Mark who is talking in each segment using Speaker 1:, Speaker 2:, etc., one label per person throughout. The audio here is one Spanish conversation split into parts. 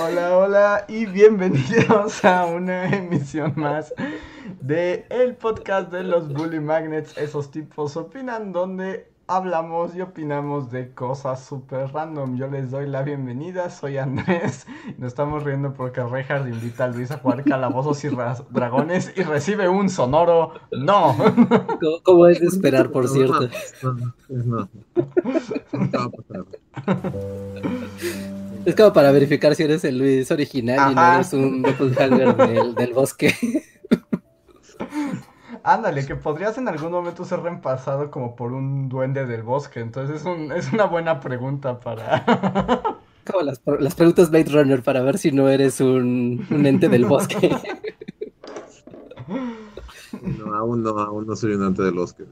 Speaker 1: Hola, hola y bienvenidos a una emisión más de el podcast de los Bully Magnets. Esos tipos opinan donde hablamos y opinamos de cosas súper random. Yo les doy la bienvenida, soy Andrés. Nos estamos riendo porque Reinhardt invita a Luis a jugar calabozos y dragones y recibe un sonoro no.
Speaker 2: ¿Cómo, es de esperar, por cierto? No, Es como para verificar si eres el Luis original y no eres un doppelganger del, del bosque.
Speaker 1: Ándale, que podrías en algún momento ser reemplazado como por un duende del bosque. Entonces es, un, es una buena pregunta para...
Speaker 2: Como las, las preguntas Blade Runner para ver si no eres un, un ente del bosque.
Speaker 3: No, aún no, aún no soy un ente del bosque.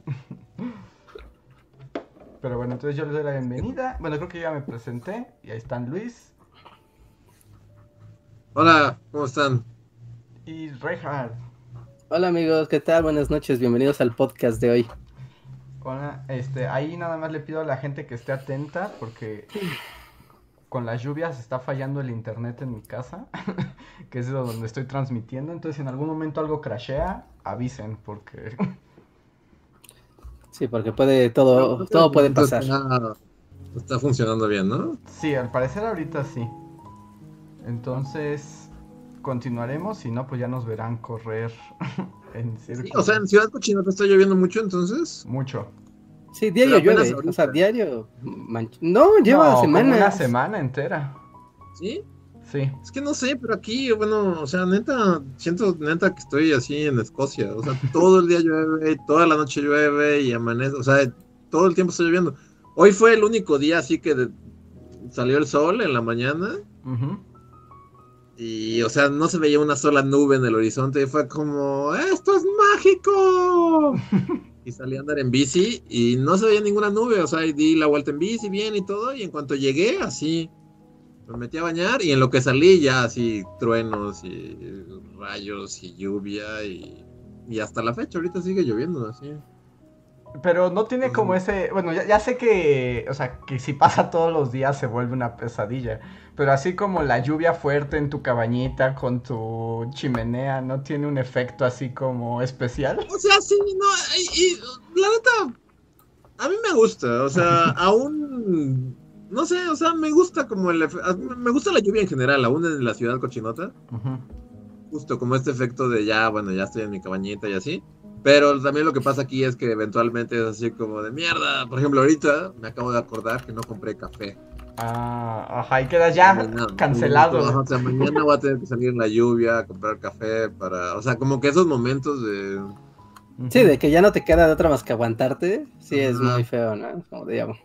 Speaker 1: Pero bueno, entonces yo les doy la bienvenida. Bueno, creo que ya me presenté. Y ahí están Luis.
Speaker 3: Hola, ¿cómo están?
Speaker 1: Y Reinhard.
Speaker 2: Hola amigos, ¿qué tal? Buenas noches, bienvenidos al podcast de hoy.
Speaker 1: Hola, este, ahí nada más le pido a la gente que esté atenta porque con las lluvias está fallando el internet en mi casa, que es donde estoy transmitiendo, entonces si en algún momento algo crashea, avisen porque
Speaker 2: Sí, porque puede todo todo puede pasar.
Speaker 3: está funcionando bien, ¿no?
Speaker 1: Sí, al parecer ahorita sí. Entonces, continuaremos, si no, pues ya nos verán correr
Speaker 3: en círculo. o sea, en Ciudad Cochinota está lloviendo mucho, entonces.
Speaker 1: Mucho.
Speaker 2: Sí, diario llueve, o sea, diario. No, lleva semanas.
Speaker 1: una semana entera.
Speaker 3: ¿Sí?
Speaker 1: Sí.
Speaker 3: Es que no sé, pero aquí, bueno, o sea, neta, siento neta que estoy así en Escocia. O sea, todo el día llueve, toda la noche llueve y amanece, o sea, todo el tiempo está lloviendo. Hoy fue el único día así que salió el sol en la mañana. Y, o sea, no se veía una sola nube en el horizonte. Y fue como, ¡esto es mágico! y salí a andar en bici y no se veía ninguna nube. O sea, di la vuelta en bici bien y todo. Y en cuanto llegué, así, me metí a bañar. Y en lo que salí, ya así, truenos y rayos y lluvia. Y, y hasta la fecha, ahorita sigue lloviendo, así.
Speaker 1: Pero no tiene como ese. Bueno, ya, sé que. O sea, que si pasa todos los días se vuelve una pesadilla. Pero así como la lluvia fuerte en tu cabañita con tu chimenea, ¿no tiene un efecto así como especial?
Speaker 3: O sea, sí, no. Y, la neta. A mí me gusta. O sea, aún. No sé, o sea, me gusta como el. Me gusta la lluvia en general, aún en la ciudad cochinota. Justo como este efecto de ya, bueno, ya estoy en mi cabañita y así. Pero también lo que pasa aquí es que eventualmente es así como de mierda. Por ejemplo, ahorita me acabo de acordar que no compré café.
Speaker 1: Ah, ajá, y quedas ya cancelado.
Speaker 3: o sea, mañana voy a tener que salir en la lluvia a comprar café para. O sea, como que esos momentos de.
Speaker 2: Sí, de que ya no te queda de otra más que aguantarte. Sí, es muy feo, ¿no? Como digamos.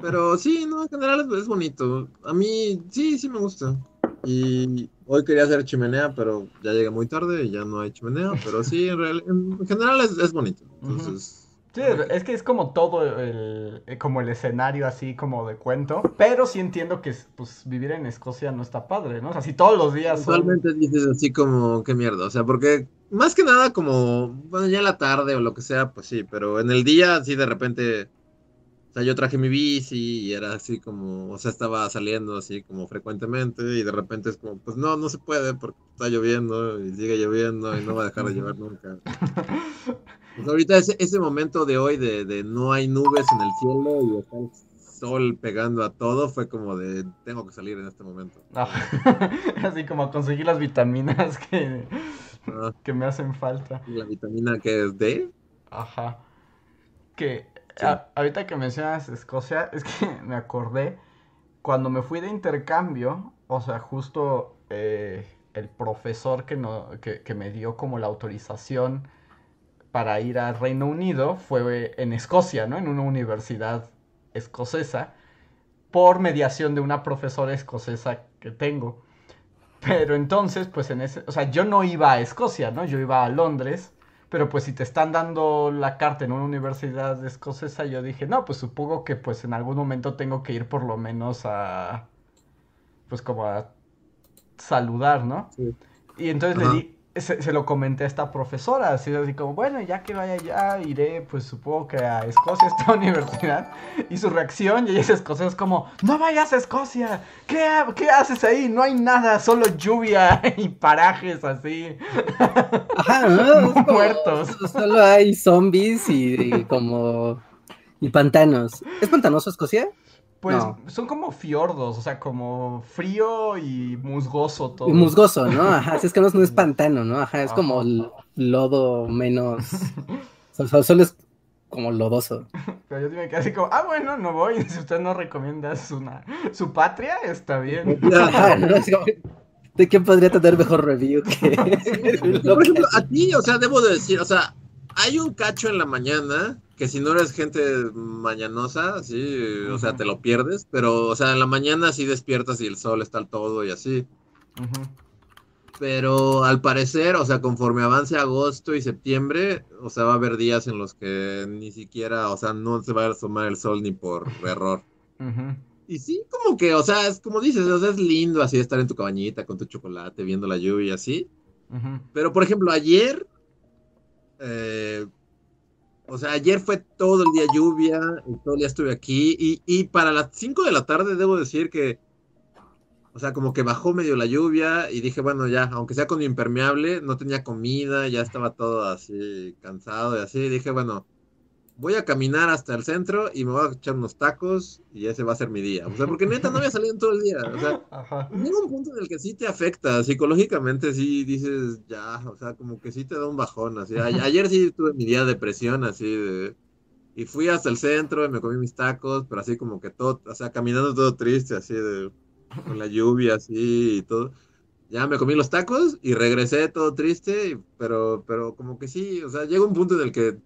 Speaker 3: Pero sí, no, en general es bonito. A mí, sí, sí me gusta. Y hoy quería hacer chimenea, pero ya llegué muy tarde y ya no hay chimenea. Pero sí, en, general es, bonito. Entonces.
Speaker 1: Sí, es que es como todo el, eh, como el escenario así como de cuento, pero sí entiendo que pues vivir en Escocia no está padre, ¿no? O sea, si todos los días
Speaker 3: Totalmente dices así como, qué mierda, o sea, porque más que nada como, bueno, ya en la tarde o lo que sea, pues sí, pero en el día sí de repente sea, yo traje mi bici y era así como, o sea, estaba saliendo así como frecuentemente y de repente es como, pues no, no se puede porque está lloviendo y sigue lloviendo y no va a dejar de llover nunca. Pues ahorita ese, ese momento de hoy de, de, no hay nubes en el cielo y está el sol pegando a todo fue como de tengo que salir en este momento.
Speaker 1: así como conseguir las vitaminas que, ah. que me hacen falta.
Speaker 3: ¿La vitamina que es D?
Speaker 1: Ajá. Que ahorita que mencionas Escocia, es que me acordé cuando me fui de intercambio, o sea, justo eh, el profesor que, no, que, me dio como la autorización para ir al Reino Unido fue en Escocia, ¿no? En una universidad escocesa, por mediación de una profesora escocesa que tengo. Pero entonces, pues en ese, o sea, yo no iba a Escocia, ¿no? Yo iba a Londres Pero pues si te están dando la carta en una universidad escocesa, yo dije, no, pues supongo que pues en algún momento tengo que ir por lo menos a, pues como a saludar, ¿no? Y entonces le di, se, lo comenté a esta profesora, así, así como, bueno, ya que vaya allá, iré, pues supongo que a Escocia, esta universidad. Y su reacción, y ella es escocesa, es como, no vayas a Escocia, ¿Qué, ¿qué haces ahí? No hay nada, solo lluvia y parajes así.
Speaker 2: Ajá, ¿no? Muertos. Solo hay zombies y como... y pantanos. ¿Es pantanoso Escocia?
Speaker 1: Pues son como fiordos, o sea, como frío y musgoso todo. Y
Speaker 2: musgoso, ¿no? Ajá, si es que no, es pantano, ¿no? Ajá, es como lodo menos. Solo, es como lodoso.
Speaker 1: Pero yo me quedé así como, ah, bueno, no voy. Si usted no recomienda su, su patria, está bien. Ajá, ¿no?
Speaker 2: ¿De quién podría tener mejor review que.?
Speaker 3: Por ejemplo, a ti, o sea, debo de decir, o sea, hay un cacho en la mañana que si no eres gente mañanosa, sí, o sea, te lo pierdes, pero, o sea, en la mañana sí despiertas y el sol está al todo y así. Pero al parecer, o sea, conforme avance agosto y septiembre, o sea, va a haber días en los que ni siquiera, o sea, no se va a asomar el sol ni por error. Y sí, como que, o sea, es como dices, o sea, es lindo así estar en tu cabañita con tu chocolate, viendo la lluvia y así. Pero, por ejemplo, ayer, eh, o sea, ayer fue todo el día lluvia, y todo el día estuve aquí, y, y para las 5 de la tarde debo decir que, o sea, como que bajó medio la lluvia y dije, bueno, ya, aunque sea con impermeable, no tenía comida, ya estaba todo así cansado y así, dije, bueno, voy a caminar hasta el centro y me voy a echar unos tacos y ese va a ser mi día. O sea, porque neta no había salido en todo el día. O sea, llega un punto en el que sí te afecta, psicológicamente sí dices, ya, o sea, como que sí te da un bajón. Así. ayer sí tuve mi día de depresión, así de... Y fui hasta el centro y me comí mis tacos, pero así como que todo, o sea, caminando todo triste, así de... Con la lluvia, así y todo. Ya me comí los tacos y regresé todo triste, pero, pero como que sí, o sea, llega un punto en el que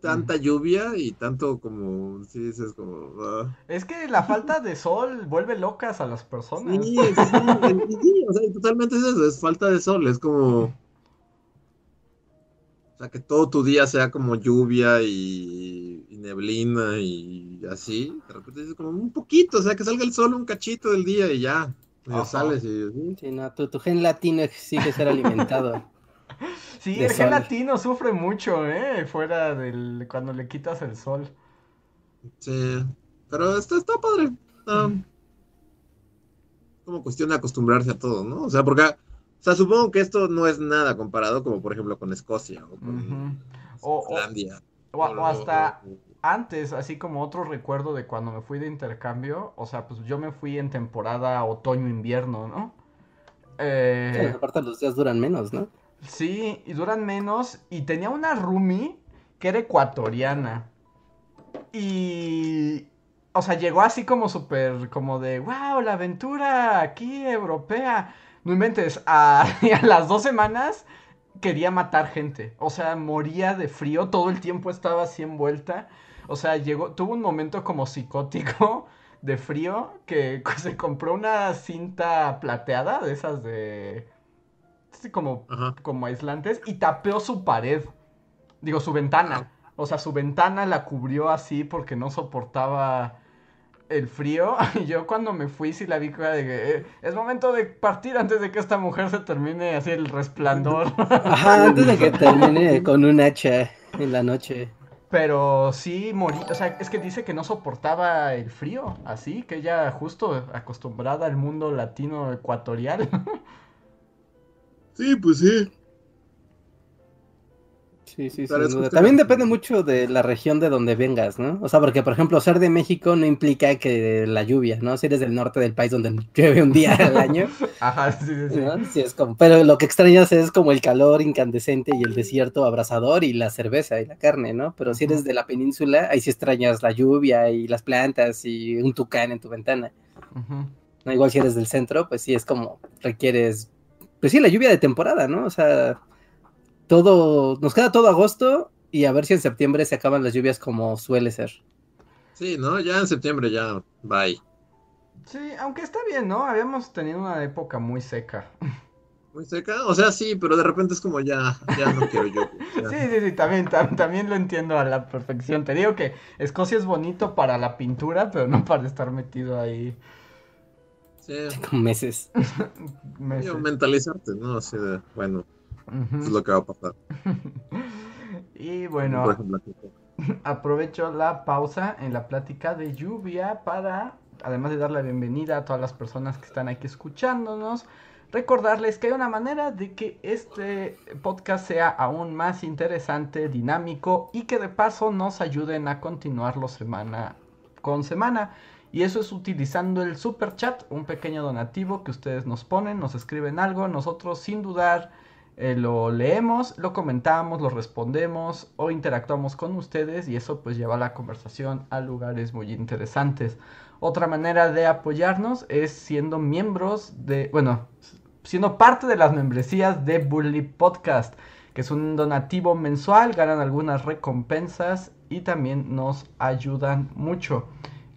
Speaker 3: tanta lluvia y tanto como, sí, dices como... Ah.
Speaker 1: Es que la falta de sol vuelve locas a las personas. Sí,
Speaker 3: sí, o sea, totalmente es eso, es falta de sol, es como... O sea, que todo tu día sea como lluvia y, neblina y así. De repente dices como un poquito, o sea, que salga el sol un cachito del día y ya. Y sales y...
Speaker 2: Sí, no, tu, tu gen latino exige ser alimentado.
Speaker 1: Sí, el gen latino sufre mucho, ¿eh? Fuera del. cuando le quitas el sol.
Speaker 3: Sí, pero está, está padre. como cuestión de acostumbrarse a todo, ¿no? O sea, porque. O sea, supongo que esto no es nada comparado como, por ejemplo, con Escocia o con Islandia.
Speaker 1: O, hasta antes, así como otro recuerdo de cuando me fui de intercambio. O sea, pues yo me fui en temporada otoño-invierno, ¿no?
Speaker 2: Eh... aparte los días duran menos, ¿no?
Speaker 1: Sí, y duran menos. Y tenía una roomie que era ecuatoriana. Y... O sea, llegó así como súper, como de, wow, la aventura aquí europea. No inventes, a, a las dos semanas quería matar gente. O sea, moría de frío, todo el tiempo estaba así envuelta. O sea, llegó, tuvo un momento como psicótico de frío que se compró una cinta plateada de esas de como, como aislantes y tapeó su pared. Digo, su ventana. O sea, su ventana la cubrió así porque no soportaba el frío. Y yo cuando me fui sí la vi de que eh, es momento de partir antes de que esta mujer se termine así el resplandor.
Speaker 2: Ajá, antes de que termine con un hacha en la noche.
Speaker 1: Pero sí morí, o sea, es que dice que no soportaba el frío, así, que ella justo acostumbrada al mundo latino ecuatorial.
Speaker 3: Sí, pues sí.
Speaker 2: Sí, sí, sí. También depende mucho de la región de donde vengas, ¿no? O sea, porque, por ejemplo, ser de México no implica que la lluvia, ¿no? Si eres del norte del país donde llueve un día al año.
Speaker 1: Ajá, sí, sí,
Speaker 2: sí. es como... Pero lo que extrañas es como el calor incandescente y el desierto abrasador y la cerveza y la carne, ¿no? Pero si eres de la península, ahí sí extrañas la lluvia y las plantas y un tucán en tu ventana. No, igual si eres del centro, pues sí es como requieres pues sí, la lluvia de temporada, ¿no? O sea, todo, nos queda todo agosto y a ver si en septiembre se acaban las lluvias como suele ser.
Speaker 3: Sí, ¿no? Ya en septiembre ya, bye.
Speaker 1: Sí, aunque está bien, ¿no? Habíamos tenido una época muy seca.
Speaker 3: muy seca. O sea, sí, pero de repente es como ya, ya no quiero yo.
Speaker 1: Sí, sí, sí, también, también lo entiendo a la perfección. Te digo que Escocia es bonito para la pintura, pero no para estar metido ahí.
Speaker 2: Sí. Con meses.
Speaker 3: meses. mentalizarte, ¿no? Así de, bueno, es lo que va a pasar.
Speaker 1: y bueno, aprovecho la pausa en la plática de lluvia para, además de dar la bienvenida a todas las personas que están aquí escuchándonos, recordarles que hay una manera de que este podcast sea aún más interesante, dinámico y que de paso nos ayuden a continuarlo semana con semana. Y eso es utilizando el super chat, un pequeño donativo que ustedes nos ponen, nos escriben algo, nosotros sin dudar eh, lo leemos, lo comentamos, lo respondemos o interactuamos con ustedes y eso pues lleva la conversación a lugares muy interesantes. Otra manera de apoyarnos es siendo miembros de, bueno, siendo parte de las membresías de Bully Podcast, que es un donativo mensual, ganan algunas recompensas y también nos ayudan mucho.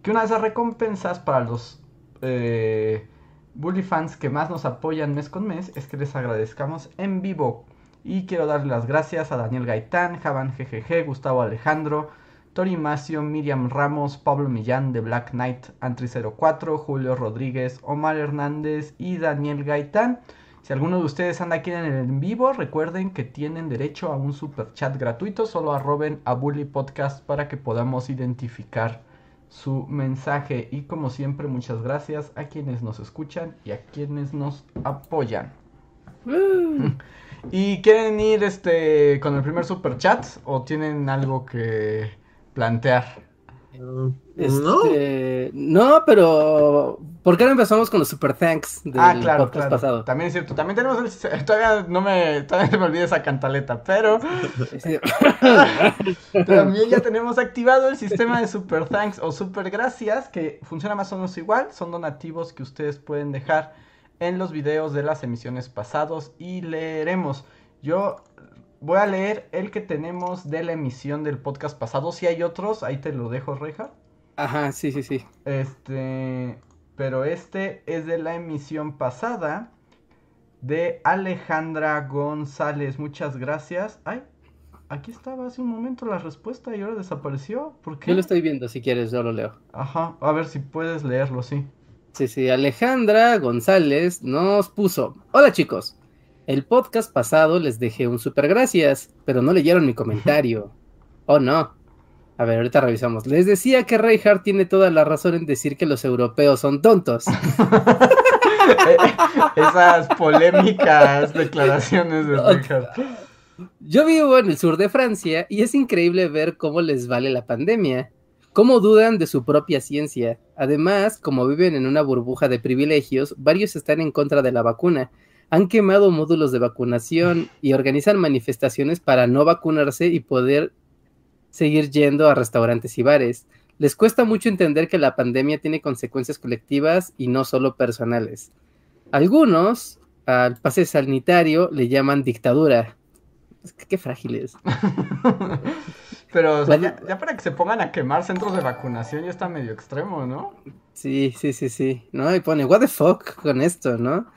Speaker 1: Que una de esas recompensas para los eh, Bully fans que más nos apoyan mes con mes es que les agradezcamos en vivo. Y quiero darle las gracias a Daniel Gaitán, Javan GGG, Gustavo Alejandro, Tori Macio, Miriam Ramos, Pablo Millán de Black Knight, Antri04, Julio Rodríguez, Omar Hernández y Daniel Gaitán. Si alguno de ustedes anda aquí en el en vivo, recuerden que tienen derecho a un super chat gratuito. Solo arroben a Bully Podcast para que podamos identificar su mensaje. Y como siempre, muchas gracias a quienes nos escuchan y a quienes nos apoyan. ¿Y quieren ir este con el primer super chat o tienen algo que plantear.
Speaker 2: Este, ¿No? pero ¿por qué no empezamos con los super thanks del ah, claro, podcast pasado?
Speaker 1: También es cierto, también tenemos el, todavía no me todavía me olvide esa cantaleta, pero también ya tenemos activado el sistema de super thanks o super gracias que funciona más o menos igual, son donativos que ustedes pueden dejar en los videos de las emisiones pasados y leeremos. Yo Voy a leer el que tenemos de la emisión del podcast pasado. Si hay otros, ahí te lo dejo, Reja.
Speaker 2: Ajá, sí, sí, sí.
Speaker 1: Este, pero este es de la emisión pasada de Alejandra González. Muchas gracias. Ay, aquí estaba hace un momento la respuesta y ahora desapareció. ¿Por qué?
Speaker 2: Yo lo estoy viendo, si quieres, yo lo leo.
Speaker 1: Ajá, a ver si puedes leerlo, sí.
Speaker 2: Sí, sí, Alejandra González nos puso. Hola chicos, el podcast pasado les dejé un super gracias, pero no leyeron mi comentario. Oh no. A ver, ahorita revisamos. Les decía que Reinhardt tiene toda la razón en decir que los europeos son tontos.
Speaker 1: Esas polémicas declaraciones de Reinhardt.
Speaker 2: Yo vivo en el sur de Francia y es increíble ver cómo les vale la pandemia, cómo dudan de su propia ciencia. Además, como viven en una burbuja de privilegios, varios están en contra de la vacuna han quemado módulos de vacunación y organizan manifestaciones para no vacunarse y poder seguir yendo a restaurantes y bares. Les cuesta mucho entender que la pandemia tiene consecuencias colectivas y no solo personales. Algunos al pase sanitario le llaman dictadura. Qué frágiles.
Speaker 1: Pero ya, para que se pongan a quemar centros de vacunación ya está medio extremo, ¿no?
Speaker 2: Sí, sí, sí, sí. ¿No? Y pone, what the fuck con esto, ¿no?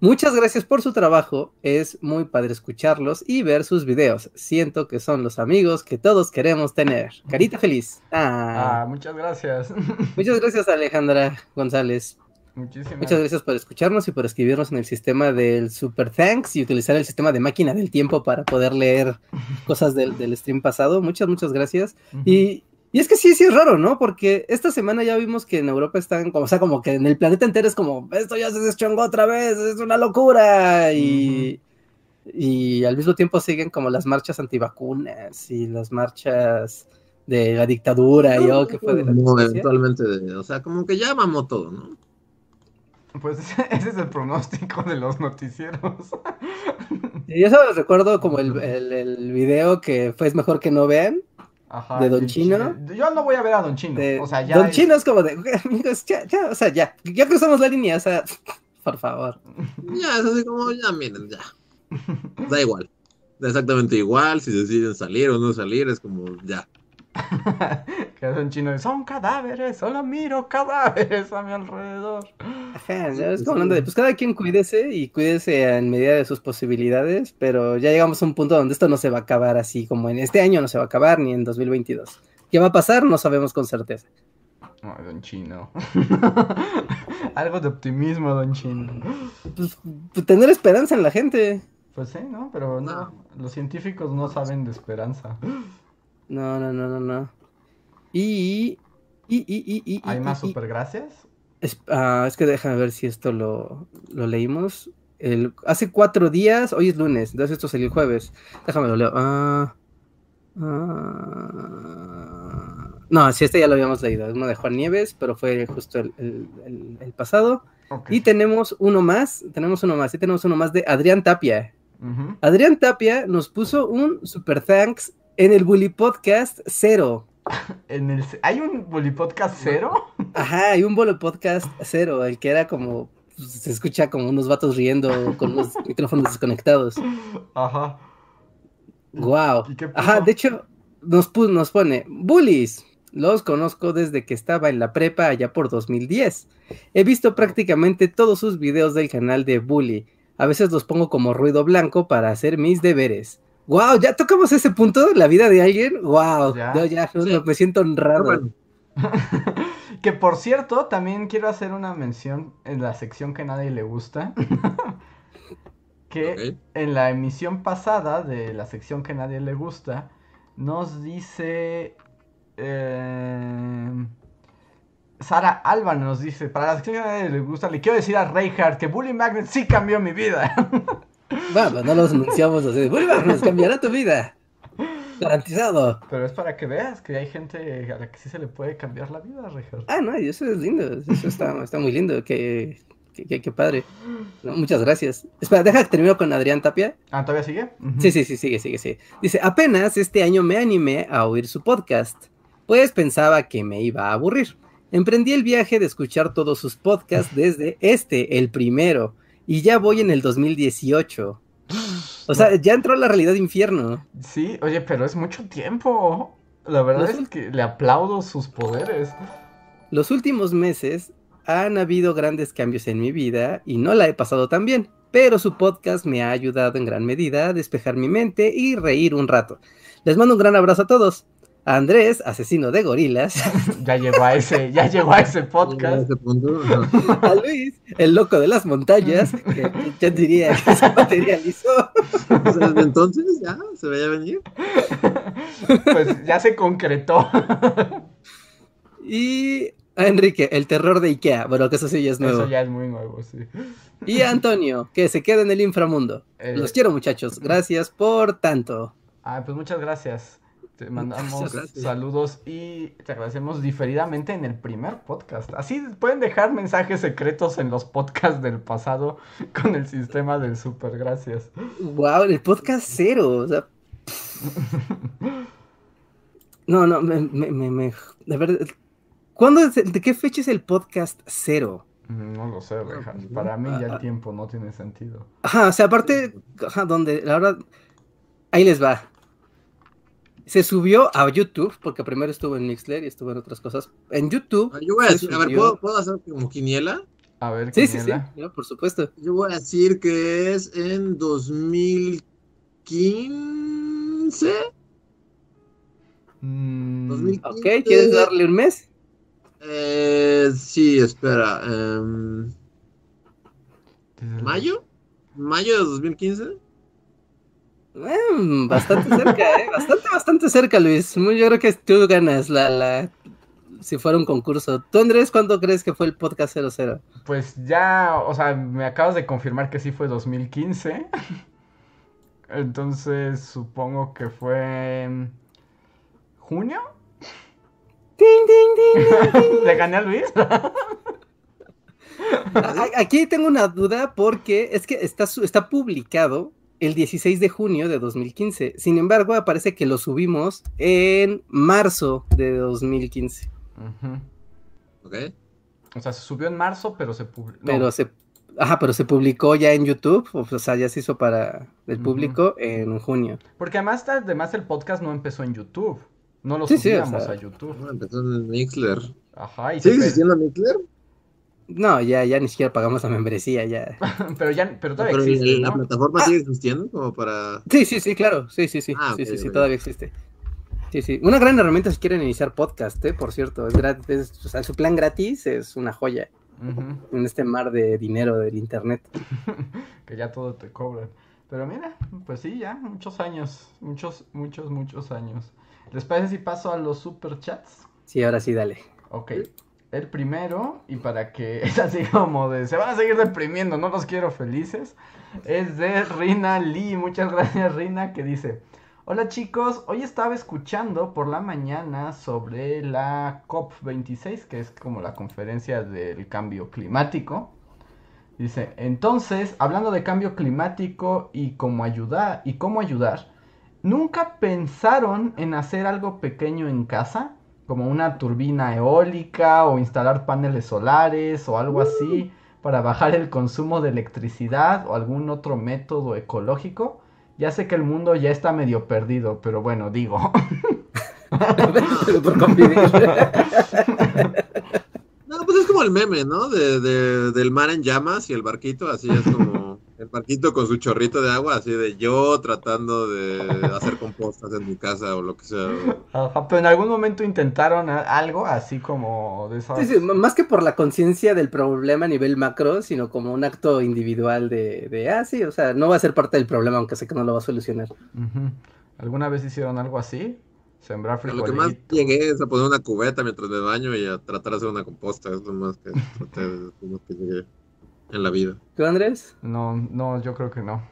Speaker 2: Muchas gracias por su trabajo. Es muy padre escucharlos y ver sus videos. Siento que son los amigos que todos queremos tener. Carita feliz.
Speaker 1: Ah, ah muchas gracias.
Speaker 2: Muchas gracias, Alejandra González. Muchas gracias por escucharnos y por escribirnos en el sistema del Super Thanks y utilizar el sistema de máquina del tiempo para poder leer cosas del, stream pasado. Muchas, muchas gracias. y, es que sí, sí es raro, ¿no? Porque esta semana ya vimos que en Europa están, como, o sea, como que en el planeta entero es como, esto ya se deschongó otra vez, es una locura. Y, y al mismo tiempo siguen como las marchas antivacunas y las marchas de la dictadura y oh, que fue de la
Speaker 3: no, eventualmente, o sea, como que ya mamó todo, ¿no?
Speaker 1: Pues ese es el pronóstico de los noticieros.
Speaker 2: Y eso recuerdo como el, el, video que fue es mejor que no vean. de Don Chino.
Speaker 1: Yo no voy a ver a Don Chino. o sea, ya
Speaker 2: Don Chino es como de, amigos, ya, ya, o sea, ya, ya cruzamos la línea, o sea, por favor.
Speaker 3: Ya, es así como, ya, miren, ya. Da igual. Da exactamente igual si deciden salir o no salir, es como, ya.
Speaker 1: Que es un chino de, son cadáveres, solo miro cadáveres a mi alrededor.
Speaker 2: Ajá, ya como hablando de, pues cada quien cuídese y cuídese en medida de sus posibilidades, pero ya llegamos a un punto donde esto no se va a acabar así como en este año no se va a acabar ni en 2022. ¿Qué va a pasar? No sabemos con certeza.
Speaker 1: Ay, don Chino. Algo de optimismo, don Chino.
Speaker 2: Pues, pues, tener esperanza en la gente.
Speaker 1: Pues sí, ¿no? Pero no, los científicos no saben de esperanza.
Speaker 2: No, no, no, no, no. Y... y, y, y, y
Speaker 1: ¿Hay más supergracias?
Speaker 2: Es, ah, es que déjame ver si esto lo, lo leímos. El, hace cuatro días, hoy es lunes, entonces esto salió el jueves. Déjame lo leo. Ah, ah, no, si este ya lo habíamos leído. Es uno de Juan Nieves, pero fue justo el, el- pasado.
Speaker 1: Ok.
Speaker 2: Y tenemos uno más, tenemos uno más, y tenemos uno más de Adrián Tapia. Adrián Tapia nos puso un super thanks en el Bully Podcast cero.
Speaker 1: En el... ¿Hay un Bully Podcast cero?
Speaker 2: Ajá, hay un bolo podcast cero, el que era como, pues, se escucha como unos vatos riendo con los micrófonos desconectados.
Speaker 1: Ajá.
Speaker 2: Wow.
Speaker 1: ¿Y qué
Speaker 2: Ajá, de hecho, nos, nos pone, bullies, los conozco desde que estaba en la prepa allá por 2010. He visto prácticamente todos sus videos del canal de Bully. A veces los pongo como ruido blanco para hacer mis deberes. Wow, ya tocamos ese punto, la vida de alguien. Wow,
Speaker 1: Ya.
Speaker 2: yo ya
Speaker 3: Sí.
Speaker 2: me siento honrado.
Speaker 3: Bueno,
Speaker 1: que por cierto, también quiero hacer una mención en la sección que nadie le gusta. que en la emisión pasada de la sección que nadie le gusta, nos dice... eh, Sara Alba nos dice, para la sección que nadie le gusta, le quiero decir a Reinhardt que Bully Magnet sí cambió mi vida.
Speaker 2: Vamos, no los anunciamos así. Nos cambiará tu vida. Garantizado.
Speaker 1: Pero es para que veas que hay gente a la que sí se le puede cambiar la vida, Reinhardt.
Speaker 2: Ah, no, eso es lindo. Eso está, está muy lindo. Qué padre. No, muchas gracias. Espera, deja que termino con Adrián Tapia.
Speaker 1: Ah, ¿todavía sigue?
Speaker 2: Sí, sí, sí, sigue, sigue, sigue. Dice, apenas este año me animé a oír su podcast, pues pensaba que me iba a aburrir. Emprendí el viaje de escuchar todos sus podcasts desde este, el primero, y ya voy en el 2018. O sea, ya entró la realidad infierno.
Speaker 1: Sí, oye, pero es mucho tiempo. La verdad
Speaker 2: Los
Speaker 1: es que le aplaudo sus poderes.
Speaker 2: Los últimos meses han habido grandes cambios en mi vida y no la he pasado tan bien, pero su podcast me ha ayudado en gran medida a despejar mi mente y reír un rato. Les mando un gran abrazo a todos. A Andrés, asesino de gorilas,
Speaker 1: Ya llegó a ese, ya llegó a ese podcast.
Speaker 2: a Luis, el loco de las montañas, que ya diría que se materializó,
Speaker 3: desde entonces ya se veía venir.
Speaker 1: Pues ya se concretó.
Speaker 2: y a Enrique, el terror de Ikea, bueno, que eso sí ya es nuevo.
Speaker 1: Eso ya es muy nuevo, sí.
Speaker 2: Y a Antonio, que se queda en el inframundo.
Speaker 1: Eh,
Speaker 2: Los quiero muchachos, gracias por tanto.
Speaker 1: Ah, pues muchas gracias. Te mandamos
Speaker 3: Muchas gracias.
Speaker 1: saludos y te agradecemos diferidamente en el primer podcast. así pueden dejar mensajes secretos en los podcasts del pasado con el sistema del super gracias.
Speaker 2: Wow, el podcast cero. O sea. No, no, me, me, me, me- de verdad. ¿Cuándo es ¿De qué fecha es el podcast cero?
Speaker 1: No lo sé, Rejas. Para mí ya el tiempo no tiene sentido.
Speaker 2: Ajá, o sea, aparte, ajá, donde, la verdad, ahí les va. Se subió a YouTube, porque primero estuvo en Mixler y estuvo en otras cosas. En YouTube.
Speaker 3: Ah, Yo voy a decir, a ver,
Speaker 2: subió-
Speaker 3: ¿puedo, ¿puedo hacer como quiniela?
Speaker 1: A ver,
Speaker 2: Sí, sí, sí,
Speaker 1: Quiniela.
Speaker 2: yo, por supuesto.
Speaker 3: Yo voy a decir que es en 2015.
Speaker 1: Mm,
Speaker 3: 2015.
Speaker 2: Ok, ¿quieres darle un mes?
Speaker 3: Eh, sí, espera.
Speaker 1: desde-
Speaker 3: ¿Mayo? ¿Mayo de 2015?
Speaker 2: Mm, bastante cerca, ¿eh? Bastante, bastante cerca, Luis. Yo creo que tú ganas la, la... Si fuera un concurso. ¿Tú, Andrés, cuándo crees que fue el podcast 00?
Speaker 1: Pues ya, o sea, me acabas de confirmar que sí fue 2015. Entonces supongo que fue en junio. ¿Le gané a Luis?
Speaker 2: Aquí tengo una duda porque es que está, está publicado el 16 de junio de 2015. Sin embargo, aparece que lo subimos en marzo de 2015.
Speaker 1: Ujú.
Speaker 3: Ok.
Speaker 1: O sea, se subió en marzo, pero se publicó.
Speaker 2: Pero se... Ajá, pero se publicó ya en YouTube, o sea, ya se hizo para el público en junio.
Speaker 1: Porque además, además el podcast no empezó en YouTube. No lo
Speaker 2: Sí, sí, o
Speaker 1: subíamos
Speaker 2: sea,
Speaker 1: a YouTube.
Speaker 3: Ah, empezó en Mixler.
Speaker 1: Ajá, y
Speaker 3: ¿Sigue existiendo Mixler?
Speaker 2: No, ya, ya ni siquiera pagamos la membresía, ya.
Speaker 1: pero ya, pero todavía
Speaker 3: Pero
Speaker 1: existe,
Speaker 3: la
Speaker 1: ¿no?
Speaker 3: plataforma sigue existiendo como para.
Speaker 2: Sí, sí, sí, claro. Sí, sí, sí.
Speaker 3: Ah,
Speaker 2: sí, sí, todavía existe. Sí, sí. Una gran herramienta si quieren iniciar podcast, ¿eh? Por cierto. Es gratis, es- o sea, su plan gratis es una joya en este mar de dinero del internet.
Speaker 1: que ya todo te cobran. Pero mira, pues sí, ya, muchos años, muchos, muchos, muchos años. ¿Les parece si paso a los superchats?
Speaker 2: Sí, ahora sí, dale.
Speaker 1: Ok, el primero, y para que es así como de, se van a seguir deprimiendo, no los quiero felices, es de Rina Lee. Muchas gracias, Rina, que dice, hola chicos, hoy estaba escuchando por la mañana sobre la COP26, que es como la conferencia del cambio climático. Dice, entonces, hablando de cambio climático y cómo ayudar, y cómo ayudar, ¿nunca pensaron en hacer algo pequeño en casa? Como una turbina eólica o instalar paneles solares o algo así para bajar el consumo de electricidad o algún otro método ecológico. Ya sé que el mundo ya está medio perdido, pero bueno, digo.
Speaker 3: No, pues es como el meme, ¿no? De, de- del mar en llamas y el barquito, así es como el barquito con su chorrito de agua, así de yo tratando de hacer compostas en mi casa o lo que sea.
Speaker 1: Ajá, pero en algún momento intentaron algo así como de esas...
Speaker 2: Sí, sí, más que por la conciencia del problema a nivel macro, sino como un acto individual de, de, ah, sí, o sea, no va a ser parte del problema, aunque sé que no lo va a solucionar.
Speaker 1: ¿Alguna vez hicieron algo así? Sembrar
Speaker 3: A lo que más
Speaker 1: frijolitos.
Speaker 3: llegué es a poner una cubeta mientras me baño y a tratar de hacer una composta, es lo más que traté de lo que llegué en la vida.
Speaker 2: ¿Tú, Andrés?
Speaker 1: No, no, yo creo que no.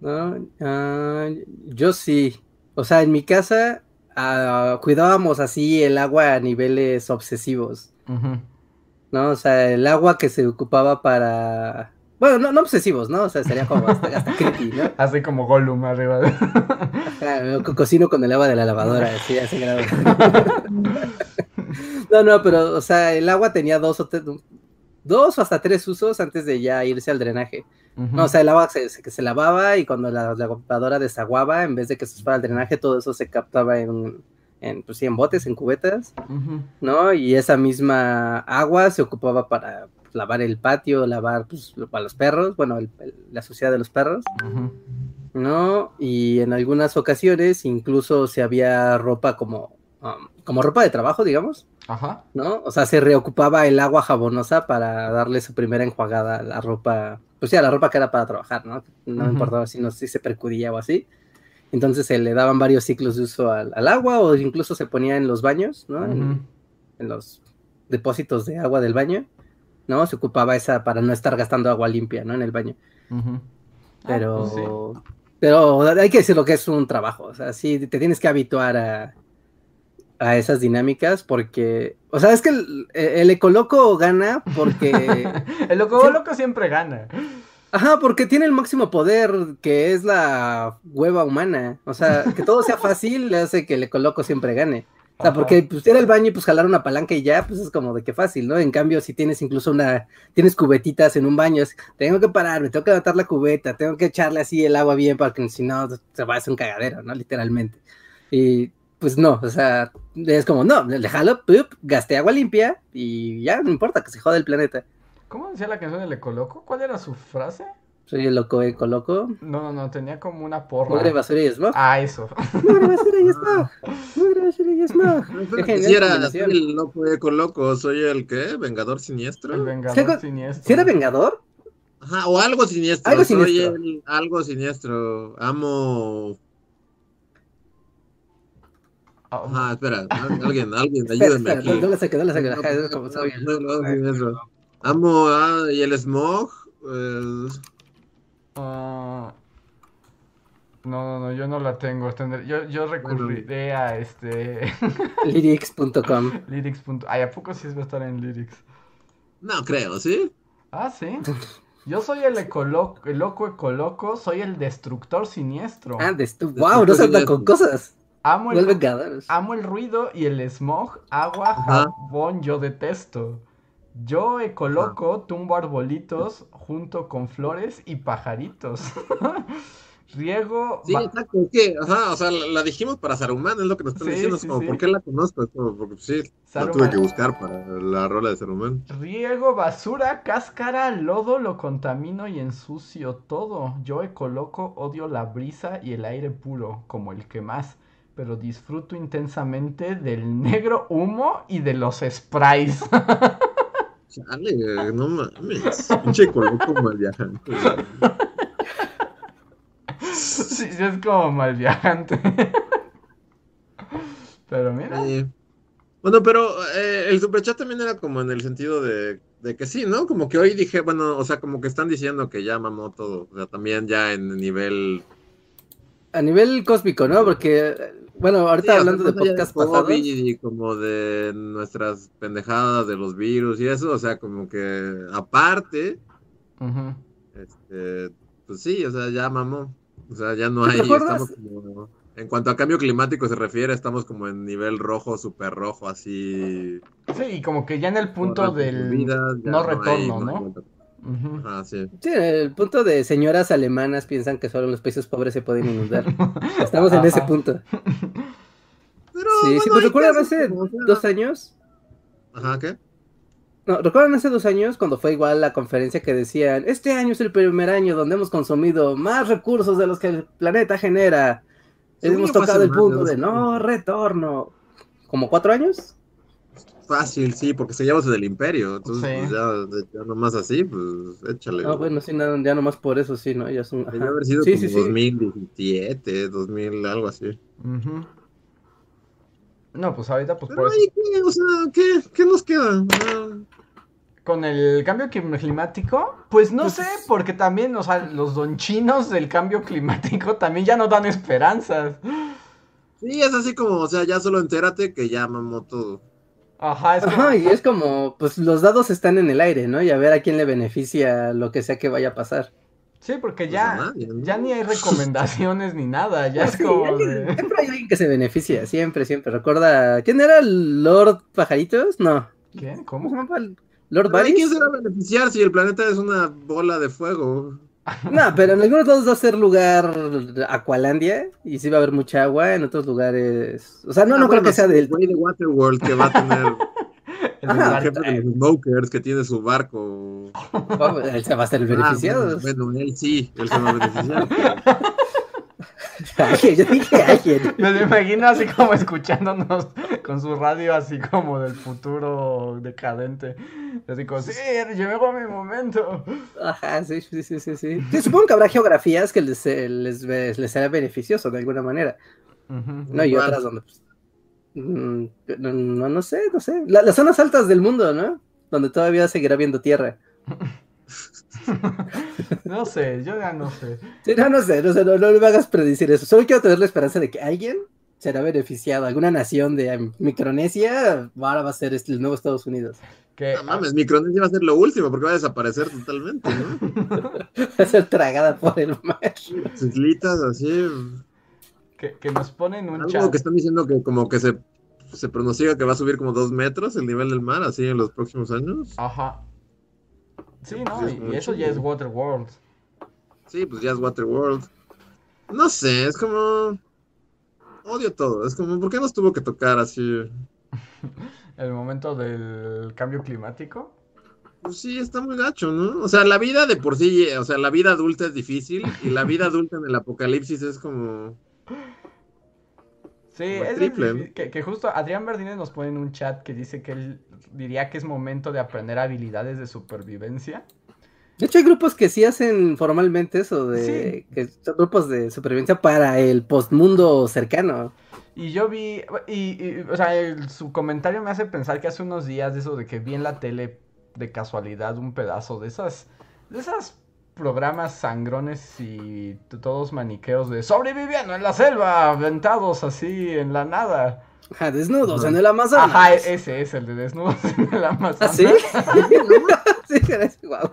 Speaker 2: No, ah, yo sí. O sea, en mi casa ah, cuidábamos así el agua a niveles obsesivos. ¿no? O sea, el agua que se ocupaba para... Bueno, no, no obsesivos, ¿no? O sea, sería como hasta, hasta creepy, ¿no?
Speaker 1: Así como Gollum arriba. de-
Speaker 2: Ajá, co- cocino con el agua de la lavadora, así, a ese grado. No, no, pero, o sea, el agua tenía dos o tres, dos o hasta tres usos antes de ya irse al drenaje. No, o sea, el agua se, se- lavaba y cuando la, la lavadora desaguaba, en vez de que se fuera al drenaje, todo eso se captaba en, en, pues sí, en botes, en cubetas. ¿no? Y esa misma agua se ocupaba para lavar el patio, lavar pues, a los perros, bueno, el- el- la suciedad de los perros. ¿no? Y en algunas ocasiones incluso se había ropa como, um, como ropa de trabajo, digamos,
Speaker 1: Ajá.
Speaker 2: ¿no? O sea, se reocupaba el agua jabonosa para darle su primera enjuagada a la ropa, pues sí, a la ropa que era para trabajar, ¿no? No importaba si, no, si se percudía o así. Entonces se le daban varios ciclos de uso al, al agua o incluso se ponía en los baños, ¿no? En- los depósitos de agua del baño, ¿no? Se ocupaba esa para no estar gastando agua limpia, ¿no? En el baño.
Speaker 1: Ujú. Ah,
Speaker 2: Pero,
Speaker 1: pues sí.
Speaker 2: pero hay que decir lo que es un trabajo. O sea, sí, te tienes que habituar a, a esas dinámicas porque, o sea, es que el, el ecoloco gana porque,
Speaker 1: El loco
Speaker 2: Sí.
Speaker 1: loco siempre gana.
Speaker 2: ajá, porque tiene el máximo poder que es la hueva humana. O sea, que todo sea fácil le hace que el ecoloco siempre gane. O sea,
Speaker 1: Ajá.
Speaker 2: porque pues ir al baño y pues jalar una palanca y ya, pues es como de que fácil, ¿no? En cambio, si tienes incluso una, tienes cubetitas en un baño, es, tengo que pararme, tengo que levantar la cubeta, tengo que echarle así el agua bien para que si no se va a hacer un cagadero, ¿no? Literalmente. Y pues no, o sea, es como, no, le jalo, ¡pup! gasté agua limpia y ya, no importa, que se jode el planeta.
Speaker 1: ¿Cómo decía la canción del Ecoloco? ¿Cuál era su frase?
Speaker 2: Soy el loco ecoloco,
Speaker 1: No, no, no, tenía como una porra.
Speaker 2: mugre, basura y smog.
Speaker 1: Ah, eso.
Speaker 2: Mugre, basura y smog. Mugre, basura y smog.
Speaker 3: Si era soy el loco eco loco, soy el qué, vengador siniestro.
Speaker 1: El
Speaker 2: ¿Sí,
Speaker 1: Vengador Siniestro.
Speaker 2: ¿Sí era vengador?
Speaker 3: Ajá, o algo siniestro.
Speaker 2: Algo
Speaker 3: soy
Speaker 2: siniestro.
Speaker 3: el- algo siniestro. Amo.
Speaker 1: Ah,
Speaker 3: Ajá, espera, al- alguien, alguien,
Speaker 2: Espera,
Speaker 3: ayúdenme
Speaker 2: espera,
Speaker 3: aquí.
Speaker 2: no, la saqué, no la saqué. Es como.
Speaker 3: Amo ah, y el smog. eh,
Speaker 1: no, no, no, yo no la tengo. Yo, yo recurriré a este.
Speaker 2: Lyrics.com.
Speaker 1: lyrics. Ay, ¿a poco sí va a estar en Lyrics?
Speaker 3: no creo, ¿sí?
Speaker 1: Ah, sí. Yo soy el ecoloco, el loco ecoloco, soy el destructor siniestro.
Speaker 2: Ah, de estu- wow, no se anda con cosas.
Speaker 1: Amo el,
Speaker 2: vengadores.
Speaker 1: amo el ruido y el smog, agua, jabón, yo detesto. Yo ecoloco, tumbo arbolitos junto con flores y pajaritos. Riego.
Speaker 3: Sí, exacto. Es que, ajá, o sea, la, la dijimos para Saruman, es lo que nos están
Speaker 1: Sí,
Speaker 3: diciendo. Es
Speaker 1: sí,
Speaker 3: como,
Speaker 1: sí.
Speaker 3: ¿por qué la conozco? Es como, porque sí, la
Speaker 1: Saruman.
Speaker 3: tuve que buscar para la rola de Saruman.
Speaker 1: Riego, basura, cáscara, lodo, lo contamino y ensucio todo. Yo ecoloco, odio la brisa y el aire puro, como el que más. Pero disfruto intensamente del negro humo y de los sprays.
Speaker 3: Chale, no mames. Pinche coloco mal viajante.
Speaker 1: sí, sí, es como mal viajante. Pero mira.
Speaker 3: Eh, bueno, pero eh, el superchat también era como en el sentido de, de que sí, ¿no? Como que hoy dije, bueno, o sea, como que están diciendo que ya mamó todo. O sea, también ya en nivel.
Speaker 2: A nivel cósmico, ¿no? Porque, bueno, ahorita
Speaker 3: Sí,
Speaker 2: hablando de podcast
Speaker 3: COVID
Speaker 2: pasados.
Speaker 3: y como de nuestras pendejadas de los virus y eso, o sea, como que aparte, este, pues sí, o sea, ya mamó. O sea, ya no
Speaker 2: ¿Te
Speaker 3: hay, estamos como, en cuanto a cambio climático se refiere, estamos como en nivel rojo, súper rojo, así.
Speaker 1: Sí, y como que ya en el punto del no
Speaker 3: hay-
Speaker 1: retorno,
Speaker 3: hay
Speaker 1: ¿no?
Speaker 3: Ah, sí.
Speaker 2: Sí, el punto de señoras alemanas piensan que solo los países pobres se pueden inundar. Estamos en ese punto.
Speaker 3: Pero,
Speaker 2: Sí,
Speaker 3: bueno,
Speaker 2: sí, pues recuerdan hace dos años.
Speaker 3: Ajá, ¿qué?
Speaker 2: No, ¿recuerdan hace dos años cuando fue igual la conferencia que decían, este año es el primer año donde hemos consumido más recursos de los que el planeta genera? Hemos tocado el punto de
Speaker 3: años.
Speaker 2: no retorno. ¿Como cuatro años?
Speaker 3: Fácil, sí, porque seguíamos en el imperio. Entonces,
Speaker 1: Sí.
Speaker 3: pues ya, ya nomás así, pues échale.
Speaker 2: Ah, bueno, sí, no, ya nomás por eso sí, ¿no? Ya son... Ajá.
Speaker 3: haber sido
Speaker 2: Sí,
Speaker 3: como
Speaker 2: sí, sí.
Speaker 3: 2017, 2000, algo así.
Speaker 1: No, pues ahorita, pues
Speaker 3: Pero
Speaker 1: por eso.
Speaker 3: ahí, ¿qué? O sea, ¿qué, qué nos queda?
Speaker 1: Con el cambio clim- climático, pues no
Speaker 2: Pues-
Speaker 1: sé, porque también, o sea, los donchinos del cambio climático también ya no dan esperanzas.
Speaker 3: Sí, es así como, o sea, ya solo entérate que ya mamó todo.
Speaker 1: Ajá, es como...
Speaker 2: Ajá, y es como, pues los dados están en el aire, ¿no? Y a ver a quién le beneficia lo que sea que vaya a pasar.
Speaker 1: Sí, porque
Speaker 3: Pues
Speaker 1: ya,
Speaker 3: a nadie, ¿no?
Speaker 1: ya ni hay recomendaciones ni nada, ya es
Speaker 2: Sí,
Speaker 1: como
Speaker 2: alguien-
Speaker 1: de...
Speaker 2: Siempre hay alguien que se beneficia, siempre, siempre. Recuerda, ¿quién era el Lord Pajaritos? No.
Speaker 1: ¿Qué?
Speaker 2: ¿Cómo se
Speaker 1: ¿Cómo?
Speaker 2: ¿Lord
Speaker 3: ¿y quién
Speaker 2: Varys?
Speaker 3: se va a beneficiar si el planeta es una bola de fuego?
Speaker 2: No, pero en algunos lados va a ser lugar Aqualandia y sí va a haber mucha agua, en otros lugares... O sea, no,
Speaker 3: Ah,
Speaker 2: no creo que sea del...
Speaker 3: El güey de Waterworld que va a tener
Speaker 1: El
Speaker 2: Ajá.
Speaker 3: jefe de los smokers que tiene su barco.
Speaker 2: Él se va a ser el
Speaker 3: Ah,
Speaker 2: beneficiado.
Speaker 3: bueno, bueno, él sí, él se va a beneficiar.
Speaker 2: Alguien, yo dije alguien.
Speaker 1: Me lo imagino así como escuchándonos con su radio así como del futuro decadente. Así como, sí, llegó mi momento.
Speaker 2: Ajá, sí, sí, sí, sí, sí. Sí, Supongo que habrá geografías que les, eh, les, les será beneficioso de alguna manera.
Speaker 1: Ujú.
Speaker 2: No, y otras donde, pues, mm, no, no, no sé, no sé. La- las zonas altas del mundo, ¿no? Donde todavía seguirá habiendo tierra.
Speaker 1: No sé, yo ya no sé.
Speaker 2: Sí, no, no sé, no, sé, no, no me hagas predecir eso. Solo quiero tener la esperanza de que alguien será beneficiado. Alguna nación de Micronesia ahora va a ser este, el nuevo Estados Unidos.
Speaker 1: Que,
Speaker 3: No mames, Micronesia va a ser lo último porque va a desaparecer totalmente, ¿no?
Speaker 2: Va a ser tragada por el mar.
Speaker 3: Islitas así.
Speaker 1: que, que nos ponen un
Speaker 3: Algo
Speaker 1: chat.
Speaker 3: que están diciendo que como que se, se pronostica que va a subir como dos metros el nivel del mar así en los próximos años.
Speaker 1: Ajá. Sí, ¿no?
Speaker 3: es
Speaker 1: Y, eso ya es Waterworld.
Speaker 3: Sí, pues ya es Waterworld. No sé, es como... Odio todo, es como, ¿por qué nos tuvo que tocar así?
Speaker 1: El momento del cambio climático.
Speaker 3: Pues sí, está muy gacho, ¿no? O sea, la vida de por sí, o sea, la vida adulta es difícil y la vida adulta en el apocalipsis es como...
Speaker 1: Sí, es
Speaker 3: triple,
Speaker 1: que, que justo Adrián Verdines nos pone en un chat que dice que él diría que es momento de aprender habilidades de supervivencia.
Speaker 2: De hecho, hay grupos que sí hacen formalmente eso, de que son grupos de supervivencia para el postmundo cercano.
Speaker 1: Y yo vi, y, y, o sea, el- su comentario me hace pensar que hace unos días de eso de que vi en la tele de casualidad un pedazo de esas, de esas programas sangrones y todos maniqueos de sobreviviendo en la selva, aventados así en la nada.
Speaker 2: Ajá, desnudos en el Amazonas.
Speaker 1: Ajá, ese es el de desnudos en el Amazonas.
Speaker 2: ¿Ah, sí? sí, eres guau.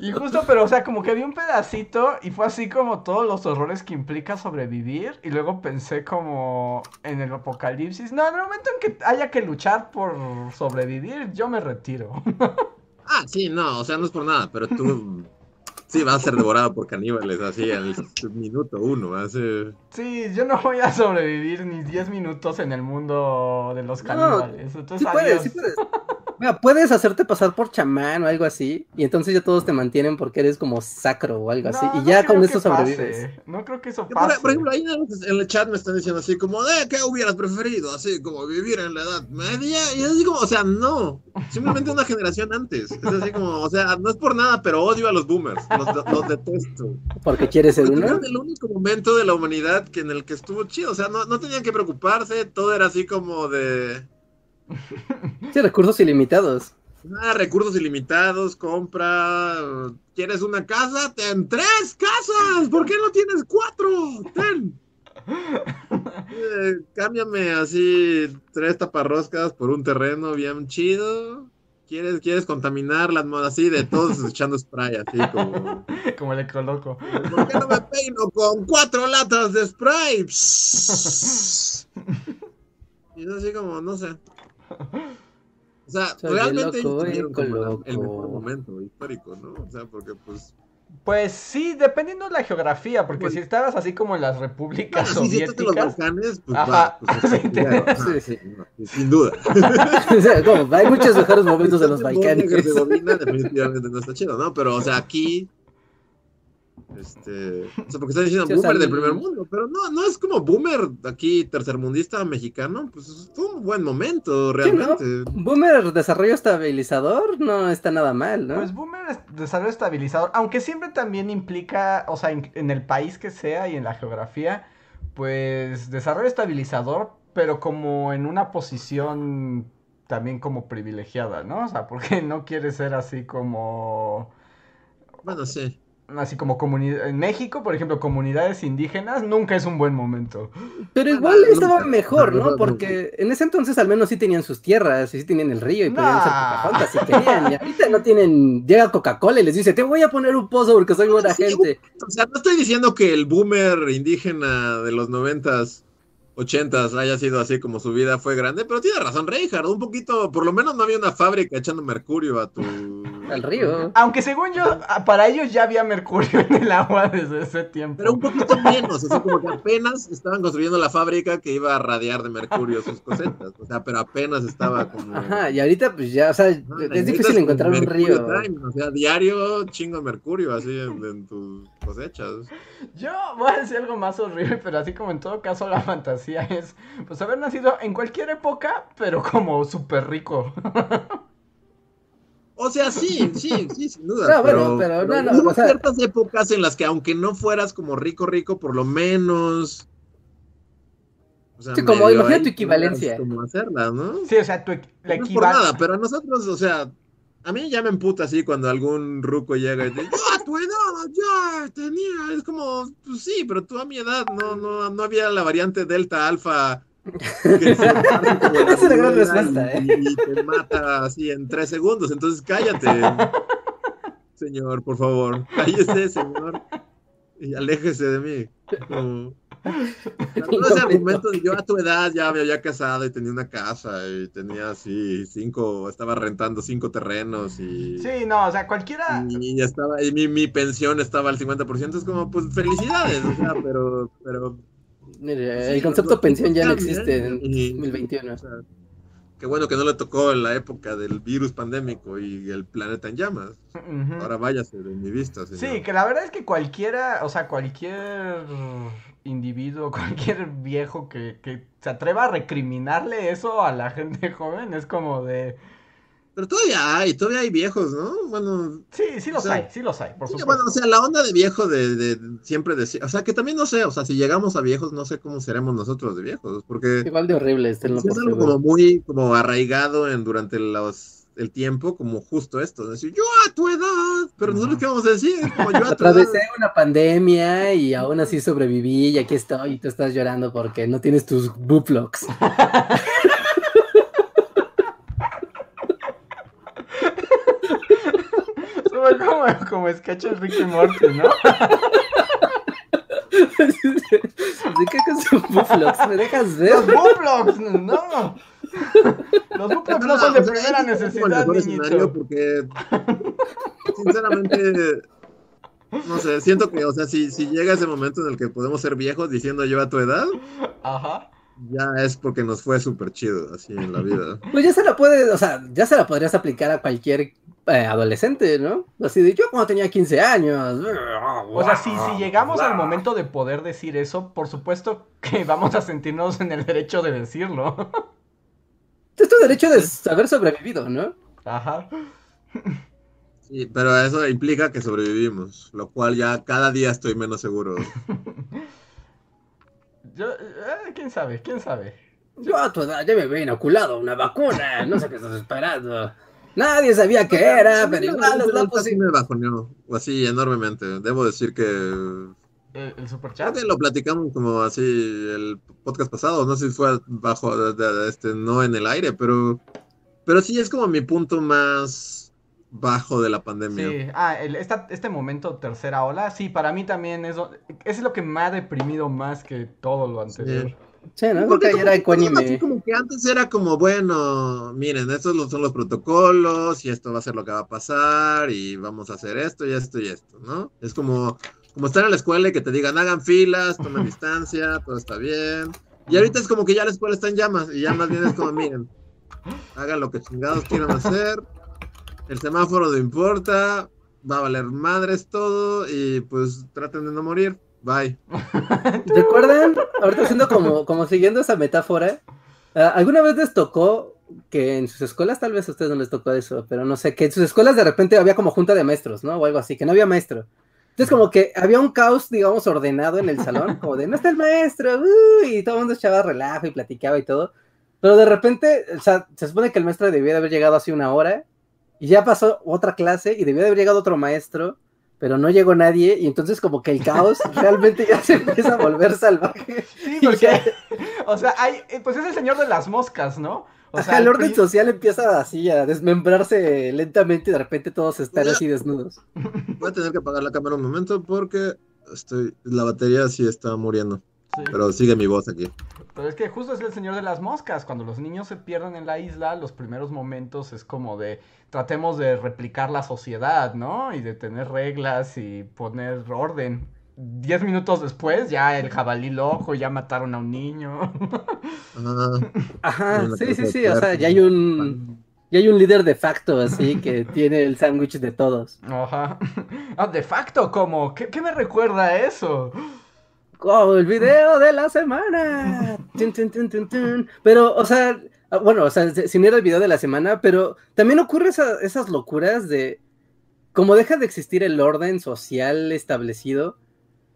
Speaker 1: Y justo, pero, o sea, como que vi un pedacito y fue así como todos los horrores que implica sobrevivir. Y luego pensé como en el apocalipsis. No, en el momento en que haya que luchar por sobrevivir, yo me retiro.
Speaker 3: Ah, sí, no, o sea, no es por nada, pero tú... Sí, va a ser devorado por caníbales así al minuto uno.
Speaker 1: Sí, yo no voy a sobrevivir ni 10 minutos en el mundo de los caníbales. Entonces,
Speaker 2: sí puedes, sí puedes. Mira, puedes hacerte pasar por chamán o algo así, y entonces ya todos te mantienen porque eres como sacro o algo así, y ya con eso sobrevives.
Speaker 1: No creo que eso pase.
Speaker 3: Por, ejemplo, ahí en el chat me están diciendo así como, de ¿qué hubieras preferido? Así como vivir en la edad media, y así como, o sea, no, simplemente una generación antes. Es así como, o sea, no es por nada, pero odio a los boomers, los, detesto.
Speaker 2: Porque quieres ser uno.
Speaker 3: Es el único momento de la humanidad que en el que estuvo chido, o sea, no, no tenían que preocuparse, todo era así como de
Speaker 2: Sí, recursos ilimitados.
Speaker 3: Ah, recursos ilimitados, compra. ¿Quieres una casa? Ten tres casas. ¿Por qué no tienes cuatro? Ten. Eh, cámbiame así tres taparroscas por un terreno bien chido. ¿Quieres, quieres contaminar las modas así de todos echando spray así como.
Speaker 1: Como coloco.
Speaker 3: ¿Por qué no me peino con cuatro latas de spray? y es así como, no sé. O sea, realmente el mejor momento histórico, ¿no? O sea, porque pues
Speaker 1: pues sí, dependiendo de la geografía, porque si estabas así como en las repúblicas no, soviéticas. Si los
Speaker 3: Balcanes, pues Ajá. pues, sí, sí, sí, sin duda.
Speaker 2: o sea, como, hay muchos mejores momentos de los Balcanes.
Speaker 3: definitivamente no está chido, ¿no? Pero, o sea, aquí este, o sea, porque están diciendo boomer del primer mundo, pero no, no es como boomer aquí, tercermundista mexicano, pues fue un buen momento, realmente.
Speaker 2: Boomer desarrollo estabilizador no está nada mal, ¿no?
Speaker 1: Pues boomer desarrollo estabilizador, aunque siempre también implica, o sea, en, el país que sea y en la geografía, pues desarrollo estabilizador, pero como en una posición también como privilegiada, ¿no? O sea, porque no quiere ser así como...
Speaker 3: Bueno, sí
Speaker 1: así como comunidad en México, por ejemplo, comunidades indígenas, nunca es un buen momento.
Speaker 2: Pero igual estaba mejor, ¿no? Porque en ese entonces al menos sí tenían sus tierras, sí tenían el río y podían ser Pocahontas si querían. Y ahorita no tienen, llega Coca-Cola y les dice, te voy a poner un pozo porque soy buena gente.
Speaker 3: O sea, no estoy diciendo que el boomer indígena de los noventas ochentas haya sido así como su vida fue grande, pero tiene razón Reinhardt, un poquito, por lo menos no había una fábrica echando mercurio a tu...
Speaker 2: Al río.
Speaker 1: Aunque según yo, para ellos ya había mercurio en el agua desde ese tiempo.
Speaker 3: Pero un poquito menos, así como que apenas estaban construyendo la fábrica que iba a radiar de mercurio sus cosechas, o sea, pero apenas estaba como...
Speaker 2: Ajá, y ahorita pues ya, o sea, es difícil encontrar un río.
Speaker 3: o sea, diario chingo de mercurio así en tus cosechas.
Speaker 1: Yo voy a decir algo más horrible, pero así como en todo caso la fantasía es, pues haber nacido en cualquier época, pero como súper rico.
Speaker 3: O sea, sí, sí, sí, sin duda. No, pero, pero, no, no, hubo ciertas épocas en las que aunque no fueras como rico, rico, por lo menos...
Speaker 2: O sea, sí, como imagina tu equivalencia.
Speaker 3: Como hacerla, ¿no?
Speaker 1: Sí, o sea, tu,
Speaker 3: la no por nada, pero a nosotros, o sea, a mí ya me emputa así cuando algún ruco llega y dice, ¡Ah, tu edad! Ya tenía. Es como, pues sí, pero tú a mi edad no, no, no había la variante Delta Alfa. Que
Speaker 2: se es una gran respuesta,
Speaker 3: ¿eh? Y, te mata así en tres segundos. Entonces cállate, señor, por favor. Cállese, señor. Y aléjese de mí. Todo ese argumento de yo a tu edad ya me había casado y tenía una casa y tenía así cinco, estaba rentando cinco terrenos y...
Speaker 1: Sí, no, o sea, cualquiera...
Speaker 3: Y, estaba, y mi, mi, pensión estaba al 50%, es como, pues felicidades, o sea, pero... pero
Speaker 2: Mire, el concepto pensión ya no existe en 2021. O sea,
Speaker 3: Qué bueno que no le tocó en la época del virus pandémico y el planeta en llamas. Ahora váyase de mi vista.
Speaker 1: Sí, que la verdad es que cualquiera, o sea, cualquier individuo, cualquier viejo que, que se atreva a recriminarle eso a la gente joven es como de...
Speaker 3: Pero todavía hay, todavía hay viejos, ¿no? Bueno.
Speaker 1: Sí, sí los hay, sí los hay, por supuesto.
Speaker 3: Bueno, o sea, la onda de viejo de, de siempre decir, o sea, que también no sé, o sea, si llegamos a viejos, no sé cómo seremos nosotros de viejos, porque.
Speaker 2: Igual de horrible, este
Speaker 3: es algo como muy, como arraigado en durante los, el tiempo, como justo esto, decir, yo a tu edad, pero nosotros qué vamos a decir, como yo a tu
Speaker 2: Atravesé una pandemia y aún así sobreviví y aquí estoy y tú estás llorando porque no tienes tus buplox.
Speaker 1: como, como sketch de Ricky Morty, ¿no?
Speaker 2: ¿De qué son Buflox? ¿Me dejas ver?
Speaker 1: Los Buflox, no. Los Buflox no son de primera necesidad, niñito.
Speaker 3: Porque, sinceramente, No sé, siento que, o sea, si, si llega ese momento en el que podemos ser viejos diciendo yo a tu edad,
Speaker 1: Ajá.
Speaker 3: ya es porque nos fue súper chido así en la vida.
Speaker 2: Pues ya se la puede, o sea, ya se la podrías aplicar a cualquier eh, adolescente, ¿no? Así de yo cuando tenía 15 años.
Speaker 1: O sea, si, si llegamos al momento de poder decir eso, por supuesto que vamos a sentirnos en el derecho de decirlo.
Speaker 2: Es tu derecho de haber sobrevivido, ¿no?
Speaker 1: Ajá.
Speaker 3: Sí, pero eso implica que sobrevivimos, lo cual ya cada día estoy menos seguro.
Speaker 1: Yo, eh, ¿Quién sabe? ¿Quién sabe?
Speaker 2: Yo a tu edad ya me había inoculado una vacuna, no sé qué estás esperando. Nadie sabía qué era, pero igual es la
Speaker 3: sí me bajoneó, o así enormemente. Debo decir que
Speaker 1: ¿El, el superchat?
Speaker 3: lo platicamos como así el podcast pasado, no sé si fue bajo, de- de- este, no en el aire, pero, pero sí es como mi punto más bajo de la pandemia.
Speaker 1: Sí, ah, el- esta- este momento tercera ola, sí, para mí también es, es lo que me ha deprimido más que todo lo anterior.
Speaker 2: Sí,
Speaker 3: Porque como,
Speaker 2: era
Speaker 3: así
Speaker 2: ecuánime.
Speaker 3: como que antes era como, bueno, miren, estos son los protocolos y esto va a ser lo que va a pasar y vamos a hacer esto y esto y esto, ¿no? Es como, como estar en la escuela y que te digan, hagan filas, tomen distancia, todo está bien. Y ahorita es como que ya la escuela está en llamas y ya más bien es como, miren, hagan lo que chingados quieran hacer, el semáforo no importa, va a valer madres todo y pues traten de no morir, bye.
Speaker 2: ¿Recuerdan? Ahorita siendo como, como siguiendo esa metáfora, ah, ¿alguna vez les tocó que en sus escuelas, tal vez a ustedes no les tocó eso, pero no sé, que en sus escuelas de repente había como junta de maestros, ¿no? O algo así, que no había maestro. Entonces como que había un caos, digamos, ordenado en el salón, como de, no está el maestro, uh", y todo el mundo echaba relajo y platicaba y todo. Pero de repente, o sea, se supone que el maestro debía de haber llegado hace una hora, y ya pasó otra clase, y debía de haber llegado otro maestro, pero no llegó nadie, y entonces como que el caos realmente ya se empieza a volver salvaje.
Speaker 1: Sí, porque,
Speaker 2: ya-
Speaker 1: o sea, hay, eh, pues es el señor de las moscas, ¿no? O sea,
Speaker 2: el orden social empieza así a desmembrarse lentamente y de repente todos están así desnudos.
Speaker 3: Voy a tener que apagar la cámara un momento porque estoy, la batería sí está muriendo.
Speaker 1: Sí.
Speaker 3: Pero sigue mi voz aquí.
Speaker 1: Pero es que justo es el señor de las moscas. Cuando los niños se pierden en la isla, los primeros momentos es como de tratemos de replicar la sociedad, ¿no? Y de tener reglas y poner orden. Diez minutos después, ya el jabalí loco, ya mataron a un niño.
Speaker 3: Ah,
Speaker 2: Ajá, sí, sí, sí, o sea, ya hay un, ya hay un líder de facto así que tiene el sándwich de todos.
Speaker 1: Ajá. Ah, de facto, como, ¿qué, qué me recuerda eso?
Speaker 2: ¡Oh, el video de la semana! Tun, tun, tun, tun, tun. Pero, o sea, bueno, o sea, si no era el video de la semana, pero también ocurre esa- esas locuras de como deja de existir el orden social establecido,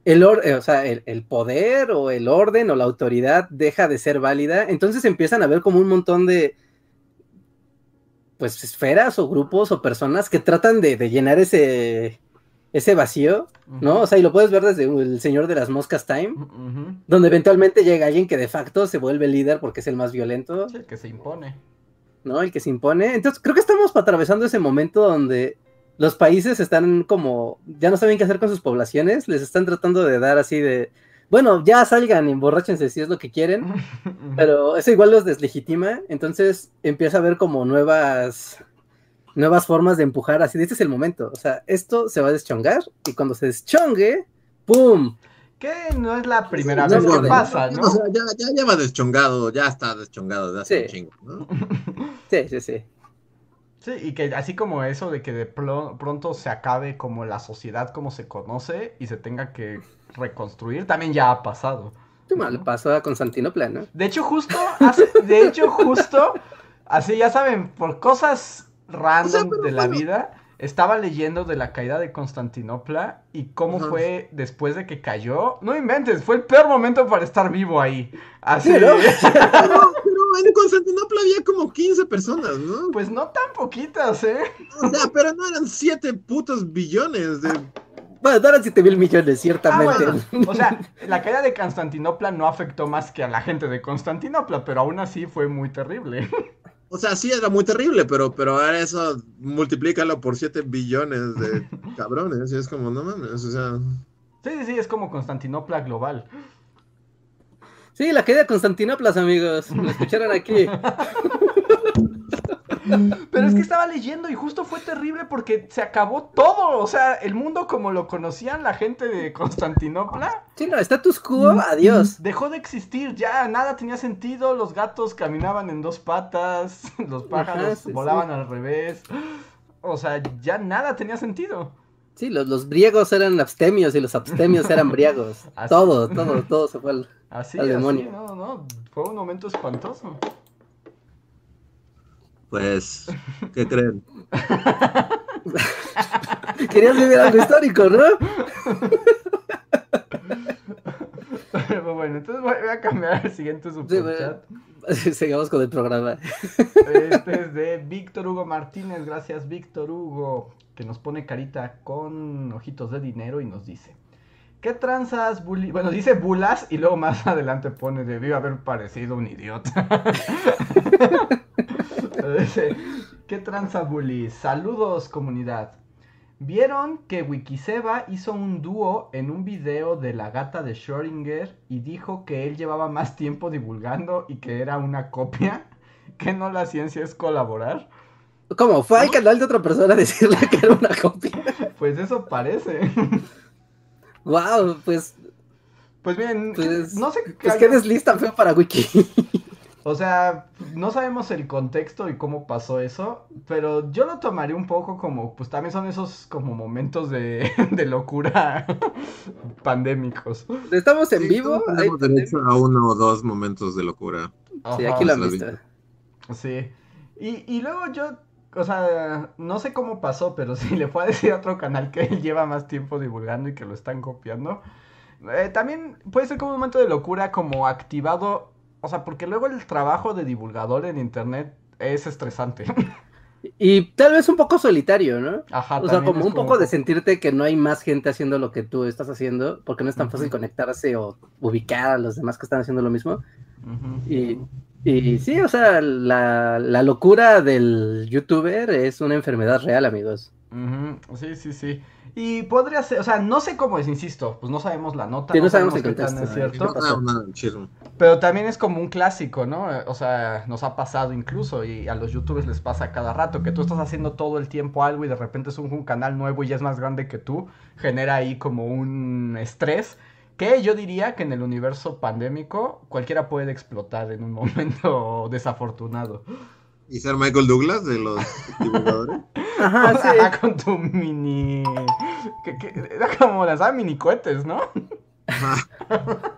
Speaker 2: el eh, o sea, el, poder o el orden o la autoridad deja de ser válida, entonces empiezan a ver como un montón de pues esferas o grupos o personas que tratan de llenar ese ese vacío, ¿no? O sea, y lo puedes ver desde el señor de las moscas Time, donde eventualmente llega alguien que de facto se vuelve líder porque es el más violento,
Speaker 1: Sí, el que se impone.
Speaker 2: ¿no? El que se impone. Entonces, creo que estamos atravesando ese momento donde los países están como, ya no saben qué hacer con sus poblaciones, les están tratando de dar así de, bueno, ya salgan emborráchense si es lo que quieren, pero eso igual los deslegitima, entonces empieza a haber como nuevas nuevas formas de empujar, así de este es el momento, o sea, esto se va a deschongar y cuando se deschongue, ¡pum!
Speaker 1: Que no es la primera vez que pasa, ¿no?
Speaker 3: O sea, ya, ya lleva deschongado, ya está deschongado de hace
Speaker 2: Sí.
Speaker 3: un chingo, ¿no?
Speaker 2: Sí, sí, sí.
Speaker 1: Sí, y que así como eso de que de pronto se acabe como la sociedad como se conoce y se tenga que reconstruir, también ya ha pasado.
Speaker 2: Tú mal pasó a Constantinopla, ¿no?
Speaker 1: De hecho, justo, hace- de hecho, justo, así ya saben, por cosas random de la
Speaker 3: bueno.
Speaker 1: vida, estaba leyendo de la caída de Constantinopla y cómo
Speaker 3: Ajá.
Speaker 1: fue después de que cayó. No inventes, fue el peor momento para estar vivo ahí. Así.
Speaker 3: Pero, pero en Constantinopla había como 15 personas, ¿no?
Speaker 1: pues no tan poquitas, ¿eh?
Speaker 3: O sea, pero no eran 7 putos billones de...
Speaker 2: Bueno, no eran 7 mil millones,
Speaker 1: Ah,
Speaker 2: ciertamente.
Speaker 1: bueno, o sea, la caída de Constantinopla no afectó más que a la gente de Constantinopla, pero aún así fue muy terrible.
Speaker 3: O sea, sí era muy terrible, pero, pero ahora eso multiplícalo por 7 billones de cabrones. Y es como, no mames, o sea...
Speaker 1: Sí, sí, sí, es como Constantinopla global.
Speaker 2: Sí, la caída de Constantinopla, amigos. Lo escucharon aquí.
Speaker 1: Pero es que estaba leyendo y justo fue terrible porque se acabó todo. O sea, el mundo como lo conocían la gente de Constantinopla.
Speaker 2: Sí, no, status quo, adiós.
Speaker 1: Dejó de existir, ya nada tenía sentido. Los gatos caminaban en dos patas, los pájaros
Speaker 2: Ajá, sí,
Speaker 1: volaban
Speaker 2: sí.
Speaker 1: al revés. O sea, ya nada tenía sentido.
Speaker 2: Sí, los, los griegos eran abstemios y los abstemios eran briagos.
Speaker 1: Así.
Speaker 2: Todo, todo, todo se fue al...
Speaker 1: Así,
Speaker 2: Al
Speaker 1: así,
Speaker 2: demonio.
Speaker 1: no, no, fue un momento espantoso.
Speaker 3: Pues, ¿qué creen?
Speaker 2: Querías vivir algo histórico, ¿no?
Speaker 1: Pero bueno, entonces voy a cambiar al siguiente superchat.
Speaker 2: Sigamos con el programa.
Speaker 1: Este es de Víctor Hugo Martínez. Gracias, Víctor Hugo, que nos pone carita con ojitos de dinero y nos dice: ¿Qué tranzas, bully? Bueno, dice bulas y luego más adelante pone: Debió haber parecido un idiota. ¿Qué tranza, bully? Saludos, comunidad. ¿Vieron que Wikiseba hizo un dúo en un video de la gata de Schrödinger y dijo que él llevaba más tiempo divulgando y que era una copia? ¿Que no la ciencia es colaborar?
Speaker 2: ¿Cómo? ¿Fue al canal de otra persona a decirle que era una copia?
Speaker 1: Pues eso parece.
Speaker 2: Wow, pues,
Speaker 1: Pues bien,
Speaker 2: pues,
Speaker 1: no sé
Speaker 2: pues
Speaker 1: haya-
Speaker 2: qué desliz tan feo para Wiki.
Speaker 1: O sea, no sabemos el contexto y cómo pasó eso, pero yo lo tomaría un poco como, pues también son esos como momentos de, de locura pandémicos.
Speaker 2: Estamos en
Speaker 3: Sí,
Speaker 2: vivo.
Speaker 3: Tenemos derecho a uno o dos momentos de locura.
Speaker 2: Sí, aquí lo han
Speaker 3: se lo
Speaker 2: visto.
Speaker 3: vi.
Speaker 1: Sí. Y, y luego yo, o sea, no sé cómo pasó, pero si le fue a decir a otro canal que él lleva más tiempo divulgando y que lo están copiando. eh, también puede ser como un momento de locura como activado, o sea, porque luego el trabajo de divulgador en internet es estresante.
Speaker 2: Y tal vez un poco solitario, ¿no?
Speaker 1: Ajá,
Speaker 2: O sea, como un poco de sentirte que no hay más gente haciendo lo que tú estás haciendo, porque no es tan fácil conectarse o ubicar a los demás que están haciendo lo mismo. Y, y sí, o sea, la, la locura del youtuber es una enfermedad real, amigos.
Speaker 1: Sí, sí, sí. Y podría ser, o sea, no sé cómo es, insisto, pues no sabemos la nota,
Speaker 2: Sí, no sabemos el
Speaker 1: qué tan es
Speaker 2: ¿no?
Speaker 1: cierto.
Speaker 3: Chisme.
Speaker 1: Pero también es como un clásico, ¿no? O sea, nos ha pasado incluso y a los youtubers les pasa cada rato que tú estás haciendo todo el tiempo algo y de repente es un, un canal nuevo y ya es más grande que tú, genera ahí como un estrés que yo diría que en el universo pandémico cualquiera puede explotar en un momento desafortunado.
Speaker 3: ¿Y ser Michael Douglas de los divulgadores?
Speaker 2: Ajá, sí.
Speaker 1: Ajá, con tu mini... que- que- Era como las ah, mini cohetes, ¿no?
Speaker 3: Ajá.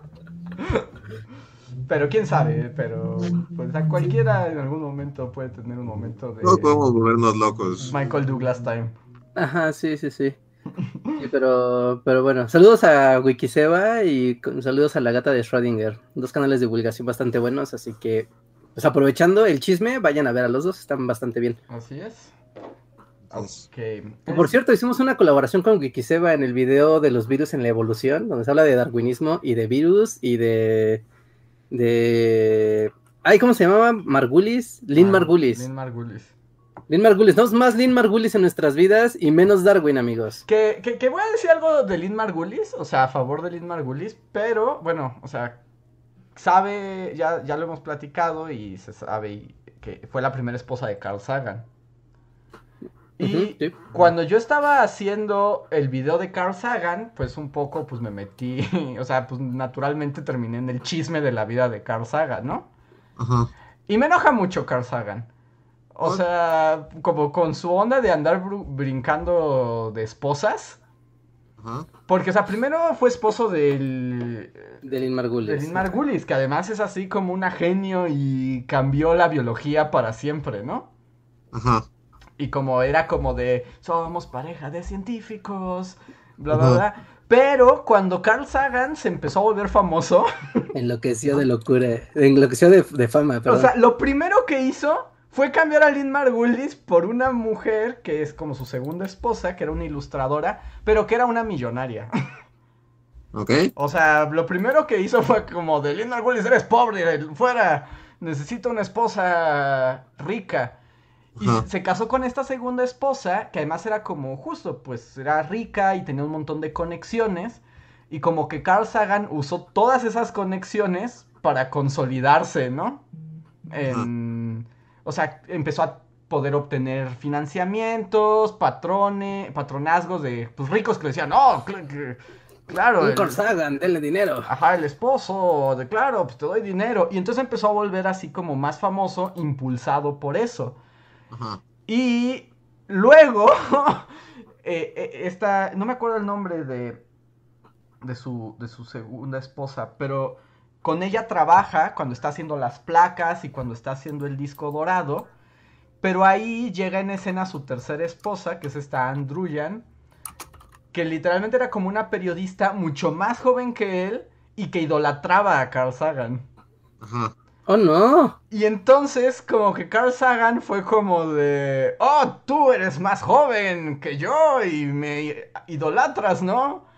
Speaker 1: Pero quién sabe, pero pues a cualquiera en algún momento puede tener un momento de
Speaker 3: Todos podemos volvernos locos.
Speaker 1: Michael Douglas time.
Speaker 2: Ajá, sí, sí, sí. Sí, pero, pero bueno, saludos a Wikiseba y saludos a la gata de Schrödinger. Dos canales de divulgación bastante buenos, así que, pues aprovechando el chisme, vayan a ver a los dos, están bastante bien.
Speaker 1: Así es.
Speaker 3: Entonces,
Speaker 1: Ok.
Speaker 2: Y Por cierto, hicimos una colaboración con Wikiseba en el video de los virus en la evolución, donde se habla de darwinismo y de virus y de. de. Ay, ¿cómo se llamaba? Margulis. Lynn
Speaker 1: Ah,
Speaker 2: Margulis.
Speaker 1: Lynn Margulis.
Speaker 2: Lynn Margulis. No, más Lynn Margulis en nuestras vidas y menos Darwin, amigos.
Speaker 1: Que, que, que voy a decir algo de Lynn Margulis, o sea, a favor de Lynn Margulis, pero bueno, o sea, sabe, ya, ya lo hemos platicado y se sabe que fue la primera esposa de Carl Sagan. Y
Speaker 2: sí.
Speaker 1: cuando yo estaba haciendo el video de Carl Sagan, pues un poco pues me metí, o sea, pues naturalmente terminé en el chisme de la vida de Carl Sagan, ¿no?
Speaker 3: Ajá.
Speaker 1: Y me enoja mucho Carl Sagan. O
Speaker 3: ¿Por?
Speaker 1: sea, como con su onda de andar brincando de esposas.
Speaker 3: Ajá.
Speaker 1: Porque, o sea, primero fue esposo del,
Speaker 2: De Lynn Margulis.
Speaker 1: de Lynn Margulis, que además es así como una genio y cambió la biología para siempre, ¿no?
Speaker 3: Ajá.
Speaker 1: Y como era como de, somos pareja de científicos, bla, bla,
Speaker 3: Ajá.
Speaker 1: bla. Pero cuando Carl Sagan se empezó a volver famoso,
Speaker 2: Enloqueció de locura. Enloqueció de, de fama,
Speaker 1: o
Speaker 2: perdón.
Speaker 1: sea, lo primero que hizo fue cambiar a Lynn Margulis por una mujer que es como su segunda esposa, que era una ilustradora, pero que era una millonaria.
Speaker 3: Ok.
Speaker 1: O sea, lo primero que hizo fue como de Lynn Margulis, eres pobre, fuera, necesito una esposa rica. Y se casó con esta segunda esposa, que además era como justo, pues era rica y tenía un montón de conexiones. Y como que Carl Sagan usó todas esas conexiones para consolidarse, ¿no? En- O sea, empezó a poder obtener financiamientos, patrones, patronazgos de pues, ricos que le decían, no, claro.
Speaker 2: Un Carl Sagan, denle dinero.
Speaker 1: Ajá, el esposo, de claro, pues te doy dinero. Y entonces empezó a volver así como más famoso, impulsado por eso. Ajá. Y luego, eh, eh, esta, no me acuerdo el nombre de, de, su, de su segunda esposa, pero con ella trabaja cuando está haciendo las placas y cuando está haciendo el disco dorado. Pero ahí llega en escena su tercera esposa, que es esta Andruyan, que literalmente era como una periodista mucho más joven que él y que idolatraba a Carl Sagan.
Speaker 2: Ajá. Oh, no.
Speaker 1: Y entonces, como que Carl Sagan fue como de, oh, tú eres más joven que yo y me idolatras, ¿no?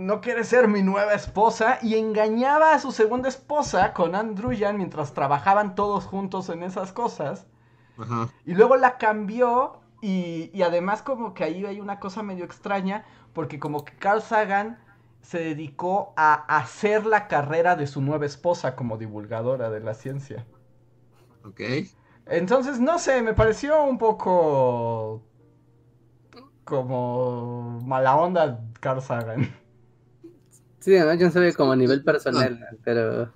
Speaker 1: No quieres ser mi nueva esposa. Y engañaba a su segunda esposa con Andruyan mientras trabajaban todos juntos en esas cosas. Y luego la cambió y, y, además como que ahí hay una cosa medio extraña porque como que Carl Sagan se dedicó a hacer la carrera de su nueva esposa como divulgadora de la ciencia.
Speaker 3: Ok.
Speaker 1: Entonces, no sé, me pareció un poco como mala onda Carl Sagan.
Speaker 2: Sí, además yo no sabía como a nivel personal, pero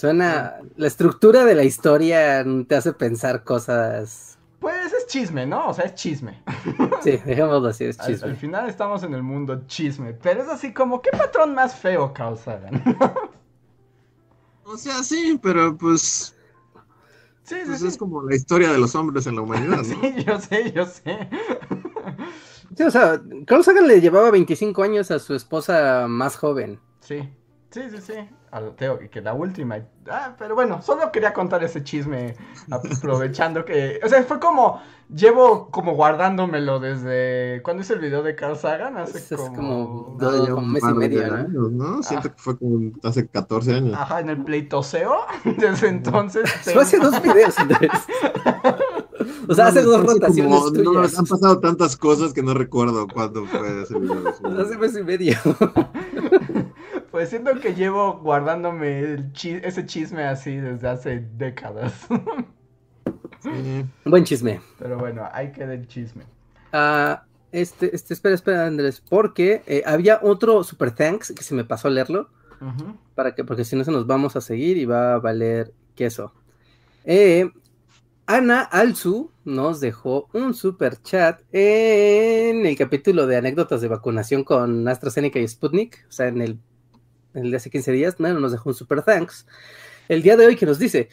Speaker 2: Suena. La estructura de la historia te hace pensar cosas.
Speaker 1: Pues es chisme, ¿no? O sea, es chisme.
Speaker 2: Sí, dejémoslo así, es chisme.
Speaker 1: Al, final estamos en el mundo chisme. Pero es así como, ¿qué patrón más feo causaran?
Speaker 3: o sea, sí, pero pues. Sí, sí, pues es como la historia de los hombres en la humanidad, ¿no?
Speaker 1: sí, yo sé, yo sé.
Speaker 2: sí, o sea, Carl Sagan le llevaba 25 años a su esposa más joven.
Speaker 1: Sí. Sí, sí, sí. Teo, que la última. Ah, pero bueno, solo quería contar ese chisme aprovechando que. O sea, fue como. Llevo como guardándomelo desde. ¿Cuándo hice el video de Carl Sagan? Hace
Speaker 2: como. como, un mes y medio,
Speaker 3: ¿no? ¿no? Siento que fue como hace 14 años.
Speaker 1: Ajá, en el pleitoseo. Desde entonces.
Speaker 2: Fue hace dos videos, Andrés. O sea, hace dos rotaciones tuyas.
Speaker 3: han pasado tantas cosas que no recuerdo cuándo fue ese video.
Speaker 2: Hace mes y medio.
Speaker 1: Pues siento que llevo guardándome ese chisme así desde hace décadas.
Speaker 2: Buen chisme.
Speaker 1: Pero bueno, hay que el chisme.
Speaker 2: Ah, este, este, espera, espera, Andrés, porque eh, había otro Super Thanks que se me pasó a leerlo. Para que, porque si no se nos vamos a seguir y va a valer queso. Eh, Ana Alzu nos dejó un super chat en el capítulo de anécdotas de vacunación con AstraZeneca y Sputnik, o sea, en el el de hace 15 días, no, nos dejó un super thanks. El día de hoy que nos dice,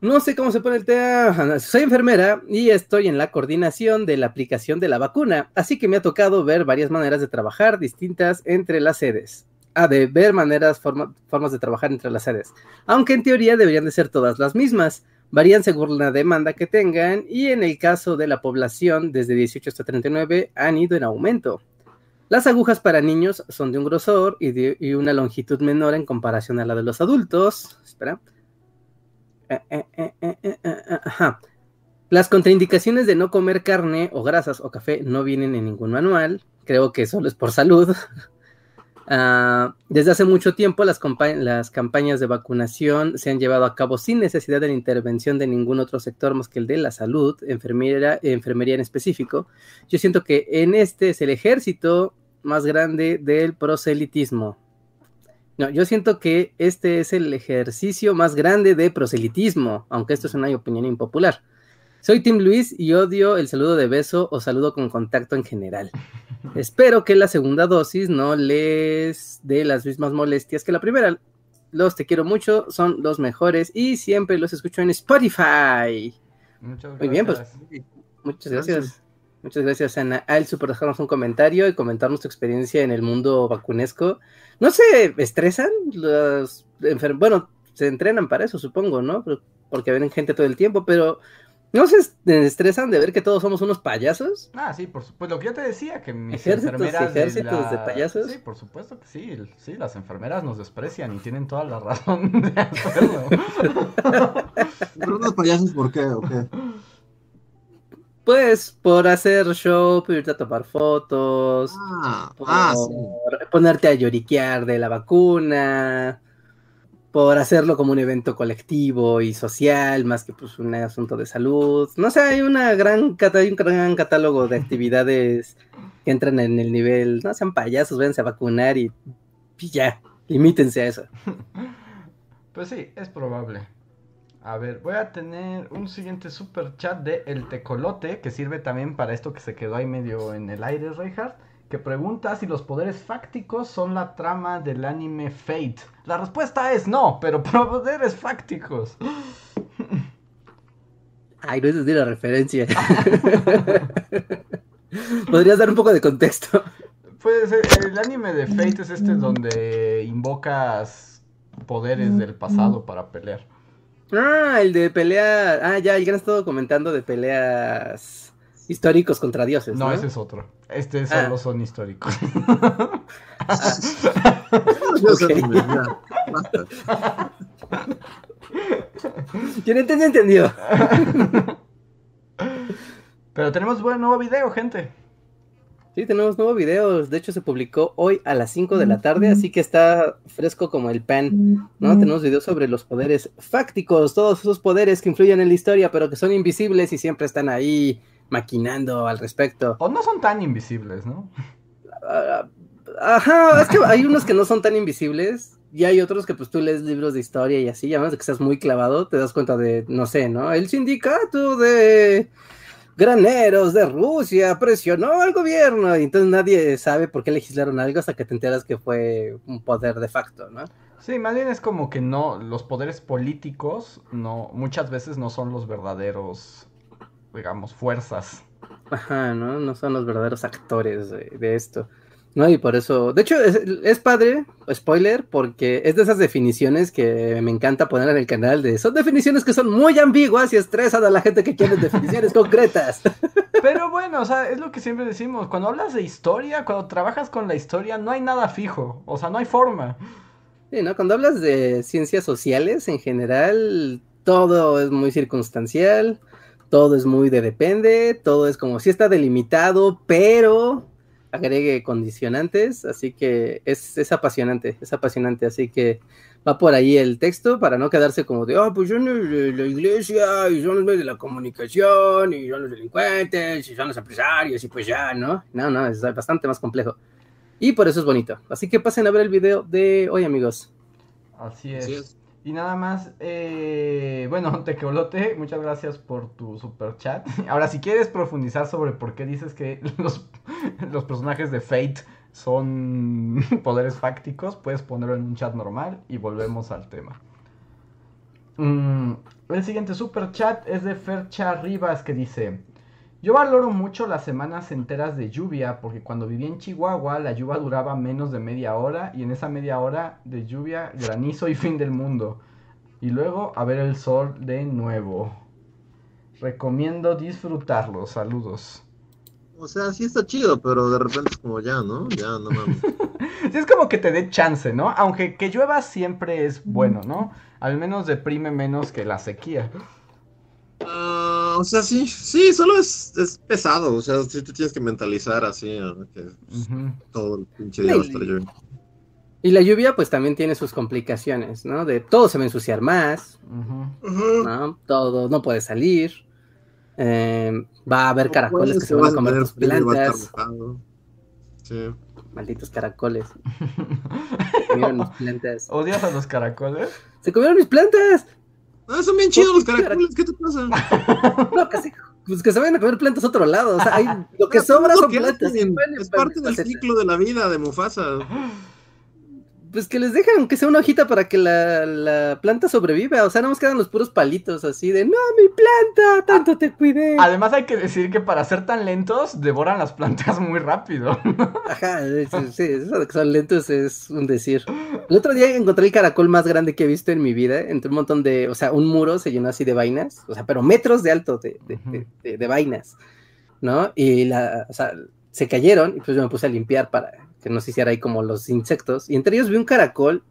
Speaker 2: no sé cómo se pone el tema, soy enfermera y estoy en la coordinación de la aplicación de la vacuna, así que me ha tocado ver varias maneras de trabajar distintas entre las sedes. Ah, de ver maneras, formas de trabajar entre las sedes. Aunque en teoría deberían de ser todas las mismas. Varían según la demanda que tengan y en el caso de la población desde 18 hasta 39 han ido en aumento. Las agujas para niños son de un grosor y de una longitud menor en comparación a la de los adultos. Espera. Eh, eh, eh, Las contraindicaciones de no comer carne o grasas o café no vienen en ningún manual. Creo que solo es por salud. Ah, desde hace mucho tiempo las, las, campañas de vacunación se han llevado a cabo sin necesidad de la intervención de ningún otro sector más que el de la salud, enfermería, enfermería en específico. Yo siento que en este es el ejército más grande del proselitismo. No, yo siento que este es el ejercicio más grande de proselitismo, aunque esto es una opinión impopular. Soy Tim Luis y odio el saludo de beso o saludo con contacto en general. Espero que la segunda dosis no les dé las mismas molestias que la primera. Los te quiero mucho, son los mejores y siempre los escucho en Spotify.
Speaker 1: Muchas gracias.
Speaker 2: Muy bien, pues. Muchas gracias. Muchas gracias, Ana Alzu, por dejarnos un comentario y comentarnos tu experiencia en el mundo vacunesco. ¿No se estresan los enfermos? Bueno, se entrenan para eso, supongo, ¿no? Porque ven gente todo el tiempo, pero ¿No se estresan de ver que todos somos unos payasos?
Speaker 1: Ah, sí, por supuesto. Lo que yo te decía, que mis
Speaker 2: ¿Ejércitos,
Speaker 1: enfermeras.
Speaker 2: ¿Ejércitos de, payasos?
Speaker 1: Sí, por supuesto que sí. Sí, las enfermeras nos desprecian y tienen toda la razón de hacerlo.
Speaker 3: ¿Pero unos payasos por qué o qué?
Speaker 2: Pues por hacer show, por irte a tomar fotos,
Speaker 3: ah, ah,
Speaker 2: ponerte a lloriquear de la vacuna. por hacerlo como un evento colectivo y social, más que pues un asunto de salud. No sé, hay una gran hay un gran catálogo de actividades que entran en el nivel, no sean payasos, váyanse a vacunar y, y ya, limítense a eso.
Speaker 1: Pues sí, es probable. A ver, voy a tener un siguiente super chat de El Tecolote, que sirve también para esto que se quedó ahí medio en el aire, Reinhardt, que pregunta si los poderes fácticos son la trama del anime Fate. La respuesta es no, pero poderes fácticos.
Speaker 2: Ay, no es decir la referencia. ¿Podrías dar un poco de contexto?
Speaker 1: Pues el anime de Fate es este donde invocas poderes del pasado para pelear.
Speaker 2: Ah, el de pelea. Ah, ya, el han estado comentando de peleas históricos contra dioses.
Speaker 1: No, ese es otro. Este solo ah. son históricos.
Speaker 2: Quien entiende, entendió.
Speaker 1: Pero tenemos buen nuevo video, gente.
Speaker 2: Sí, tenemos nuevos videos. De hecho, se publicó hoy a las 5 de la tarde, así que está fresco como el pan. ¿no? Tenemos videos sobre los poderes fácticos, todos esos poderes que influyen en la historia, pero que son invisibles y siempre están ahí maquinando al respecto.
Speaker 1: O no son tan invisibles, ¿no?
Speaker 2: Ah, ajá, es que hay unos que no son tan invisibles y hay otros que pues tú lees libros de historia y así, además de que estás muy clavado, te das cuenta de, no sé, ¿no? El sindicato de graneros de Rusia presionó al gobierno y entonces nadie sabe por qué legislaron algo hasta que te enteras que fue un poder de facto, ¿no?
Speaker 1: Sí, más bien es como que no, los poderes políticos no, muchas veces no son los verdaderos, digamos, fuerzas.
Speaker 2: Ajá, ¿no? No son los verdaderos actores de esto. No, y por eso, de hecho, es, padre, spoiler, porque es de esas definiciones que me encanta poner en el canal, de son definiciones que son muy ambiguas y estresan a la gente que quiere definiciones concretas.
Speaker 1: Pero bueno, o sea, es lo que siempre decimos, cuando hablas de historia, cuando trabajas con la historia, no hay nada fijo, o sea, no hay forma.
Speaker 2: Sí, ¿no? Cuando hablas de ciencias sociales, en general, todo es muy circunstancial, todo es muy de depende, todo es como si está delimitado, pero agregue condicionantes, así que es, es, apasionante, es apasionante, así que va por ahí el texto para no quedarse como de, oh, pues son de la iglesia y son los medios de la comunicación y son los delincuentes y son los empresarios y pues ya, ¿no? No, no, es bastante más complejo. Y por eso es bonito. Así que pasen a ver el video de hoy, amigos.
Speaker 1: Así es. Y nada más, eh, bueno, Tequeolote, muchas gracias por tu super chat. Ahora, si quieres profundizar sobre por qué dices que los, los personajes de Fate son poderes fácticos, puedes ponerlo en un chat normal y volvemos al tema. Mm, el siguiente super chat es de Fercha Rivas que dice: yo valoro mucho las semanas enteras de lluvia porque cuando vivía en Chihuahua la lluvia duraba menos de media hora y en esa media hora de lluvia granizo y fin del mundo. Y luego a ver el sol de nuevo. Recomiendo disfrutarlo. Saludos.
Speaker 3: O sea, sí está chido, pero de repente es como ya, ¿no? Ya, no mames.
Speaker 1: sí, es como que te dé chance, ¿no? Aunque que llueva siempre es bueno, ¿no? Al menos deprime menos que la sequía.
Speaker 3: Ah, o sea, sí, sí, solo es, es, pesado, o sea, sí te tienes que mentalizar así, que todo el pinche día va a estar lloviendo.
Speaker 2: Y la lluvia pues también tiene sus complicaciones, ¿no? De todo se va a ensuciar más, ¿no? Todo no puede salir, eh, va a haber caracoles que se van a comer tus plantas. Sí. Malditos caracoles.
Speaker 1: se comieron mis plantas. ¿Odias a los caracoles?
Speaker 2: Se comieron mis plantas.
Speaker 3: Ah, son bien chidos los caracoles, ¿qué te pasa?
Speaker 2: no, que pues que se vayan a comer plantas a otro lado. O sea, hay, lo que sobra son plantas.
Speaker 3: Es parte del ciclo de la vida de Mufasa
Speaker 2: pues que les dejan que sea una hojita para que la, planta sobreviva. O sea, no nos quedan los puros palitos así de, no, mi planta, tanto te cuidé.
Speaker 1: Además hay que decir que para ser tan lentos, devoran las plantas muy rápido.
Speaker 2: Ajá, sí, eso de que son lentos es un decir. El otro día encontré el caracol más grande que he visto en mi vida, entre un montón de, o sea, un muro se llenó así de vainas, o sea, pero metros de alto de, de, de vainas, ¿no? Y la, o sea, se cayeron y pues yo me puse a limpiar para que no se hiciera ahí como los insectos. Y entre ellos vi un caracol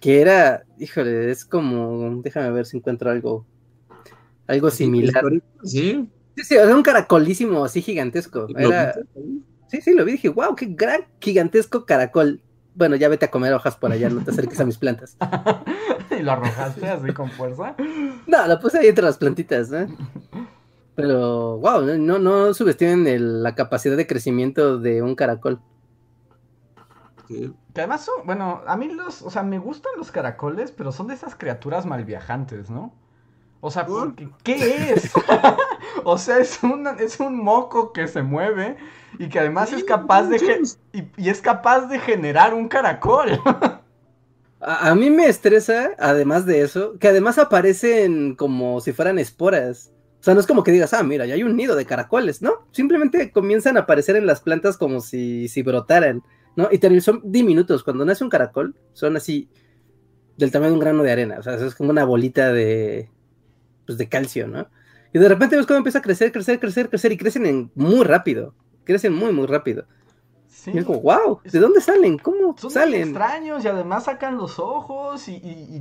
Speaker 2: que era, híjole, es como, déjame ver si encuentro algo, algo similar.
Speaker 3: Sí.
Speaker 2: Sí, sí, era un caracolísimo así gigantesco. Era... Sí, sí, lo vi, dije, wow, qué gran gigantesco caracol. bueno, ya vete a comer hojas por allá, no te acerques a mis plantas.
Speaker 1: ¿Y lo arrojaste así con fuerza?
Speaker 2: No, lo puse ahí entre las plantitas, ¿no? Pero, wow, no, no subestimen la capacidad de crecimiento de un caracol.
Speaker 1: Que además son, bueno, a mí los, o sea, me gustan los caracoles, pero son de esas criaturas malviajantes, ¿no? O sea, ¿qué, es? o sea, es, es un moco que se mueve y que además es capaz de y, es capaz de generar un caracol.
Speaker 2: a, mí me estresa, además de eso, que además aparecen como si fueran esporas. O sea, no es como que digas, ah, mira, ya hay un nido de caracoles, ¿no? Simplemente comienzan a aparecer en las plantas como si, si brotaran. ¿No? Y son diminutos. Cuando nace un caracol, son así del tamaño de un grano de arena. O sea, es como una bolita de, pues, de calcio, ¿no? Y de repente ves cómo empieza a crecer, crecer, crecer, crecer y crecen en muy rápido. Crecen muy, muy rápido. Sí. Y es como, wow, ¿de dónde salen? ¿Cómo
Speaker 1: son
Speaker 2: salen?
Speaker 1: extraños y además sacan los ojos y,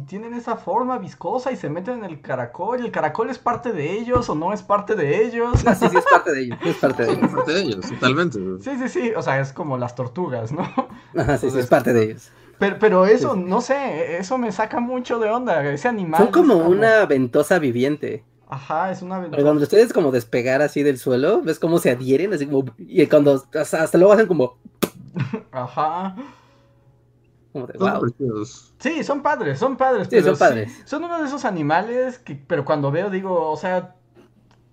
Speaker 1: tienen esa forma viscosa y se meten en el caracol. ¿Y el caracol es parte de ellos o no es parte de ellos?
Speaker 2: Ah, sí, sí, es parte de ellos. Es parte de ellos.
Speaker 3: Es parte de ellos, totalmente.
Speaker 1: Sí, sí, sí. O sea, es como las tortugas, ¿no?
Speaker 2: Ajá, sí, sí, es parte de ellos.
Speaker 1: Pero, pero eso, no sé, eso me saca mucho de onda. Ese animal.
Speaker 2: Son como, una ventosa viviente.
Speaker 1: Ajá, es una
Speaker 2: ventosa. cuando ustedes como despegar así del suelo, ves cómo se adhieren, así como. Y cuando hasta luego hacen como.
Speaker 1: Ajá. Sí, son padres, son padres.
Speaker 2: Sí, son padres.
Speaker 1: son uno de esos animales que, pero cuando veo digo, o sea,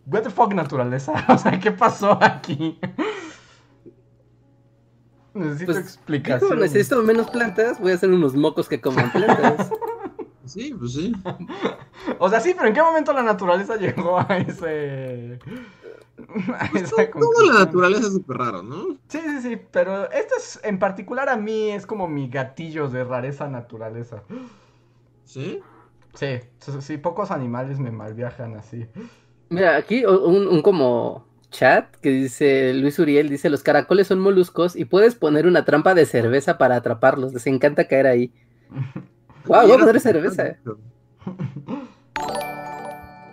Speaker 1: what the fuck naturaleza, o sea, ¿qué pasó aquí? necesito pues, explicación.
Speaker 2: necesito menos plantas, voy a hacer unos mocos que coman plantas.
Speaker 3: Sí, pues sí.
Speaker 1: o sea, sí, pero ¿en qué momento la naturaleza llegó a ese
Speaker 3: pues todo, la naturaleza es súper raro, ¿no?
Speaker 1: Sí, sí, sí, pero este es, en particular a mí es como mi gatillo de rareza naturaleza.
Speaker 3: ¿Sí?
Speaker 1: Sí, sí, pocos animales me malviajan así.
Speaker 2: Mira, aquí un, un como chat que dice Luis Uriel, dice, los caracoles son moluscos y puedes poner una trampa de cerveza para atraparlos, les encanta caer ahí. wow, voy a poner cerveza.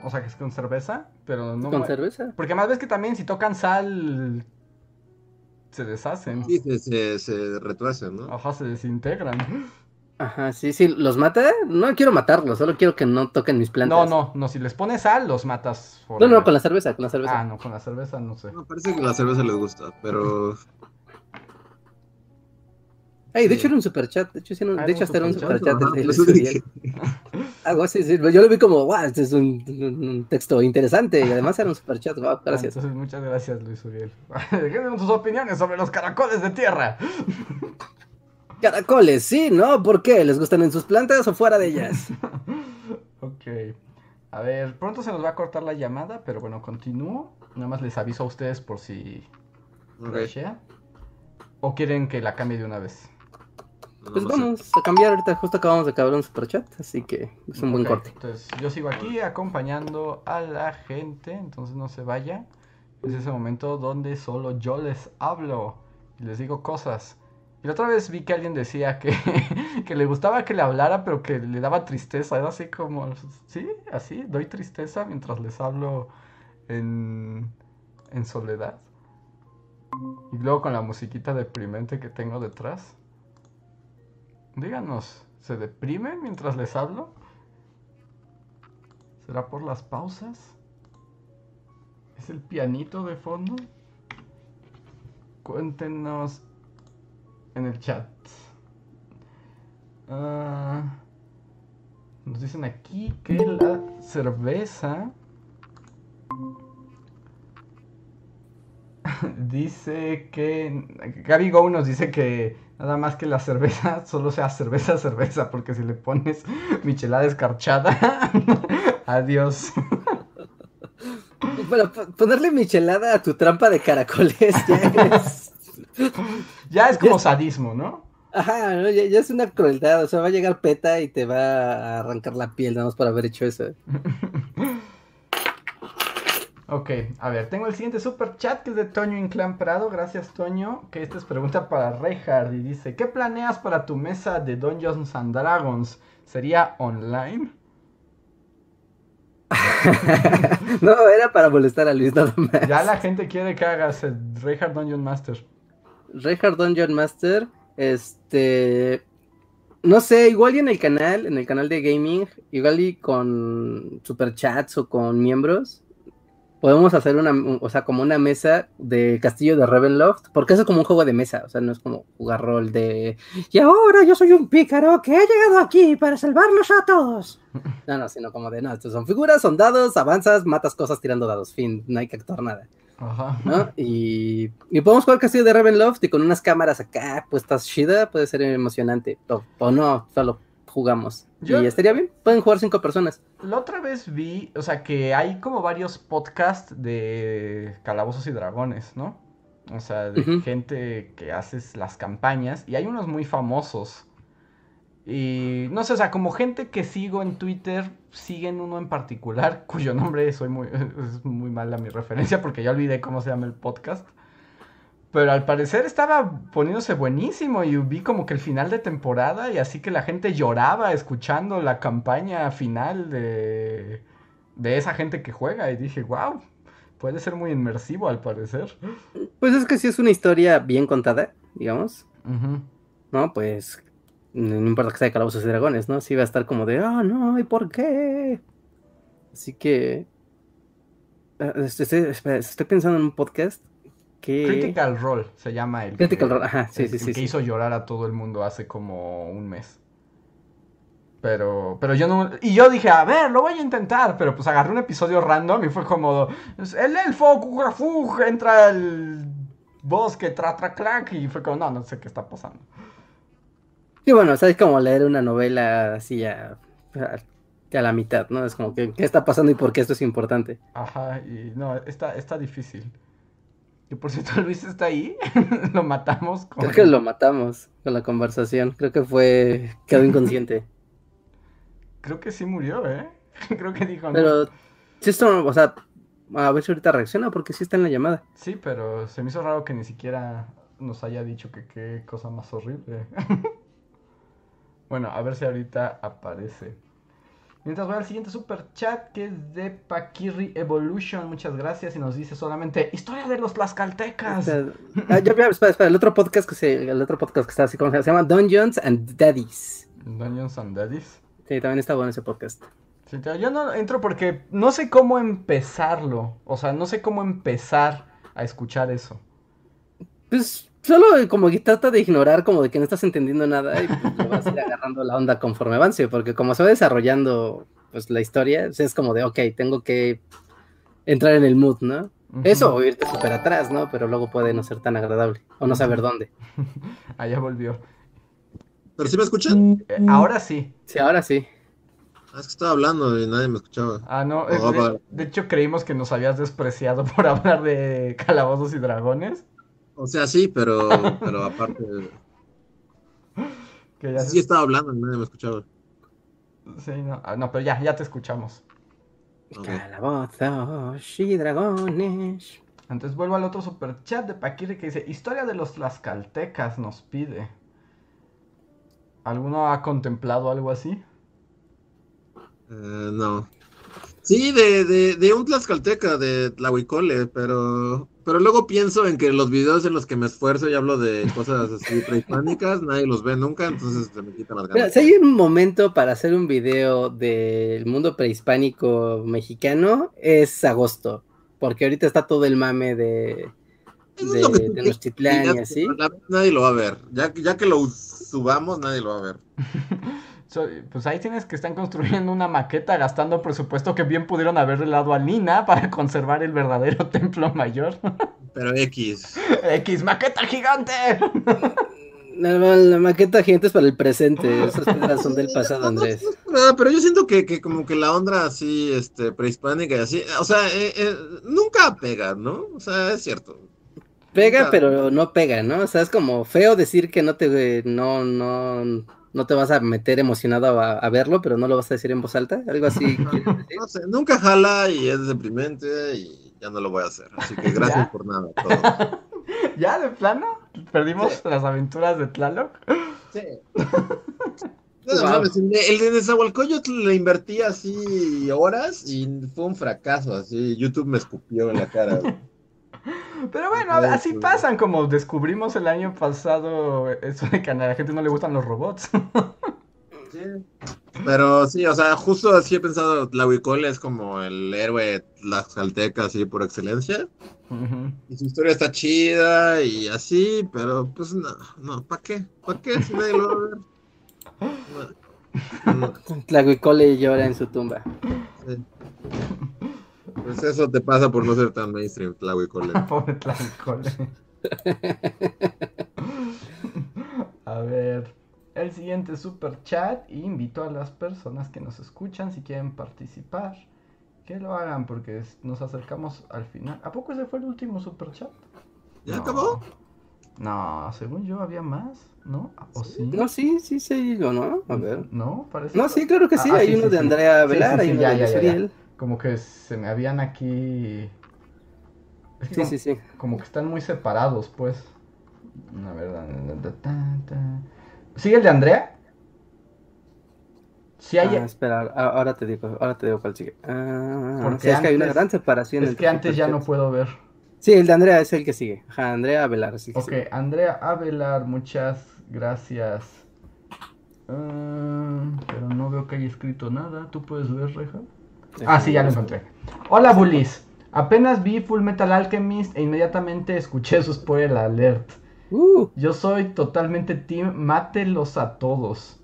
Speaker 1: O sea, que es con cerveza, pero no.
Speaker 2: Con cerveza.
Speaker 1: Porque más ves que también si tocan sal. Se deshacen.
Speaker 3: Sí, se, se, retuercen, ¿no?
Speaker 1: Ajá, se desintegran.
Speaker 2: Ajá, sí, sí, ¿los mata? No quiero matarlos, solo quiero que no toquen mis plantas.
Speaker 1: No, no, no, si les pones sal, los matas.
Speaker 2: No, no, con la cerveza, con la cerveza.
Speaker 1: Ah, no, con la cerveza no sé.
Speaker 3: No, parece que la cerveza les gusta, pero
Speaker 2: Ay, de hecho era un superchat, de hecho, sí, de hecho hasta era un superchat de Algo así, sí, yo lo vi como, wow, este es un, texto interesante y además era un superchat, wow, ah, gracias.
Speaker 1: Entonces, muchas gracias Luis Uriel. Déjenme sus opiniones sobre los caracoles de tierra.
Speaker 2: Caracoles, sí, ¿no? ¿Por qué? ¿Les gustan en sus plantas o fuera de ellas?
Speaker 1: ok. A ver, pronto se nos va a cortar la llamada, pero bueno, continúo. Nada más les aviso a ustedes por si... Okay. ¿O quieren que la cambie de una vez?
Speaker 2: Pues vamos a cambiar ahorita, justo acabamos de acabar un superchat, así que es un buen corte.
Speaker 1: Entonces, yo sigo aquí acompañando a la gente, entonces no se vaya. Es ese momento donde solo yo les hablo y les digo cosas. Y la otra vez vi que alguien decía que, que le gustaba que le hablara, pero que le daba tristeza. Era así como, sí, así, doy tristeza mientras les hablo en, en soledad. Y luego con la musiquita deprimente que tengo detrás. Díganos, ¿se deprimen mientras les hablo? ¿Será por las pausas? ¿Es el pianito de fondo? Cuéntenos en el chat. Ah, nos dicen aquí que la cerveza dice que Gaby Go nos dice que Nada más que la cerveza solo sea cerveza, cerveza, porque si le pones michelada escarchada, adiós.
Speaker 2: Bueno, ponerle michelada a tu trampa de caracoles ya es...
Speaker 1: ya es como sadismo, ¿no?
Speaker 2: Ajá, ya, ya, es una crueldad, o sea, va a llegar PETA y te va a arrancar la piel nada más por haber hecho eso.
Speaker 1: Ok, a ver, tengo el siguiente super chat que es de Toño Inclán Prado. Gracias, Toño. Que esta es pregunta para Reinhard y dice: ¿Qué planeas para tu mesa de Dungeons and Dragons? ¿Sería online?
Speaker 2: no, era para molestar a Luis nada más.
Speaker 1: Ya la gente quiere que hagas el Reinhard Dungeon Master.
Speaker 2: Reinhard Dungeon Master. Este, no sé, igual y en el canal, en el canal de gaming, igual y con superchats o con miembros, podemos hacer una, o sea, como una mesa de Castillo de Ravenloft, porque eso es como un juego de mesa, o sea, no es como jugar rol de, y ahora yo soy un pícaro que ha llegado aquí para salvarlos a todos. No, no, sino como de, no, estos son figuras, son dados, avanzas, matas cosas tirando dados, fin, no hay que actuar nada.
Speaker 1: Ajá.
Speaker 2: ¿no? Y, y podemos jugar Castillo de Ravenloft y con unas cámaras acá puestas chida, puede ser emocionante. O, o no, solo jugamos.
Speaker 1: Yo-
Speaker 2: Y estaría bien, pueden jugar cinco personas.
Speaker 1: La otra vez vi, o sea, que hay como varios podcasts de Calabozos y Dragones, ¿no? O sea, de gente que hace las campañas y hay unos muy famosos. Y no sé, o sea, como gente que sigo en Twitter, siguen uno en particular, cuyo nombre soy muy, es muy mala mi referencia porque ya olvidé cómo se llama el podcast. Pero al parecer estaba poniéndose buenísimo y vi como que el final de temporada y así que la gente lloraba escuchando la campaña final de, de esa gente que juega y dije, wow, puede ser muy inmersivo al parecer.
Speaker 2: Pues es que si es una historia bien contada, digamos. ¿no? Pues no importa que sea de Calabozos y Dragones, ¿no? Sí va a estar como de, ah, no, ¿y por qué? Así que... ah, Estoy, estoy- espera, estoy pensando en un podcast que...
Speaker 1: Critical Role se llama el
Speaker 2: Critical
Speaker 1: que,
Speaker 2: Role, ajá, sí,
Speaker 1: el
Speaker 2: sí,
Speaker 1: que
Speaker 2: sí, sí.
Speaker 1: hizo llorar a todo el mundo hace como un mes. Pero, pero yo no. Y yo dije, a ver, lo voy a intentar. Pero pues agarré un episodio random y fue como. El elfo, Cucafug, entra al bosque, tra, tra, clac. Y fue como, no, no sé qué está pasando.
Speaker 2: Y bueno, o sea, es como leer una novela así a, a, a la mitad, ¿no? Es como que, ¿qué está pasando y por qué esto es importante?
Speaker 1: Ajá, y no, está, está difícil. Y por cierto, Luis está ahí. lo matamos con.
Speaker 2: Creo que lo matamos con la conversación. Creo que fue, quedó inconsciente.
Speaker 1: Creo que sí murió, ¿eh? Creo que dijo no.
Speaker 2: Pero, si esto, o sea, a ver si ahorita reacciona porque sí está en la llamada.
Speaker 1: Sí, pero se me hizo raro que ni siquiera nos haya dicho que qué cosa más horrible. bueno, a ver si ahorita aparece. Mientras voy al siguiente super chat que es de Paquirri Evolution. Muchas gracias y nos dice solamente historia de los tlaxcaltecas.
Speaker 2: sea, ah, ya, ya, espera, espera, el otro podcast que se, el otro podcast que está así como se llama Dungeons and Daddies.
Speaker 1: Dungeons and Daddies.
Speaker 2: Sí, también está bueno ese podcast.
Speaker 1: Sí, yo no entro porque no sé cómo empezarlo. O sea, no sé cómo empezar a escuchar eso.
Speaker 2: Pues solo como que trata de ignorar como de que no estás entendiendo nada y pues, le vas a ir agarrando la onda conforme avance, porque como se va desarrollando pues la historia, pues, es como de, ok, tengo que entrar en el mood, ¿no? Eso o irte súper atrás, ¿no? Pero luego puede no ser tan agradable o no saber dónde.
Speaker 1: Allá volvió.
Speaker 3: ¿Pero sí me escuchan?
Speaker 1: Eh, ahora sí.
Speaker 2: Sí, ahora sí.
Speaker 3: Ah, es que estaba hablando y nadie me escuchaba.
Speaker 1: Ah, no. de hecho, creímos que nos habías despreciado por hablar de calabozos y dragones.
Speaker 3: O sea, sí, pero, pero aparte.
Speaker 1: Que ya
Speaker 3: Sí estaba hablando nadie me escuchaba.
Speaker 1: Sí, no. Ah, no, pero ya, ya te escuchamos.
Speaker 3: Ok.
Speaker 2: Calabozos y dragones.
Speaker 1: Entonces vuelvo al otro super chat de Paquire que dice: Historia de los tlaxcaltecas nos pide. ¿Alguno ha contemplado algo así?
Speaker 3: Eh, no. Sí, de, de, de un tlaxcalteca, de Tlahuicole, pero, pero luego pienso en que los videos en los que me esfuerzo y hablo de cosas así prehispánicas, nadie los ve nunca, entonces se me quitan las ganas.
Speaker 2: si hay un momento para hacer un video del mundo prehispánico mexicano, es agosto. Porque ahorita está todo el mame de,
Speaker 3: Eso
Speaker 2: de,
Speaker 3: que
Speaker 2: Tenochtitlán y
Speaker 3: pero
Speaker 2: así.
Speaker 3: Nadie lo va a ver. Ya, que- ya que lo subamos, nadie lo va a ver.
Speaker 1: So- pues ahí tienes que están construyendo una maqueta gastando presupuesto que bien pudieron haberle dado a Nina para conservar el verdadero templo mayor.
Speaker 3: Pero X.
Speaker 1: X, maqueta gigante.
Speaker 2: La, la maqueta gigante es para el presente, esas piedras son del pasado, Andrés.
Speaker 3: Ah, pero yo siento que, que como que la onda así, este, prehispánica y así, o sea, eh, eh, nunca pega, ¿no? O sea, es cierto.
Speaker 2: Pega,
Speaker 3: Nunca-
Speaker 2: pero no pega, ¿no? O sea, es como feo decir que no te no, no, no te vas a meter emocionado a, a verlo, pero no lo vas a decir en voz alta, algo así.
Speaker 3: No sé, nunca jala y es deprimente y ya no lo voy a hacer. Así que gracias
Speaker 1: ¿Ya?
Speaker 3: por nada. a todos.
Speaker 1: ¿Ya de plano? ¿Perdimos las aventuras de Tlaloc?
Speaker 3: No
Speaker 2: Wow.
Speaker 3: mames, el de, el de Nezahualcóyotl le invertí así horas y fue un fracaso, así YouTube me escupió en la cara.
Speaker 1: Pero bueno, así pasan, como descubrimos el año pasado eso de que a la gente no le gustan los robots.
Speaker 3: Sí. Pero sí, o sea, justo así he pensado, la Wicol es como el héroe Tlaxcalteca, así por excelencia. Y su historia está chida y así, pero pues no, no, ¿para qué? ¿Para qué si nadie lo va a ver?
Speaker 2: No. llora en su tumba.
Speaker 3: Pues eso te pasa por no ser tan mainstream, Tlahuicole.
Speaker 1: Pobre Tlahuicole. a ver, el siguiente super chat. Invito a las personas que nos escuchan, si quieren participar, que lo hagan porque nos acercamos al final. ¿A poco ese fue el último super chat?
Speaker 3: ¿Ya acabó?
Speaker 1: No, según yo había más, ¿no? ¿O sí?
Speaker 2: No, sí, sí, sí, ¿no? A ver.
Speaker 1: No, parece.
Speaker 2: No, sí, claro que sí. Ah, hay uno de Andrea Velar, hay uno de
Speaker 1: Como que se me habían aquí.
Speaker 2: sí, sí, sí.
Speaker 1: Como que están muy separados, pues. A ver, ¿Sigue el de Andrea?
Speaker 2: Sí hay... Ah, espera, ahora te digo, ahora te digo cuál sigue. Ah, Porque es que hay una gran separación.
Speaker 1: Es que antes ya no puedo ver.
Speaker 2: Sí, el de Andrea es el que sigue. Ajá, Andrea Avelar. Sí
Speaker 1: ok, Andrea Avelar, muchas gracias. Ah, pero no veo que haya escrito nada. ¿Tú puedes ver, Reja? Ah, sí, ya lo encontré. Hola, Bullies. Apenas vi Full Metal Alchemist e inmediatamente escuché su spoiler alert. Uh. Yo soy totalmente team, mátelos a todos.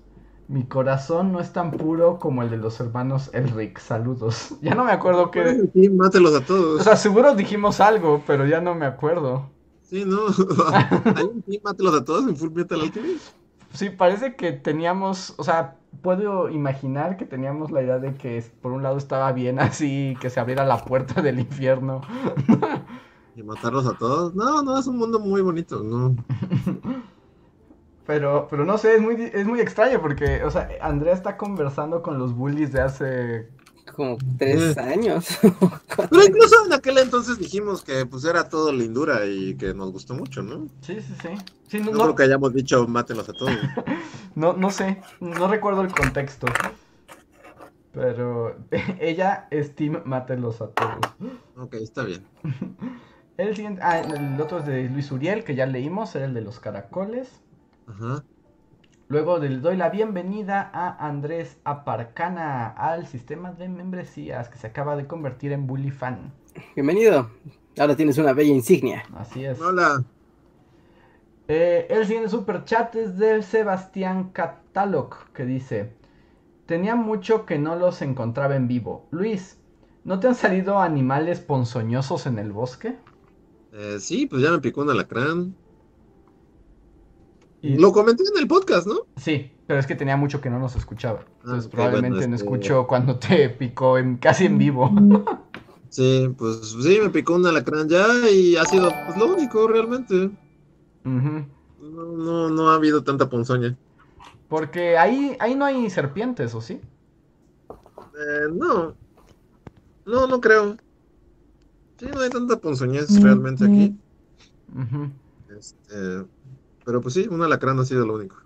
Speaker 1: Mi corazón no es tan puro como el de los hermanos Elric. Saludos. Ya no me acuerdo qué.
Speaker 3: Sí, mátelos a todos.
Speaker 1: O sea, seguro dijimos algo, pero ya no me acuerdo.
Speaker 3: Sí, no. ¿Hay un team mátelos a todos en Full Metal Alchemist?
Speaker 1: Sí, parece que teníamos, o sea, puedo imaginar que teníamos la idea de que por un lado estaba bien así, que se abriera la puerta del infierno.
Speaker 3: ¿Y matarlos a todos? No, no, es un mundo muy bonito, no.
Speaker 1: Pero, pero no sé, es muy, es muy extraño porque, o sea, Andrea está conversando con los bullies de hace...
Speaker 2: Como tres eh. años.
Speaker 3: pero incluso en aquel entonces dijimos que pues era todo lindura y que nos gustó mucho, ¿no?
Speaker 1: Sí, sí,
Speaker 3: sí. no, creo que hayamos dicho mátenlos a todos.
Speaker 1: no, no sé, no recuerdo el contexto. Pero ella es Team Mátenlos a todos.
Speaker 3: Ok, está bien.
Speaker 1: El siguiente, ah, el otro es de Luis Uriel, que ya leímos, era el de los caracoles. Luego le doy la bienvenida a Andrés Aparcana al sistema de membresías que se acaba de convertir en Bully Fan.
Speaker 2: Bienvenido. Ahora tienes una bella insignia.
Speaker 1: Así es.
Speaker 3: Hola.
Speaker 1: Eh, el siguiente super chat es del Sebastián Catalog que dice: Tenía mucho que no los encontraba en vivo. Luis, ¿no te han salido animales ponzoñosos en el bosque?
Speaker 3: Eh, sí, pues ya me picó un alacrán. Lo comenté en el podcast, ¿no?
Speaker 1: Sí, pero es que tenía mucho que no nos escuchaba. Ah, Entonces probablemente no este escuchó cuando te picó en, casi en vivo.
Speaker 3: Sí, pues sí, me picó un alacrán ya y ha sido pues, lo único realmente. no, no, ha habido tanta ponzoña.
Speaker 1: Porque ahí, ahí no hay serpientes, ¿o sí?
Speaker 3: Eh, no. No, no creo. Sí, no hay tanta ponzoñez realmente aquí. Este, pero pues sí, un alacrán ha sido lo único.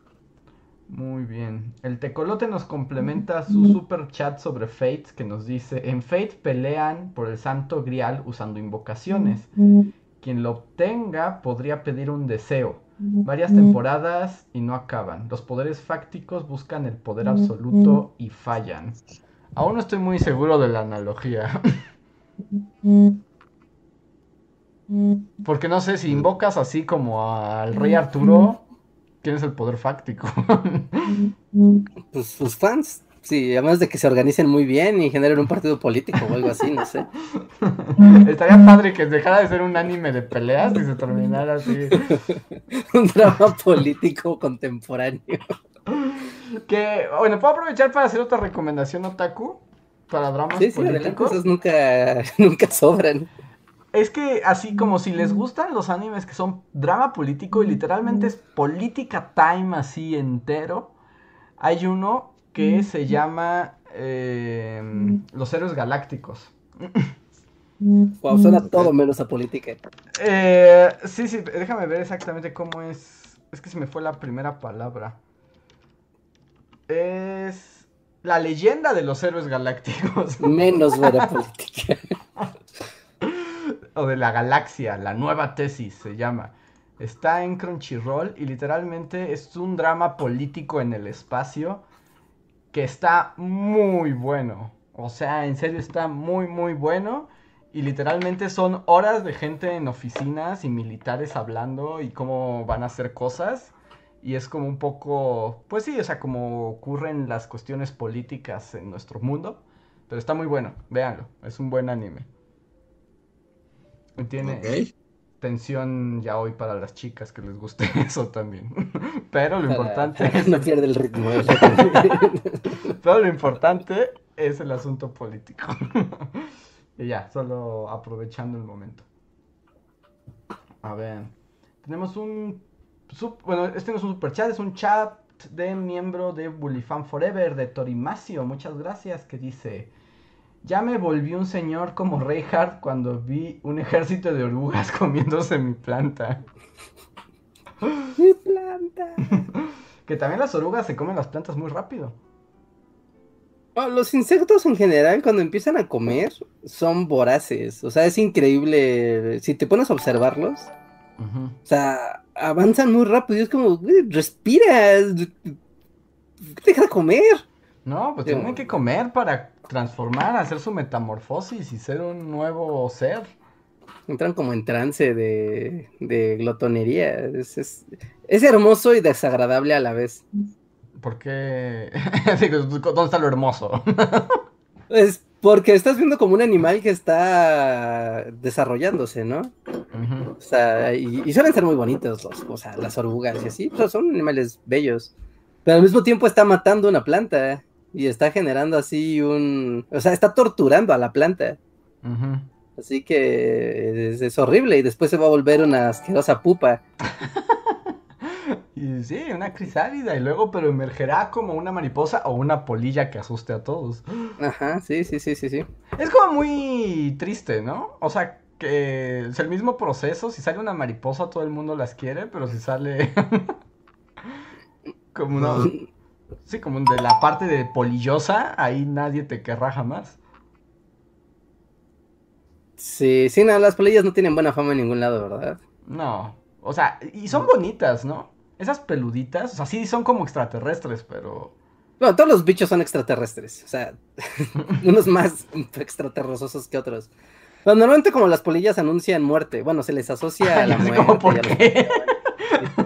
Speaker 1: Muy bien. El tecolote nos complementa su super chat sobre Fate que nos dice, en Fate pelean por el santo grial usando invocaciones. Quien lo obtenga podría pedir un deseo. Varias temporadas y no acaban. Los poderes fácticos buscan el poder absoluto y fallan. Aún no estoy muy seguro de la analogía. Porque no sé, si invocas así como al rey Arturo, ¿quién es el poder fáctico?
Speaker 2: pues sus fans. Sí, además de que se organicen muy bien y generen un partido político o algo así, no sé.
Speaker 1: Estaría padre que dejara de ser un anime de peleas y se terminara así.
Speaker 2: un drama político contemporáneo.
Speaker 1: Que, bueno, ¿puedo aprovechar para hacer otra recomendación otaku? Para dramas sí, sí, políticos.
Speaker 2: Esas nunca, nunca sobran.
Speaker 1: Es que así como si les gustan los animes que son drama político y literalmente es política time así entero, hay uno que se llama eh, Los Héroes Galácticos.
Speaker 2: Wow, suena todo menos a política.
Speaker 1: Eh, sí, sí, déjame ver exactamente cómo es. Es que se me fue la primera palabra. Es la leyenda de los héroes galácticos.
Speaker 2: Menos buena política.
Speaker 1: O de la galaxia, la nueva tesis se llama. Está en Crunchyroll y literalmente es un drama político en el espacio que está muy bueno. O sea, en serio está muy, muy bueno. Y literalmente son horas de gente en oficinas y militares hablando y cómo van a hacer cosas. Y es como un poco, pues sí, o sea, como ocurren las cuestiones políticas en nuestro mundo. Pero está muy bueno, véanlo, es un buen anime. Tiene tensión ya hoy para las chicas que les guste eso también. Pero lo
Speaker 2: Para-
Speaker 1: importante
Speaker 2: para no pierde el ritmo.
Speaker 1: pero lo importante es el asunto político. y ya, solo aprovechando el momento. A ver, tenemos un bueno, este no es un super chat, es un chat de miembro de Bullifan Forever de Torimacio. Muchas gracias que dice ya me volví un señor como Reinhardt cuando vi un ejército de orugas comiéndose mi planta.
Speaker 2: ¡Mi planta!
Speaker 1: Que también las orugas se comen las plantas muy rápido.
Speaker 2: Oh, los insectos en general, cuando empiezan a comer, son voraces. O sea, es increíble. Si te pones a observarlos, o sea, avanzan muy rápido. Y es como, güey, respiras. Deja de comer.
Speaker 1: No, pues tienen que comer para transformar, hacer su metamorfosis y ser un nuevo ser.
Speaker 2: Entran como en trance de, de glotonería. Es, es, es hermoso y desagradable a la vez.
Speaker 1: Porque... Digo, ¿Dónde está lo hermoso?
Speaker 2: Es porque estás viendo como un animal que está desarrollándose, ¿no? O sea, y, y suelen ser muy bonitos los, o sea, las orugas y así, pues, son animales bellos. Pero al mismo tiempo está matando una planta y está generando así un, o sea, está torturando a la planta. Así que es, es horrible y después se va a volver una asquerosa pupa.
Speaker 1: Y sí, una crisálida y luego pero emergerá como una mariposa o una polilla que asuste a todos.
Speaker 2: Ajá, sí, sí, sí, sí, sí.
Speaker 1: Es como muy triste, ¿no? O sea, que es el mismo proceso. Si sale una mariposa, todo el mundo las quiere, pero si sale como una... Sí, como de la parte de polillosa, ahí nadie te querrá jamás.
Speaker 2: Sí, sí, no, las polillas no tienen buena fama en ningún lado, ¿verdad?
Speaker 1: No. O sea, y son bonitas, ¿no? Esas peluditas, o sea, sí son como extraterrestres, pero...
Speaker 2: Bueno, todos los bichos son extraterrestres, o sea, unos más extraterrosos que otros. Pero normalmente como las polillas anuncian muerte, bueno, se les asocia a la muerte.
Speaker 1: como, ¿por
Speaker 2: y a los-
Speaker 1: qué?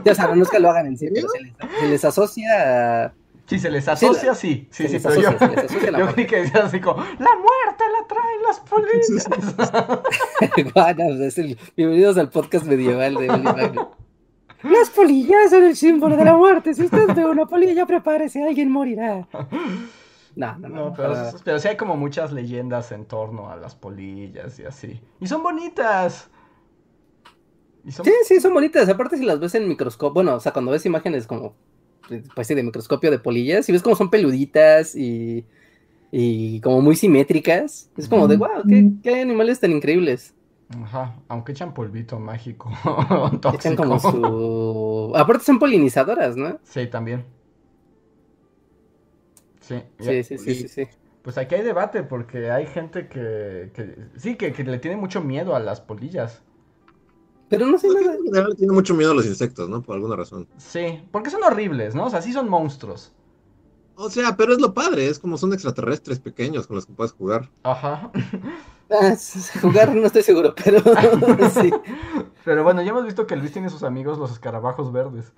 Speaker 2: Sí, o sea, no es que lo hagan en serio, se les, se les asocia a...
Speaker 1: Si se les asocia, sí. Sí,
Speaker 2: se
Speaker 1: sí,
Speaker 2: les
Speaker 1: pero
Speaker 2: asocia,
Speaker 1: yo,
Speaker 2: se les asocia la
Speaker 1: yo creí que decías así como, la muerte la traen las polillas.
Speaker 2: Bueno, es el- Bienvenidos al podcast medieval de Oli. Las polillas son el símbolo de la muerte. Si usted ve una polilla, prepárese, alguien morirá. No, no, no.
Speaker 1: No, pero, pero sí hay como muchas leyendas en torno a las polillas y así. Y son bonitas. Y son...
Speaker 2: Sí, sí, son bonitas. Aparte, si las ves en microscopio, bueno, o sea, cuando ves imágenes como, pues sí, de microscopio de polillas, y ves cómo son peluditas y, y como muy simétricas, es como de, wow, qué, qué animales tan increíbles.
Speaker 1: Ajá, aunque echan polvito mágico.
Speaker 2: Echan como su. Aparte, son polinizadoras, ¿no?
Speaker 1: Sí, también. Sí,
Speaker 2: Sí, sí, sí, sí, sí.
Speaker 1: Pues aquí hay debate porque hay gente que, que sí, que, que le tiene mucho miedo a las polillas.
Speaker 2: Pero no sé
Speaker 3: La
Speaker 2: nada.
Speaker 3: gente en general tiene mucho miedo a los insectos, ¿no? Por alguna razón.
Speaker 1: Sí, porque son horribles, ¿no? O sea, sí son monstruos.
Speaker 3: O sea, pero es lo padre, es como son extraterrestres pequeños con los que puedes jugar.
Speaker 1: Ajá.
Speaker 2: Ah, jugar no estoy seguro, pero sí.
Speaker 1: Pero bueno, ya hemos visto que Luis tiene sus amigos los escarabajos verdes.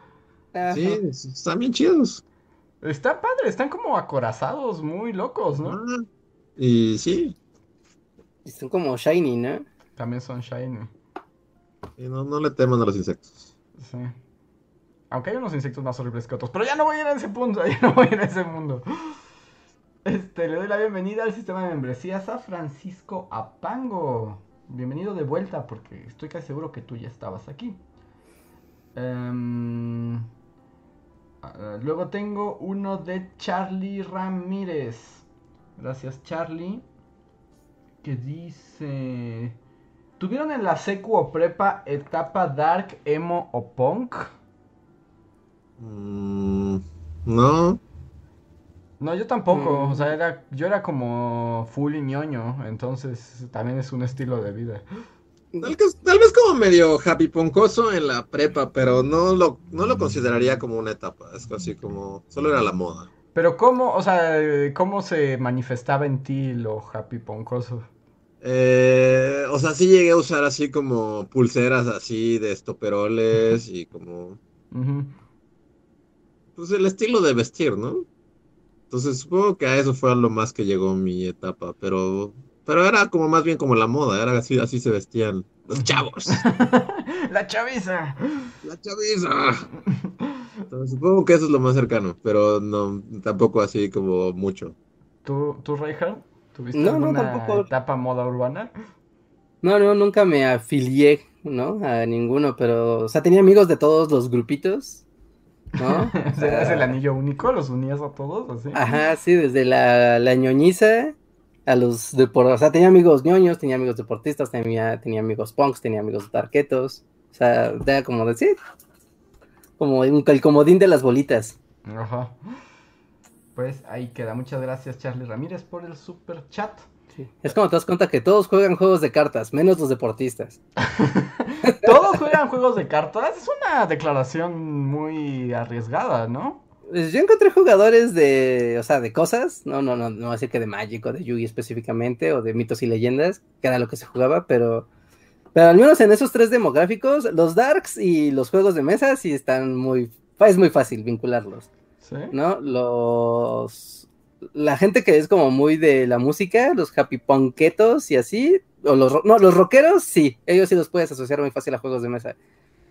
Speaker 2: Ajá.
Speaker 3: Sí, están bien chidos.
Speaker 1: Está padre, están como acorazados, muy locos, ¿no?
Speaker 3: Ah, Y sí,
Speaker 2: Y Son como shiny, ¿no?
Speaker 1: También son shiny.
Speaker 3: Y no, no le teman a los insectos.
Speaker 1: Sí. Aunque hay unos insectos más horribles que otros. Pero ya no voy a ir a ese punto, ya no voy a ir a ese mundo. Este, le doy la bienvenida al sistema de membresías a Francisco Apango. Bienvenido de vuelta, porque estoy casi seguro que tú ya estabas aquí. Em, luego tengo uno de Charlie Ramírez. Gracias, Charlie. Que dice... ¿Tuvieron en la secu o prepa etapa dark, emo o punk?
Speaker 3: Mm, no,
Speaker 1: No, yo tampoco.
Speaker 2: Mm.
Speaker 1: O sea, era, yo era como full y ñoño. Entonces también es un estilo de vida.
Speaker 3: Tal, que- tal vez como medio happy poncoso en la prepa, pero no lo, no lo consideraría como una etapa. Es así como. Solo era la moda.
Speaker 1: Pero cómo, o sea, cómo se manifestaba en ti lo happy poncoso.
Speaker 3: Eh, o sea, sí llegué a usar así como pulseras así de estoperoles y como. Pues el estilo de vestir, ¿no? Entonces supongo que a eso fue a lo más que llegó mi etapa, pero. Pero era como más bien como la moda, era así, así se vestían los chavos.
Speaker 1: La chaviza.
Speaker 3: La chaviza. Entonces, supongo que eso es lo más cercano, pero no, tampoco así como mucho.
Speaker 1: ¿Tú, tú Reinhardt? ¿Tuviste
Speaker 2: No, no, tampoco.
Speaker 1: etapa moda urbana?
Speaker 2: No, no, nunca me afilié, ¿no? A ninguno, pero, o sea, tenía amigos de todos los grupitos, ¿no? O sea,
Speaker 1: ¿Eras el anillo único? ¿Los unías a todos? Así?
Speaker 2: Ajá, sí, desde la, la ñoñiza a los deportistas, o sea, tenía amigos ñoños, tenía amigos deportistas, tenía, tenía amigos punks, tenía amigos tarquetos, o sea, era como decir, como el comodín de las bolitas.
Speaker 1: Ajá. Pues ahí queda. Muchas gracias, Charlie Ramírez, por el super chat.
Speaker 2: Sí. Es como te das cuenta que todos juegan juegos de cartas, menos los deportistas.
Speaker 1: ¿Todos juegan juegos de cartas? Es una declaración muy arriesgada, ¿no?
Speaker 2: Pues Yo encontré jugadores de, o sea, de cosas, no, no, no, no voy a decir que de Magic o de Yugi específicamente, o de mitos y leyendas, que era lo que se jugaba, pero, pero al menos en esos tres demográficos, los Darks y los juegos de mesa sí están muy, es muy fácil vincularlos,
Speaker 1: Sí.
Speaker 2: ¿no? Los, la gente que es como muy de la música, los happy punketos y así, o los, no, los rockeros sí, ellos sí los puedes asociar muy fácil a juegos de mesa.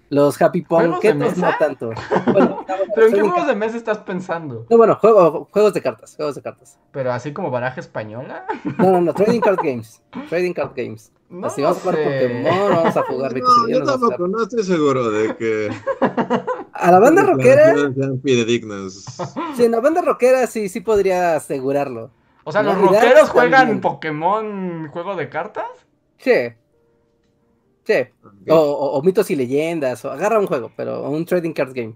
Speaker 2: Los happy
Speaker 1: ¿Juegos de
Speaker 2: punketos no tanto. Bueno,
Speaker 1: ¿Pero en qué juegos de mesa estás pensando?
Speaker 2: no, bueno, juego, juegos de cartas, juegos de cartas.
Speaker 1: ¿Pero así como baraja española?
Speaker 2: No, no, no, trading card games. Trading card games.
Speaker 1: No
Speaker 2: Así vamos a jugar
Speaker 1: sé.
Speaker 2: Pokémon, vamos a jugar y
Speaker 3: No, yo tampoco, no estoy seguro de que
Speaker 2: A la banda rockera,
Speaker 3: declaraciones sean fidedignas.
Speaker 2: sí, en la banda rockera sí, sí podría asegurarlo.
Speaker 1: O sea, ¿los rockeros juegan
Speaker 2: también.
Speaker 1: Pokémon juego de cartas?
Speaker 2: Sí. Sí. O, o- o mitos y leyendas, o agarra un juego, pero un trading card game.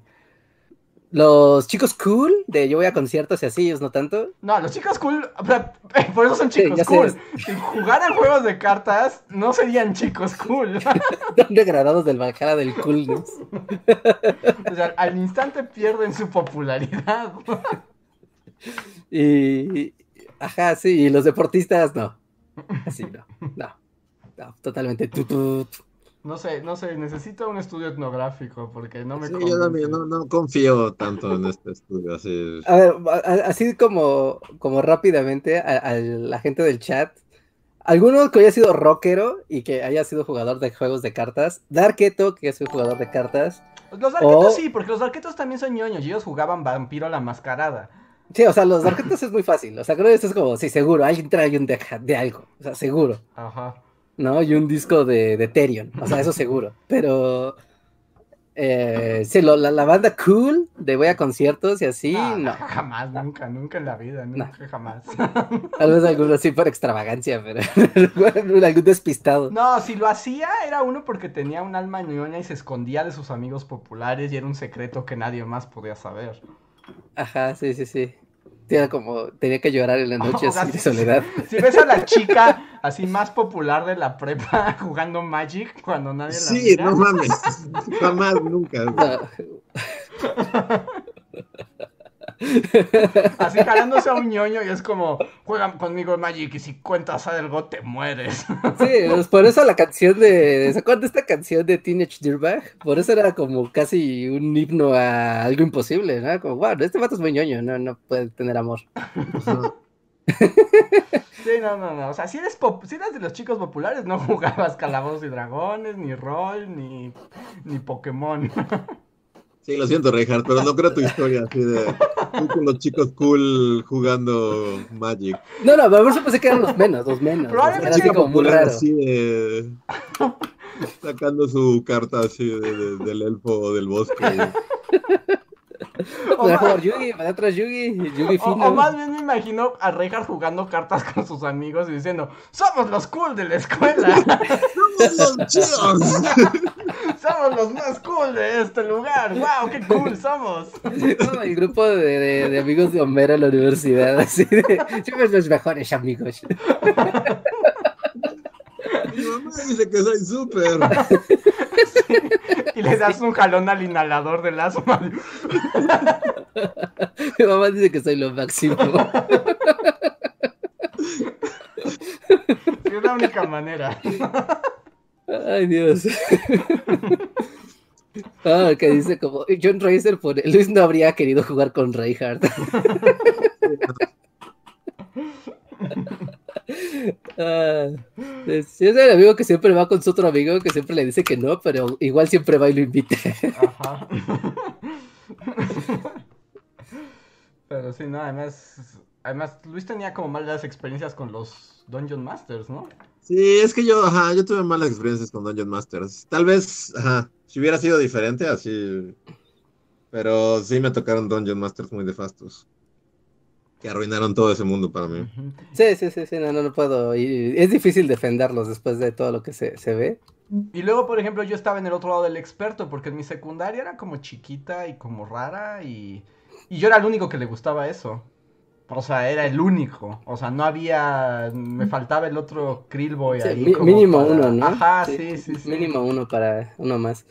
Speaker 2: Los chicos cool, de yo voy a conciertos y así, ellos no tanto.
Speaker 1: No, los chicos cool, por eso son
Speaker 2: Sí,
Speaker 1: chicos
Speaker 2: sé.
Speaker 1: cool. Si jugaran juegos de cartas, no serían chicos cool.
Speaker 2: Son degradados del Valhalla del coolness.
Speaker 1: o sea, al instante pierden su popularidad.
Speaker 2: Y, ajá, sí, y los deportistas no. Así no, no. No, totalmente.
Speaker 1: No sé, no sé, necesito un estudio etnográfico porque no me
Speaker 3: Sí, yo también no, no confío tanto en este estudio. Así.
Speaker 2: A ver, así como, como rápidamente a, a la gente del chat. Alguno que haya sido rockero y que haya sido jugador de juegos de cartas. Darketo, que es un jugador de cartas.
Speaker 1: Los arquetos
Speaker 2: O-
Speaker 1: sí, porque los arquetos también son ñoños y ellos jugaban vampiro a la mascarada.
Speaker 2: Sí, o sea, los darketos es muy fácil. O sea, creo que esto es como, sí, seguro, alguien trae un deck de algo. O sea, seguro.
Speaker 1: Ajá.
Speaker 2: ¿No? Y un disco de, de Therion, o sea, eso seguro. Pero, eh, sí, lo- la, la banda cool de voy a conciertos y así,
Speaker 1: Ah,
Speaker 2: no.
Speaker 1: Jamás, nunca, nunca en la vida, nunca, jamás.
Speaker 2: Tal vez alguno sí por extravagancia, pero algún despistado.
Speaker 1: No, si lo hacía era uno porque tenía un alma ñoña y se escondía de sus amigos populares y era un secreto que nadie más podía saber.
Speaker 2: Ajá, sí, sí, sí. Como, tenía que llorar en la noche
Speaker 1: O sea,
Speaker 2: así de
Speaker 1: si-
Speaker 2: soledad.
Speaker 1: Si ves a la chica así más popular de la prepa jugando Magic cuando nadie la
Speaker 3: Sí,
Speaker 1: mira.
Speaker 3: no mames. Jamás, nunca.
Speaker 2: No,
Speaker 1: Así jalándose a un ñoño y es como, juegan conmigo Magic y si cuentas algo te mueres.
Speaker 2: Sí, pues por eso la canción de. ¿Se acuerdan de esta canción de Teenage Dirtbag? Por eso era como casi un himno a algo imposible, ¿no? Como, wow, este vato es muy ñoño, no, no puede tener amor.
Speaker 1: Sí, no, no, no. O sea, si eres, si eras de los chicos populares, no jugabas Calabozos y Dragones, ni rol, ni, ni Pokémon.
Speaker 3: Sí, lo siento, Reinhardt, pero no creo tu historia así de tú con los chicos cool jugando Magic.
Speaker 2: No, no, por eso pensé que eran los menos, los menos.
Speaker 1: Probablemente
Speaker 2: Era así como muy
Speaker 3: Popular
Speaker 2: raro.
Speaker 3: Así de sacando su carta así de- de- del elfo del bosque.
Speaker 1: O
Speaker 2: jugar Yugi, para atrás Yugi, Yugi
Speaker 1: o-
Speaker 2: fino.
Speaker 1: o más bien me imagino a Reinhardt jugando cartas con sus amigos y diciendo, somos los cool de la escuela,
Speaker 3: ¡Somos los chidos!
Speaker 1: Somos los más cool de este lugar, wow, qué cool somos.
Speaker 2: No, el grupo de, de- de amigos de Homero en la universidad, así de. Somos los mejores amigos.
Speaker 3: mamá dice que soy súper.
Speaker 1: Y le das un jalón al inhalador del asma.
Speaker 2: Mi mamá dice que soy lo máximo.
Speaker 1: Es la única manera.
Speaker 2: Ay, Dios. Ah, que dice como John Racer pone, Luis no habría querido jugar con Reinhardt. Ah, es, es el amigo que siempre va con su otro amigo que siempre le dice que no, pero igual siempre va y lo invita.
Speaker 1: Ajá. Pero sí, no, además, además Luis tenía como malas experiencias con los Dungeon Masters, ¿no?
Speaker 3: Sí, es que yo, ajá, yo tuve malas experiencias con Dungeon Masters. Tal vez, ajá, si hubiera sido diferente, así. Pero sí me tocaron Dungeon Masters muy nefastos. Que arruinaron todo ese mundo para mí.
Speaker 2: Sí, sí, sí, sí, no, no, no puedo. y es difícil defenderlos después de todo lo que se, se ve.
Speaker 1: Y luego, por ejemplo, yo estaba en el otro lado del experto, porque en mi secundaria era como chiquita y como rara, y, y yo era el único que le gustaba eso. O sea, era el único. O sea, no había. Me faltaba el otro Krillboy
Speaker 2: Sí,
Speaker 1: ahí. como
Speaker 2: mínimo
Speaker 1: para-
Speaker 2: uno, ¿no?
Speaker 1: Ajá, sí, sí, sí.
Speaker 2: Mínimo uno para uno más.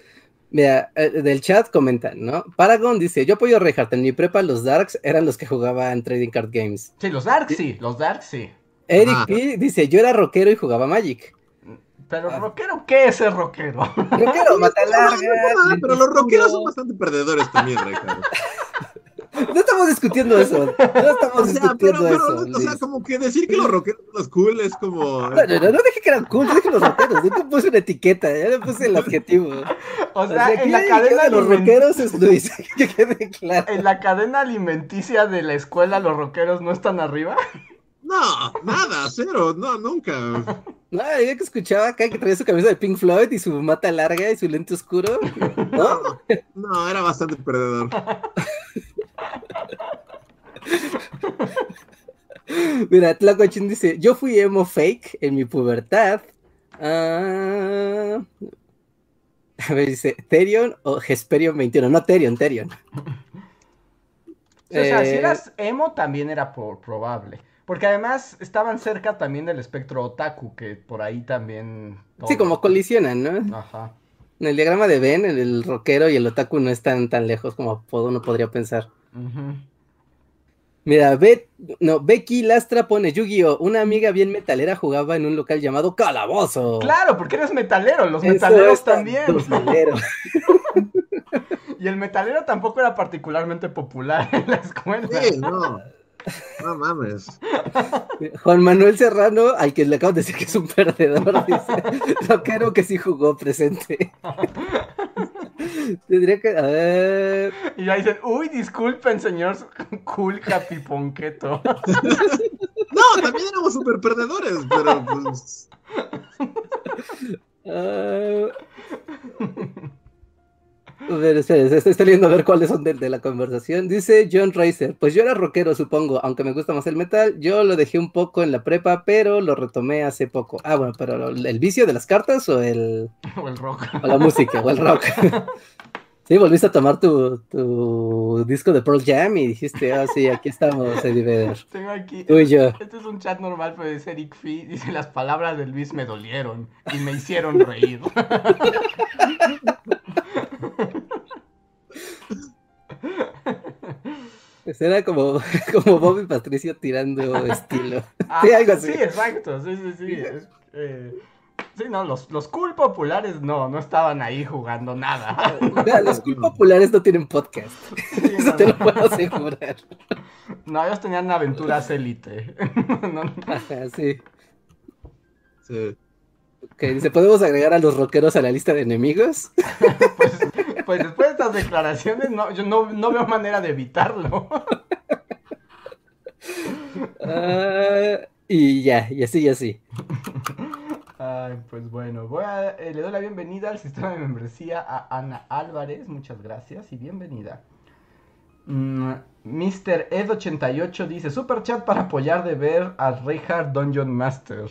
Speaker 2: Mira, eh, del chat comentan, ¿no? Paragon dice, yo apoyo a Reinhardt, en mi prepa los Darks eran los que jugaban Trading Card Games.
Speaker 1: Sí, los Dark sí, los Dark sí.
Speaker 2: Eric
Speaker 3: Ajá.
Speaker 2: P dice, yo era rockero y jugaba Magic.
Speaker 1: Pero
Speaker 2: Ah.
Speaker 1: rockero, ¿qué es el rockero?
Speaker 2: Rockero, mata
Speaker 3: Ah,
Speaker 2: larga.
Speaker 3: ah, pero los rockeros son bastante perdedores también, Ricardo.
Speaker 2: No estamos discutiendo eso. No estamos
Speaker 3: O sea,
Speaker 2: discutiendo
Speaker 3: pero, pero,
Speaker 2: eso.
Speaker 3: o sea, como que decir que los rockeros son los cool es como.
Speaker 2: No, no, no, no dije que eran cool, yo dije los rockeros. Yo te puse una etiqueta, ya le puse el adjetivo.
Speaker 1: O
Speaker 2: O
Speaker 1: sea, en la cadena
Speaker 2: de los rockeros es Luis, que quede claro.
Speaker 1: En la cadena alimenticia de la escuela, los rockeros no están arriba.
Speaker 3: No, nada, cero, no, nunca.
Speaker 2: No, yo que escuchaba acá que traía su camisa de Pink Floyd y su mata larga y su lente oscuro. ¿No?
Speaker 3: No, era bastante perdedor.
Speaker 2: Mira, Tlacochín dice, yo fui emo fake en mi pubertad. Ah, A ver, dice, Therion o Hesperion 21. No, Therion, Therion.
Speaker 1: O sea, si
Speaker 2: Eh,
Speaker 1: eras emo también era por probable. Porque además estaban cerca también del espectro otaku, que por ahí también...
Speaker 2: Sí, como colisionan, ¿no?
Speaker 1: Ajá.
Speaker 2: En el diagrama de Ben, el, el rockero y el otaku no están tan lejos como uno podría pensar. Mira, Be- no, Becky Lastra pone Yu-Gi-Oh! Una amiga bien metalera jugaba en un local llamado Calabozo.
Speaker 1: Claro, porque eres metalero, los
Speaker 2: Eso
Speaker 1: metaleros también.
Speaker 2: metalero.
Speaker 1: Y el metalero tampoco era particularmente popular en la escuela.
Speaker 3: Sí, no. No mames.
Speaker 2: Juan Manuel Serrano, al que le acabo de decir que es un perdedor, dice, rockero que sí jugó presente. Tendría que, a ver,
Speaker 1: Y ya dicen, uy, disculpen, señor cool capiponqueto.
Speaker 3: No, también éramos súper perdedores, pero pues.
Speaker 2: ah, a ver, estoy, leyendo a ver cuáles son de, de la conversación. Dice John Racer, pues yo era rockero, supongo, aunque me gusta más el metal. Yo lo dejé un poco en la prepa, pero lo retomé hace poco. Ah, bueno, pero ¿el vicio de las cartas o el,
Speaker 1: o el rock.
Speaker 2: o la música, o el rock? Sí, volviste a tomar tu, tu disco de Pearl Jam y dijiste, ah, sí, aquí estamos, Eddie Vedder.
Speaker 1: Tengo aquí.
Speaker 2: Tú y yo.
Speaker 1: Este es un chat normal, pero es Eric Fee. Dice: Las palabras de Luis me dolieron y me hicieron reír.
Speaker 2: Pues era como, como Bobby Patricio tirando estilo.
Speaker 1: Ah,
Speaker 2: Sí, algo así.
Speaker 1: Sí, exacto. Sí, sí, sí. Es, eh, sí, no, los, los cool populares no, no estaban ahí jugando nada.
Speaker 2: Los cool populares no tienen podcast.
Speaker 1: Sí,
Speaker 2: Eso
Speaker 1: no,
Speaker 2: te lo puedo asegurar.
Speaker 1: No, ellos tenían aventuras élite. No, no.
Speaker 2: Ajá, sí.
Speaker 3: Sí.
Speaker 2: Ok, dice, ¿podemos agregar a los rockeros a la lista de enemigos?
Speaker 1: Pues, pues después de estas declaraciones, no, yo no, no veo manera de evitarlo.
Speaker 2: Ah, y ya, y así, y así.
Speaker 1: Ay, pues bueno, voy a, eh, le doy la bienvenida al sistema de membresía a Ana Álvarez. Muchas gracias y bienvenida. Mm, Mr. Ed88 dice: Super chat para apoyar de ver a Reinhardt Dungeon Master.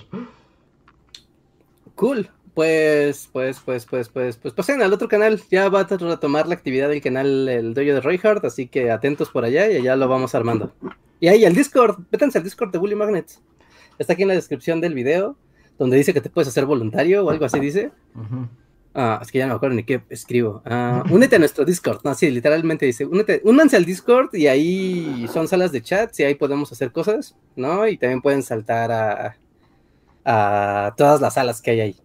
Speaker 2: Cool. Pues, pues, pues, pues, pues, pues pasen al otro canal. Ya va a retomar la actividad del canal El Dojo de Reinhardt, así que atentos por allá y allá lo vamos armando. Y ahí al Discord, vétanse al Discord de Bully Magnets. Está aquí en la descripción del video. donde dice que te puedes hacer voluntario o algo así dice. Ah, es que ya no me acuerdo ni qué escribo. Ah, únete a nuestro Discord. No, sí, literalmente dice, únete, únanse al Discord y ahí son salas de chat y ahí podemos hacer cosas, ¿no? Y también pueden saltar a, a todas las salas que hay ahí.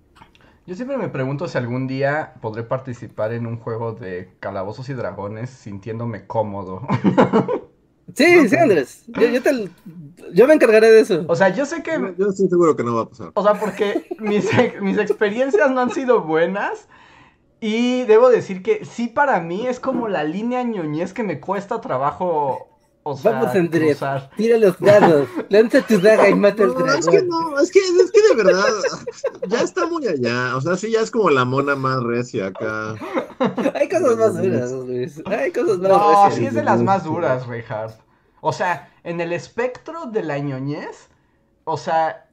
Speaker 1: Yo siempre me pregunto si algún día podré participar en un juego de calabozos y dragones sintiéndome cómodo.
Speaker 2: Sí, sí, Andrés. Yo, yo te- yo me encargaré de eso.
Speaker 1: O sea, yo sé que
Speaker 3: Yo, yo estoy seguro que no va a pasar.
Speaker 1: O sea, porque mis, mis experiencias no han sido buenas. Y debo decir que sí, para mí es como la línea ñoñez que me cuesta trabajo.
Speaker 2: Vamos, Andrés.
Speaker 1: cruzar.
Speaker 2: Tira los dados. Lanza tu daga y mata al
Speaker 3: No, es que
Speaker 2: dragón.
Speaker 3: no, es que, es que de verdad, ya está muy allá. O sea, sí, ya es como la mona más recia acá.
Speaker 2: Hay cosas más duras, Luis. Hay cosas más
Speaker 1: No,
Speaker 2: recias.
Speaker 1: sí es de las más duras, Reinhardt. O sea, en el espectro de la ñoñez, o sea,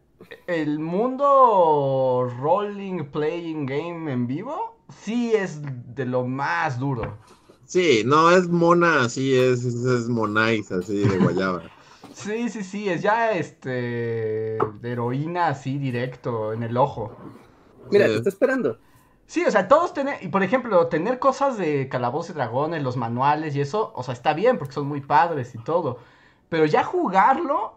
Speaker 1: el mundo rolling, playing game en vivo, sí es de lo más duro.
Speaker 3: Sí, no, es mona, así es, es, es monais, así de guayaba.
Speaker 1: Sí, sí, sí, es ya este de heroína así directo en el ojo.
Speaker 2: Mira,
Speaker 3: Sí.
Speaker 2: te está esperando.
Speaker 1: Sí, o sea, todos tener, y por ejemplo, tener cosas de calabozos y dragones, los manuales y eso, o sea, está bien porque son muy padres y todo. Pero ya jugarlo,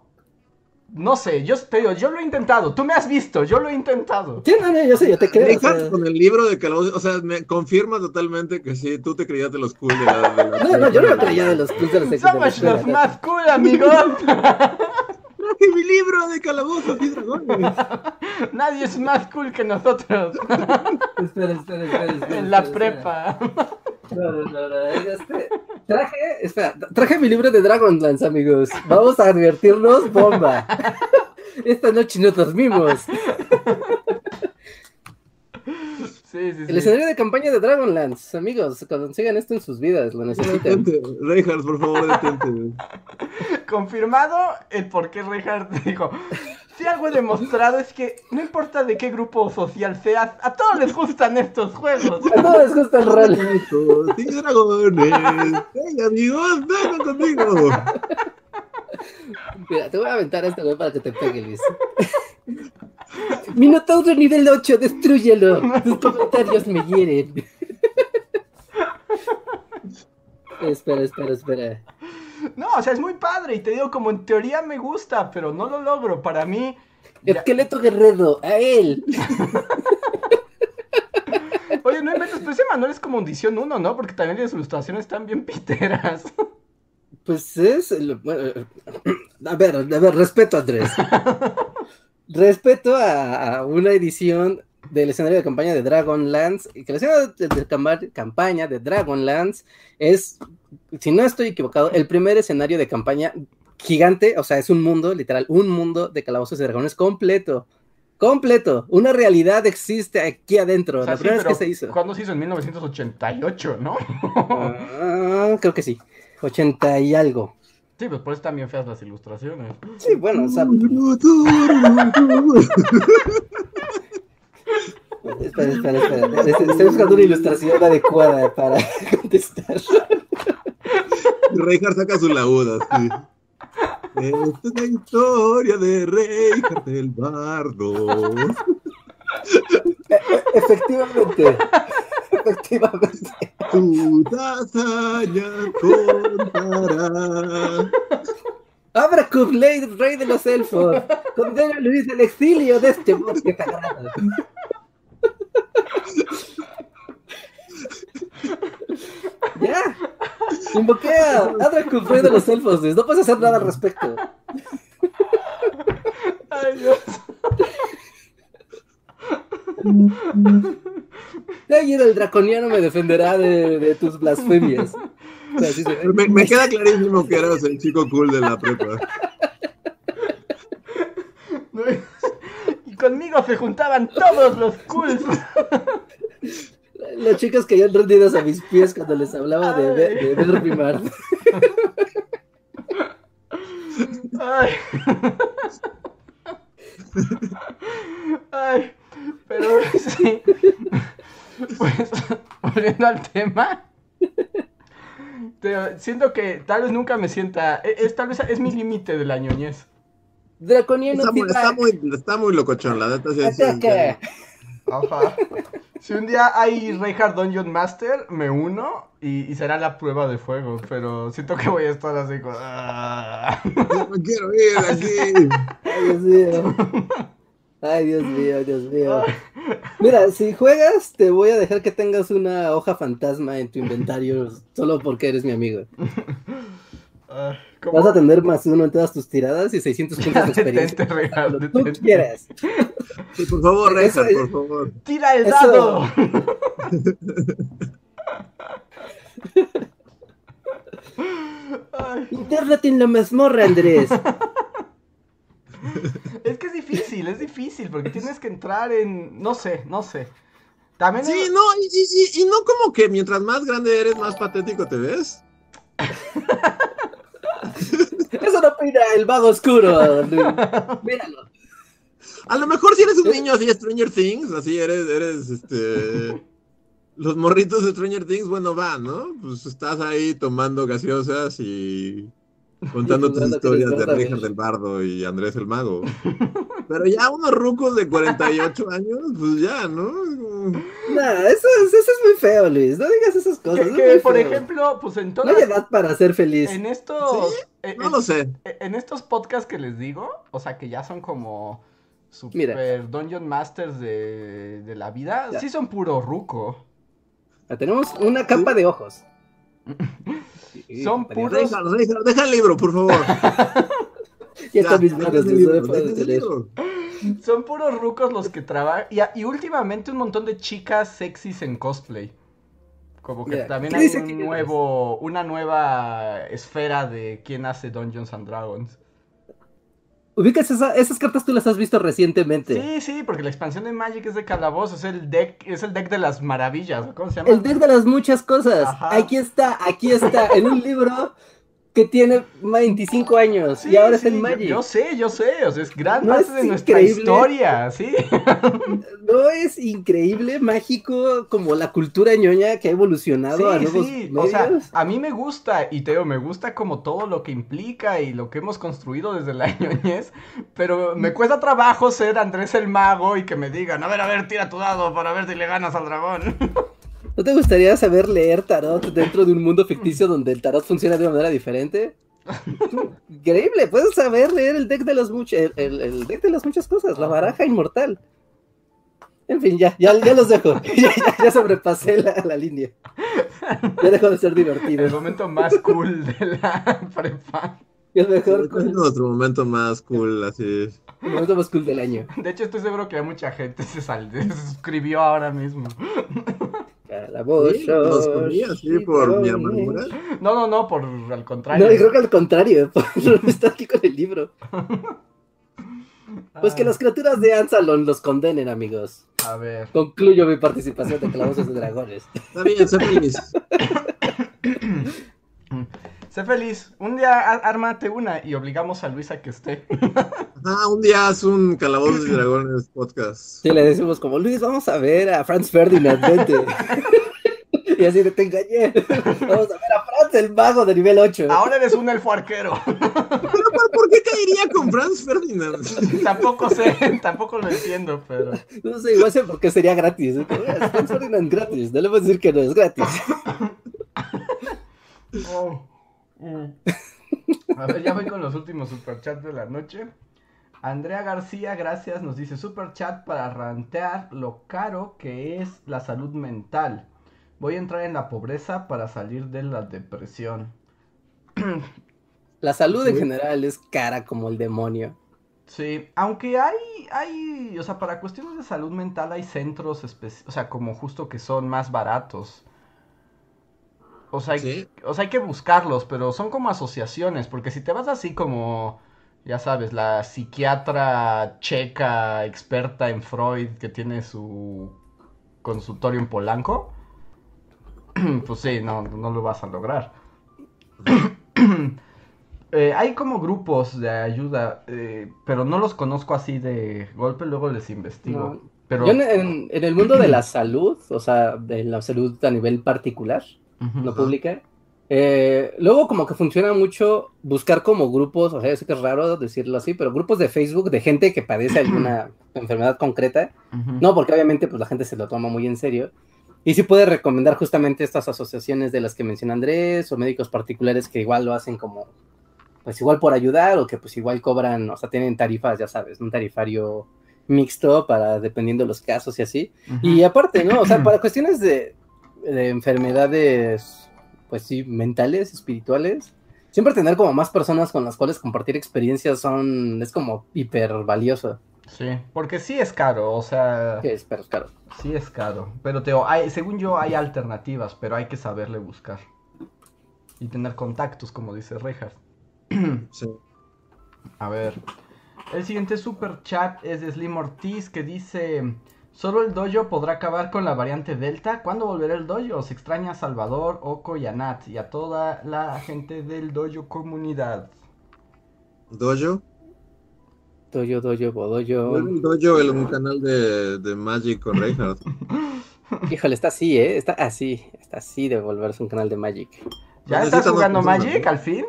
Speaker 1: no sé, yo te digo, yo lo he intentado, tú me has visto, yo lo he intentado.
Speaker 2: Sí, no, no, yo sé, yo te creo. o sea,
Speaker 3: con el libro de Calabozos, o sea, me confirma totalmente que sí, tú te creías de los cool de la... de la-
Speaker 2: No, no, yo no me creía de los clubs de la secundaria.
Speaker 1: Somos los más cool, amigos.
Speaker 3: Traje mi libro de Calabozos y Dragones.
Speaker 1: Nadie es más cool que nosotros
Speaker 2: Espera, espera, espera, espera.
Speaker 1: en la
Speaker 2: espera,
Speaker 1: prepa.
Speaker 2: espera. No, no, no, no, este, Traje, espera, traje mi libro de Dragonlance, amigos. Vamos a divertirnos, bomba. Esta noche no dormimos.
Speaker 1: Sí, sí,
Speaker 2: El
Speaker 1: sí.
Speaker 2: escenario de campaña de Dragonlance, amigos, consigan esto en sus vidas, lo necesitan.
Speaker 3: Reinhardt, por favor, detente.
Speaker 1: Confirmado el por qué Reinhardt dijo. Si algo he demostrado es que no importa de qué grupo social seas, a todos les gustan estos juegos.
Speaker 2: A todos les gusta el rol.
Speaker 3: Y Dragones. Hey, amigos, vengan conmigo.
Speaker 2: Mira, te voy a aventar a este güey para que te pegue, Luis. Minotauro nivel 8, destrúyelo. Tus comentarios me hieren. espera, espera, espera.
Speaker 1: No, o sea, es muy padre y te digo, como en teoría me gusta, pero no lo logro. Para mí. ya-
Speaker 2: Esqueleto guerrero, a él.
Speaker 1: Oye, no inventes, pero ese manual es como edición 1, ¿no? Porque también las ilustraciones están bien piteras.
Speaker 2: Pues es. el- bueno, a ver, a ver, respeto, Andrés. respeto a, a una edición del escenario de campaña de Dragonlance. Que el escenario de, de camba- campaña de Dragonlance es, si no estoy equivocado, el primer escenario de campaña gigante. O sea, es un mundo, literal, un mundo de calabozos y dragones completo. Completo. Una realidad existe aquí adentro.
Speaker 1: O sea,
Speaker 2: la
Speaker 1: sí,
Speaker 2: primera vez
Speaker 1: pero
Speaker 2: que se hizo.
Speaker 1: ¿Cuándo se hizo? En 1988, ¿no?
Speaker 2: Ah, creo que sí. 80 y algo.
Speaker 1: Sí, pues por eso están bien feas las ilustraciones.
Speaker 2: Sí, bueno, o sea, Espera, espera, espera. Estoy buscando una ilustración adecuada para contestar.
Speaker 3: Reinhardt saca su laúd así. Esta es la historia de Reinhardt el Bardo.
Speaker 2: Efectivamente. Efectivamente.
Speaker 3: Tu hazaña contará.
Speaker 2: Abra Kublai, rey de los elfos. Condena a Luis al exilio de este bosque sagrado. Ya. Invoqué a Adrakul, rey de los elfos. Luis. No puedes hacer nada al respecto.
Speaker 1: Ay, Dios.
Speaker 2: Ay, el draconiano me defenderá de, de tus blasfemias. O sea, sí se-
Speaker 3: Me, me queda clarísimo que eras el chico cool de la prepa.
Speaker 1: Y conmigo se juntaban todos los cools.
Speaker 2: Las chicas caían rendidas a mis pies cuando les hablaba de, de, de.
Speaker 1: Ay. Ay, pero sí. Pues, volviendo al tema. te- siento que tal vez nunca me sienta. e- Es, tal vez es mi límite de la ñoñez.
Speaker 2: Draconiano
Speaker 3: Está muy, está muy, está muy locochón, la neta. sí, sí,
Speaker 2: Ataque.
Speaker 1: Ajá. Si un día hay Reinhardt Dungeon Master, me uno y, y será la prueba de fuego. Pero siento que voy a estar así como. "Ah".
Speaker 3: ya Me quiero ir aquí.
Speaker 2: Ay, Dios mío. Ay, Dios mío, Dios mío. Mira, si juegas, te voy a dejar que tengas una hoja fantasma en tu inventario solo porque eres mi amigo.
Speaker 1: ¿Cómo?
Speaker 2: Vas a tener más uno en todas tus tiradas y 600 puntos de experiencia.
Speaker 1: Detente,
Speaker 2: Cuando tú.
Speaker 3: Sí, por favor,
Speaker 2: es-
Speaker 3: por favor.
Speaker 1: ¡Tira el
Speaker 2: Eso.
Speaker 1: dado!
Speaker 2: Intérnate en la mazmorra, Andrés.
Speaker 1: es que es difícil, es difícil, porque tienes que entrar en. No sé, no sé. También.
Speaker 3: Sí, no, y- y no como que mientras más grande eres, más patético te ves.
Speaker 2: Eso no opina el vago oscuro. Míralo.
Speaker 3: A lo mejor si eres un niño así, Stranger Things, así eres, eres, este... Los morritos de Stranger Things, bueno, va, ¿no? Pues estás ahí tomando gaseosas y contando tus historias de Richard del Bardo y Andrés el Mago. Pero ya unos rucos de 48 años, pues ya, ¿no?
Speaker 2: Nah, eso, es- eso es muy feo, Luis. No digas esas cosas.
Speaker 1: Que,
Speaker 2: es
Speaker 1: que, por
Speaker 2: feo.
Speaker 1: ejemplo, pues en
Speaker 2: No
Speaker 1: todas.
Speaker 2: hay edad para ser feliz.
Speaker 1: En estos. en-
Speaker 3: No lo sé.
Speaker 1: en- En estos podcasts que les digo, o sea, que ya son como. Super
Speaker 2: Mira.
Speaker 1: Dungeon Masters de, de la vida,
Speaker 2: Ya.
Speaker 1: sí son puro ruco.
Speaker 2: Ah, Tenemos una capa de ojos.
Speaker 1: Son puros-
Speaker 3: Deja, deja, deja el libro, por favor.
Speaker 2: Ya está mis manos.
Speaker 1: Son puros rucos los que trabajan. Y, y últimamente un montón de chicas sexys en cosplay. Como que también
Speaker 2: ¿qué
Speaker 1: hay un nuevo, una nueva esfera de quién hace Dungeons and Dragons.
Speaker 2: Ubicas esa- esas cartas, tú las has visto recientemente.
Speaker 1: Sí, sí, porque la expansión de Magic es de calabozos, es el deck, es el deck de las maravillas, ¿cómo se llama?
Speaker 2: El deck de las muchas cosas.
Speaker 1: Ajá.
Speaker 2: Aquí está, aquí está, en un libro que tiene 25 años
Speaker 1: Sí,
Speaker 2: y ahora
Speaker 1: sí,
Speaker 2: es
Speaker 1: yo-
Speaker 2: Magic.
Speaker 1: Yo, sé, yo sé, o sea, es gran
Speaker 2: ¿No
Speaker 1: parte
Speaker 2: es
Speaker 1: de nuestra
Speaker 2: increíble?
Speaker 1: historia, sí.
Speaker 2: ¿No es increíble, mágico, como la cultura ñoña que ha evolucionado a nuevos
Speaker 1: sí,
Speaker 2: medios?
Speaker 1: o sea, a mí me gusta, y te digo, me gusta como todo lo que implica y lo que hemos construido desde la ñoñez, pero me cuesta trabajo ser Andrés el Mago y que me digan, a ver, a ver, tira tu dado para ver si le ganas al dragón.
Speaker 2: ¿No te gustaría saber leer tarot dentro de un mundo ficticio donde el tarot funciona de una manera diferente? Increíble, puedes saber leer el deck de las muchas, el, el- el deck de las muchas cosas, la baraja inmortal. En fin, ya, ya, ya los dejo. ya, ya- ya sobrepasé la, la línea. Ya dejó de ser
Speaker 1: El
Speaker 2: divertido.
Speaker 1: momento más cool de la prepa.
Speaker 2: Es mejor
Speaker 3: es
Speaker 2: con
Speaker 3: nuestro momento más cool, así.
Speaker 2: el momento más cool del año.
Speaker 1: De hecho, estoy seguro que hay mucha gente se, sal- se suscribió ahora mismo.
Speaker 3: Por mi amargura.
Speaker 1: No, no, no, por al contrario.
Speaker 2: No, yo creo que al contrario, está aquí con el libro. Pues que
Speaker 1: Ah,
Speaker 2: las criaturas de Ansalon los condenen, amigos.
Speaker 1: A ver.
Speaker 2: Concluyo mi participación de Calabozos de Dragones.
Speaker 3: Está bien. Sé feliz.
Speaker 1: Un día ármate una y obligamos a Luis a que esté.
Speaker 3: Ah, un día haz un Calabozos y Dragones podcast.
Speaker 2: Si le decimos como, Luis, vamos a ver a Franz Ferdinand, vente. y así te engañé. Vamos a ver a Franz el mago de nivel 8.
Speaker 1: Ahora eres un elfo arquero.
Speaker 3: ¿Por qué caería con Franz Ferdinand?
Speaker 1: tampoco sé, tampoco lo entiendo, pero.
Speaker 2: No sé, igual sé por qué sería gratis. "Ah, es Franz Ferdinand gratis. No le voy a decir que no es gratis.
Speaker 1: Oh. Mm. A ver, ya voy con los últimos superchats de la noche. Andrea García, gracias, nos dice superchat para rantear lo caro que es la salud mental. Voy a entrar en la pobreza para salir de la depresión.
Speaker 2: La salud en general es cara como el demonio.
Speaker 1: Sí, aunque hay, hay, o sea, para cuestiones de salud mental hay centros o sea, como justo que son más baratos. O sea, hay,
Speaker 3: Sí.
Speaker 1: o sea, hay que buscarlos, pero son como asociaciones, porque si te vas así como, ya sabes, la psiquiatra checa experta en Freud que tiene su consultorio en Polanco, pues sí, no, no lo vas a lograr. Eh, hay como grupos de ayuda, eh, pero no los conozco así de golpe, luego les investigo.
Speaker 2: No.
Speaker 1: Pero
Speaker 2: Yo en, en- en el mundo de la salud, o sea, de la salud a nivel particular, No
Speaker 3: Ajá.
Speaker 2: pública, Eh, luego como que funciona mucho buscar como grupos, o sea, sé que es raro decirlo así, pero grupos de Facebook de gente que padece alguna enfermedad concreta. No, porque obviamente pues la gente se lo toma muy en serio. Y sí puede recomendar justamente estas asociaciones de las que menciona Andrés o médicos particulares que igual lo hacen como, pues igual por ayudar o que pues igual cobran, o sea, tienen tarifas, ya sabes, un tarifario mixto para dependiendo de los casos y así. Y aparte, ¿no? O sea, para cuestiones de, de enfermedades, pues sí, mentales, espirituales, siempre tener como más personas con las cuales compartir experiencias son, es como hiper valioso.
Speaker 1: Sí, porque sí es caro, o sea...
Speaker 2: Sí, es, pero es caro.
Speaker 1: Sí es caro, pero Teo, hay, según yo hay alternativas, pero hay que saberle buscar. Y tener contactos, como dice Reinhardt.
Speaker 3: Sí.
Speaker 1: A ver. El siguiente super chat es de Slim Ortiz que dice... ¿Solo el dojo podrá acabar con la variante Delta? ¿Cuándo volverá el dojo? Se extraña a Salvador, Oko y a Nat y a toda la gente del dojo comunidad.
Speaker 3: ¿Dojo?
Speaker 2: Dojo, dojo, bodoyo.
Speaker 3: El dojo, el, un canal de, de Magic con Reinhardt.
Speaker 2: Híjole, está así, ¿eh? Está así, está así de volverse un canal de Magic.
Speaker 1: ¿Ya estás jugando Magic al fin?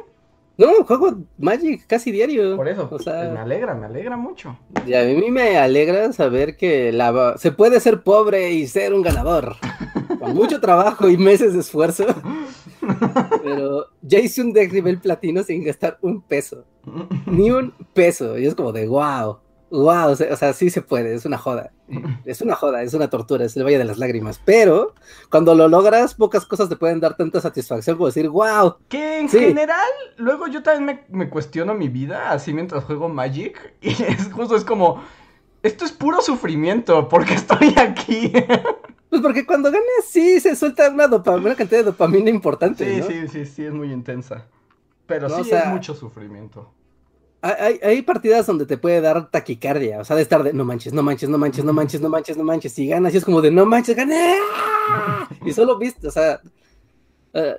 Speaker 2: No, juego Magic casi diario.
Speaker 1: Por eso,
Speaker 2: O
Speaker 1: pues,
Speaker 2: sea,
Speaker 1: me alegra, me alegra mucho.
Speaker 2: y a mí me alegra saber que la... se puede ser pobre y ser un ganador. Con mucho trabajo y meses de esfuerzo. Pero ya hice un deck nivel platino sin gastar un peso. Ni un peso. Y es como de wow. Wow. O sea, sí se puede. Es una joda. Es una joda. Es una tortura. Es el valle de las lágrimas. Pero cuando lo logras, pocas cosas te pueden dar tanta satisfacción como decir wow.
Speaker 1: Que en
Speaker 2: Sí.
Speaker 1: general, luego yo también me, me cuestiono mi vida así mientras juego Magic. Y es justo, es como, esto es puro sufrimiento, porque estoy aquí.
Speaker 2: Pues porque cuando ganas, sí se suelta una, cantidad de dopamina importante.
Speaker 1: Sí,
Speaker 2: ¿no?
Speaker 1: sí, sí, sí, es muy intensa. Pero
Speaker 2: No,
Speaker 1: sí
Speaker 2: o sea-
Speaker 1: es mucho sufrimiento.
Speaker 2: Hay, hay- partidas donde te puede dar taquicardia, o sea, de estar de no manches, no manches, no manches, no manches, no manches, no manches, y ganas y es como de no manches, gané. Y solo viste, o sea, eh,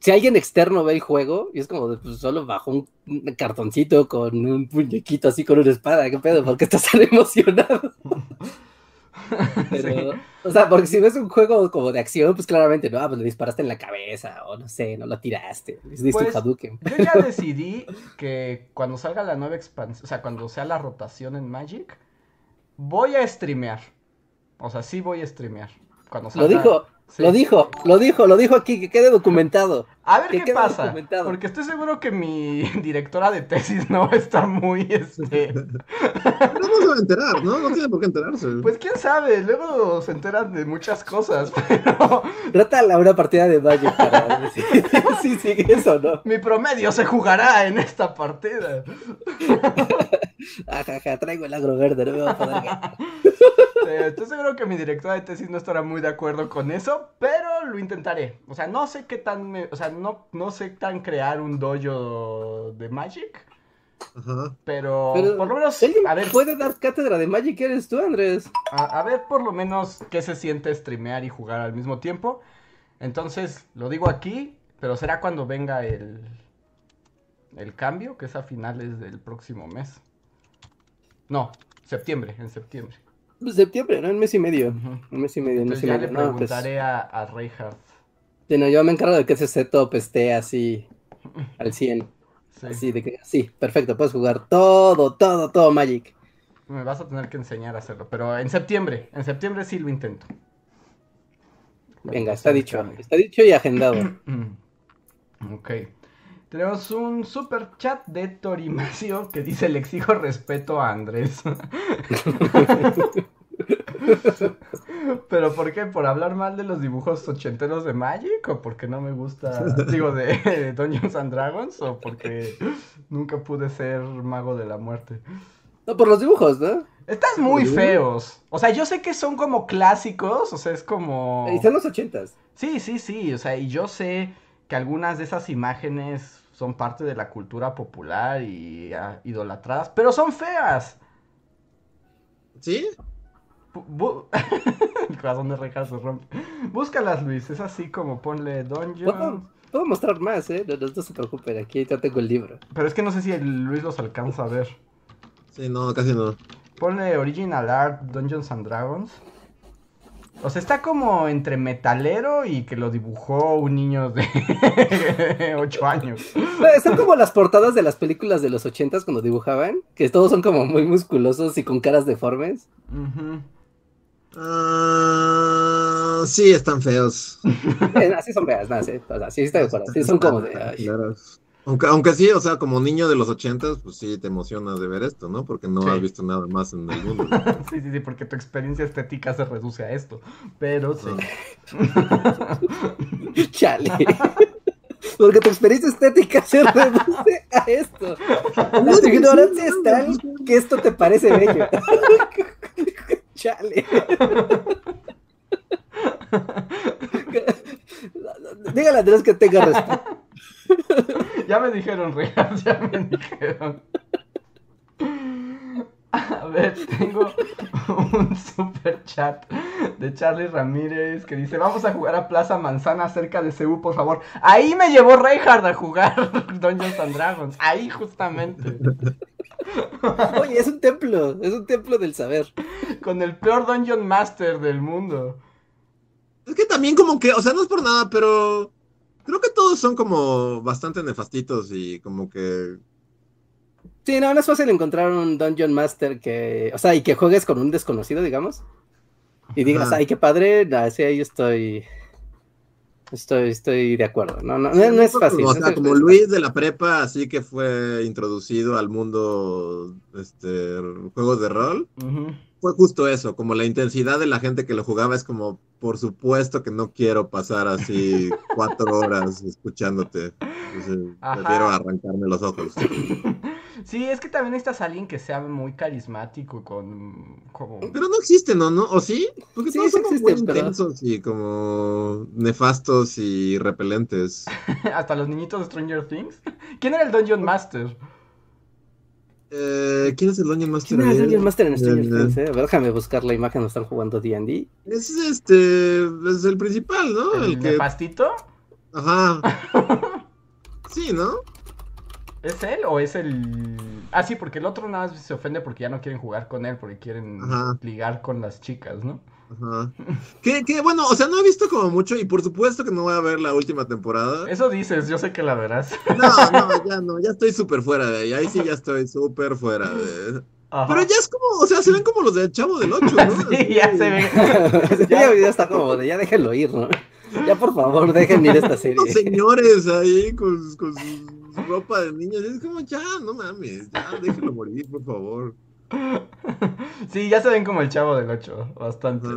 Speaker 2: si alguien externo ve el juego y es como de, pues, solo bajo un, un cartoncito con un muñequito así con una espada, ¿qué pedo? ¿Por qué estás tan emocionado? Pero, o sea, porque si ves un juego como de acción, pues claramente, no, ah, pues le disparaste en la cabeza, o no sé, no lo tiraste, le diste
Speaker 1: Pues,
Speaker 2: un Hadouken.
Speaker 1: Yo ya decidí que cuando salga la nueva expansión, o sea, cuando sea la rotación en Magic, voy a streamear. O sea, sí voy a streamear. Cuando
Speaker 2: Lo
Speaker 1: salga-
Speaker 2: dijo,
Speaker 1: Sí.
Speaker 2: lo dijo, lo dijo, lo dijo aquí, que quede documentado.
Speaker 1: A ver
Speaker 2: que
Speaker 1: qué pasa. Porque estoy seguro que mi directora de tesis no va a estar muy, este...
Speaker 3: No se va a enterar, ¿no? No tiene por qué enterarse.
Speaker 1: Pues quién sabe, luego se enteran de muchas cosas, pero
Speaker 2: Trata una partida de Magic para ver si, si sigue eso, ¿no?
Speaker 1: mi promedio se jugará en esta partida.
Speaker 2: Ajaja, traigo el agro verde, no me va a poder ganar.
Speaker 1: Eh, Estoy seguro que mi directora de tesis no estará muy de acuerdo con eso, pero lo intentaré. O sea, no sé qué tan, me- o sea, no, no sé tan crear un dojo de Magic,
Speaker 3: Ajá.
Speaker 1: pero,
Speaker 2: Pero,
Speaker 1: por lo menos, a ver,
Speaker 2: puede dar cátedra de Magic, eres tú, Andrés.
Speaker 1: a, a ver por lo menos qué se siente streamear y jugar al mismo tiempo. Entonces, lo digo aquí, pero será cuando venga el, el cambio, que es a finales del próximo mes. No, septiembre, en septiembre.
Speaker 2: Pues septiembre, ¿no? Un mes y medio. Un mes y medio, un mes
Speaker 1: Entonces
Speaker 2: y
Speaker 1: ya
Speaker 2: medio.
Speaker 1: le
Speaker 2: No, pues,
Speaker 1: preguntaré a, a Reinhardt.
Speaker 2: sí, no, yo me encargo de que ese setup esté así al 100.
Speaker 1: Sí.
Speaker 2: Así de que, sí, perfecto, puedes jugar todo, todo, todo Magic.
Speaker 1: Me vas a tener que enseñar a hacerlo, pero en septiembre, en septiembre sí lo intento.
Speaker 2: Venga, está dicho. Está dicho y agendado.
Speaker 1: Ok. Tenemos un super chat de Torimacio que dice le exijo respeto a Andrés. ¿Pero por qué? ¿Por hablar mal de los dibujos ochenteros de Magic? ¿O porque no me gusta, digo, de Dungeons and Dragons? ¿O porque nunca pude ser mago de la muerte?
Speaker 2: No, por los dibujos, ¿no?
Speaker 1: Estás muy
Speaker 3: ¿Sí?
Speaker 1: feos. O sea, yo sé que son como clásicos, o sea, es como...
Speaker 2: Y Están los ochentas.
Speaker 1: Sí, sí, sí, o sea, y yo sé que algunas de esas imágenes son parte de la cultura popular y ah, idolatradas, pero son feas.
Speaker 3: ¿Sí?
Speaker 1: El corazón de Rejas se rompe. Búscalas, Luis, es así como ponle Dungeon.
Speaker 2: puedo mostrar más, ¿eh? No, no, no se preocupen, aquí ya tengo el libro.
Speaker 1: Pero es que no sé si el Luis los alcanza a ver.
Speaker 3: Sí, no, casi no.
Speaker 1: Ponle Original Art Dungeons and Dragons. O sea, está como entre metalero y que lo dibujó un niño de 8 años.
Speaker 2: Son como las portadas de las películas de los ochentas cuando dibujaban, que todos son como muy musculosos y con caras deformes.
Speaker 3: Uh, sí, están feos.
Speaker 2: así son feas, nada, sí, o sea, sí estoy de acuerdo. Sí, son como de. Ay.
Speaker 3: Aunque, aunque sí, o sea, como niño de los ochentas, pues sí te emocionas de ver esto, ¿no? Porque no has visto nada más en el mundo.
Speaker 1: sí, sí, sí, porque tu experiencia estética se reduce a esto. Pero sí.
Speaker 2: Chale. Porque tu experiencia estética se reduce a esto. La ignorancia es tal que esto te parece bello. Chale. Dígale a Andrés que tenga respeto.
Speaker 1: ya me dijeron, Real, ya me dijeron. A ver, tengo un super chat de Charlie Ramírez que dice, vamos a jugar a Plaza Manzana cerca de Ceú, por favor. Ahí me llevó Reinhardt a jugar Dungeons and Dragons, ahí justamente.
Speaker 2: Oye, es un templo, es un templo del saber.
Speaker 1: Con el peor Dungeon Master del mundo.
Speaker 3: Es que también como que, o sea, no es por nada, pero creo que todos son como bastante nefastitos y como que
Speaker 2: Sí, no, no es fácil encontrar un Dungeon Master que, o sea, y que juegues con un desconocido, digamos. Y digas, ay, qué padre, no, sí, ahí estoy, estoy, estoy de acuerdo, no, no, no, es fácil.
Speaker 3: o sea, como Luis de la prepa, así que fue introducido al mundo, este, juegos de rol. Fue justo eso, como la intensidad de la gente que lo jugaba es como, por supuesto que no quiero pasar así cuatro horas escuchándote. prefiero arrancarme los ojos.
Speaker 1: Sí, es que también necesitas a alguien que sea muy carismático con como...
Speaker 3: Pero no existe, ¿no? ¿No? ¿O sí? Porque todos son muy intensos y como nefastos y repelentes.
Speaker 1: Hasta los niñitos de Stranger Things. ¿Quién era el Dungeon Master?
Speaker 3: Eh, ¿Quién es el Dungeon Master?
Speaker 2: ¿Quién es el Dungeon Master en Stranger Things? Eh? A ver, déjame buscar la imagen donde están jugando D&D.
Speaker 3: Es este, es el principal, ¿no?
Speaker 1: ¿El, el que... nefastito?
Speaker 3: Ajá. sí, ¿no?
Speaker 1: ¿Es él o es el.? Ah, sí, porque el otro nada más se ofende porque ya no quieren jugar con él, porque quieren ligar con las chicas, ¿no?
Speaker 3: Ajá. Que, que, bueno, o sea, no he visto como mucho y por supuesto que no voy a ver la última temporada.
Speaker 1: Eso dices, yo sé que la verás.
Speaker 3: No, no, ya no, ya estoy súper fuera de ahí. Ahí sí ya estoy súper fuera de. Pero ya es como, o sea, se ven como los del Chavo del 8, ¿no?
Speaker 1: sí, ya se ven.
Speaker 2: ya, ya está como de, ya déjenlo ir, ¿no? Ya por favor, déjenme ir esta serie.
Speaker 3: Los señores ahí con, con sus ropa de niños. Es como, ya, no mames, ya, déjenlo morir, por favor.
Speaker 1: Sí, ya se ven como el chavo del 8, bastante.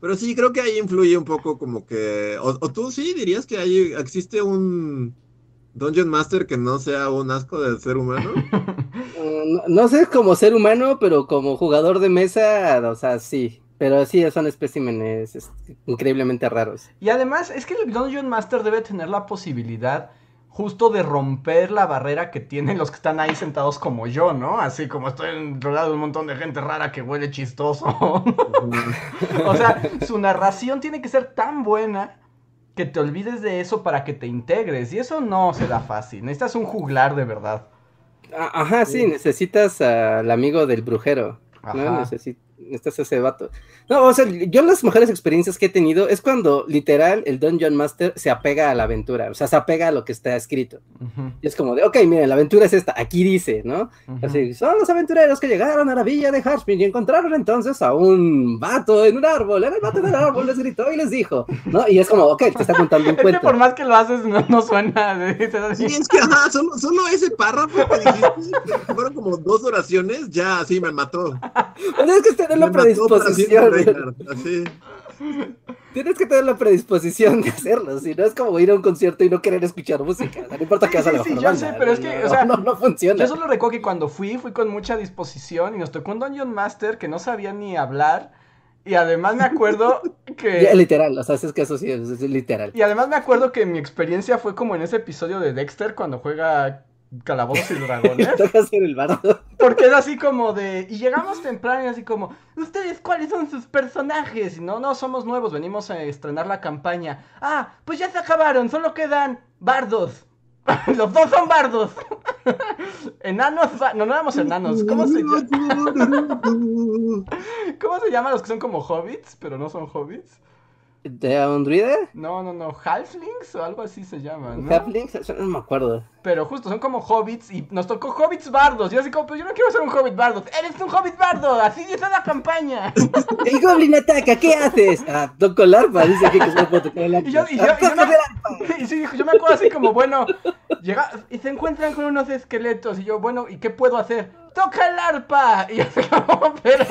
Speaker 3: Pero sí, creo que ahí influye un poco como que... O, tú sí dirías que ahí existe un Dungeon Master que no sea un asco de ser humano.
Speaker 2: no, no, sé como ser humano, pero como jugador de mesa, o sea, sí. Pero sí, son especímenes este, increíblemente raros.
Speaker 1: Y además, es que el Dungeon Master debe tener la posibilidad justo de romper la barrera que tienen los que están ahí sentados como yo, ¿no? Así como estoy rodeado de un montón de gente rara que huele chistoso. o sea, su narración tiene que ser tan buena que te olvides de eso para que te integres. Y eso no se da fácil. Necesitas un juglar de verdad.
Speaker 2: Ajá, sí, necesitas al amigo del brujero. ¿no? Necesitas estás ese vato. No, o sea, yo las mejores experiencias que he tenido es cuando literal el Dungeon Master se apega a la aventura, o sea, se apega a lo que está escrito. Y es como de, ok, miren, la aventura es esta, aquí dice, ¿no? Así, son los aventureros que llegaron a la villa de Harspin y encontraron entonces a un vato en un árbol, el vato del árbol les gritó y les dijo, ¿no? Y es como, ok, te está contando un cuento.
Speaker 1: Es que por más que lo haces, no, suena.
Speaker 3: Sí, es que, ajá, solo, solo ese párrafo que dijiste, fueron como dos oraciones, ya así me mató.
Speaker 2: es que tener la predisposición. Tienes que tener la predisposición de hacerlo, si no es como ir a un concierto y no querer escuchar música, no importa que hagas la
Speaker 1: sí, yo sé, pero es que, o sea,
Speaker 2: no, no, funciona.
Speaker 1: Yo solo recuerdo que cuando fui, fui con mucha disposición y nos tocó un Dungeon Master que no sabía ni hablar. Y además me acuerdo que...
Speaker 2: literal, o sea, es que eso sí es, literal.
Speaker 1: Y además me acuerdo que mi experiencia fue como en ese episodio de Dexter cuando juega Calabozos y Dragones.
Speaker 2: el bardo.
Speaker 1: Porque es así como de. Y llegamos temprano y así como. ¿Ustedes cuáles son sus personajes? Y no, no, somos nuevos, venimos a estrenar la campaña. Ah, pues ya se acabaron, solo quedan bardos. Los dos son bardos. enanos, ba- no, no éramos enanos. ¿Cómo se llama? ¿Cómo se llaman los que son como hobbits, pero no son hobbits?
Speaker 2: ¿De un druida?
Speaker 1: No, no, no, halflings o algo así se llaman, ¿no?
Speaker 2: ¿Halflings? No me acuerdo.
Speaker 1: Pero justo son como hobbits y nos tocó hobbits bardos. Y yo así como, pues yo no quiero ser un hobbit bardo. Eres un hobbit bardo, así dice la campaña.
Speaker 2: ¡El goblin ataca! ¿Qué haces? Ah, toco el arpa, dice que solo puedo tocar el arpa.
Speaker 1: Y yo- y yo-
Speaker 2: Ah,
Speaker 1: y yo me-
Speaker 2: el.
Speaker 1: Y sí, yo me acuerdo así como, bueno, llega y se encuentran con unos esqueletos. Y yo, bueno, ¿y qué puedo hacer? ¡Toca el arpa! Y yo como, pero.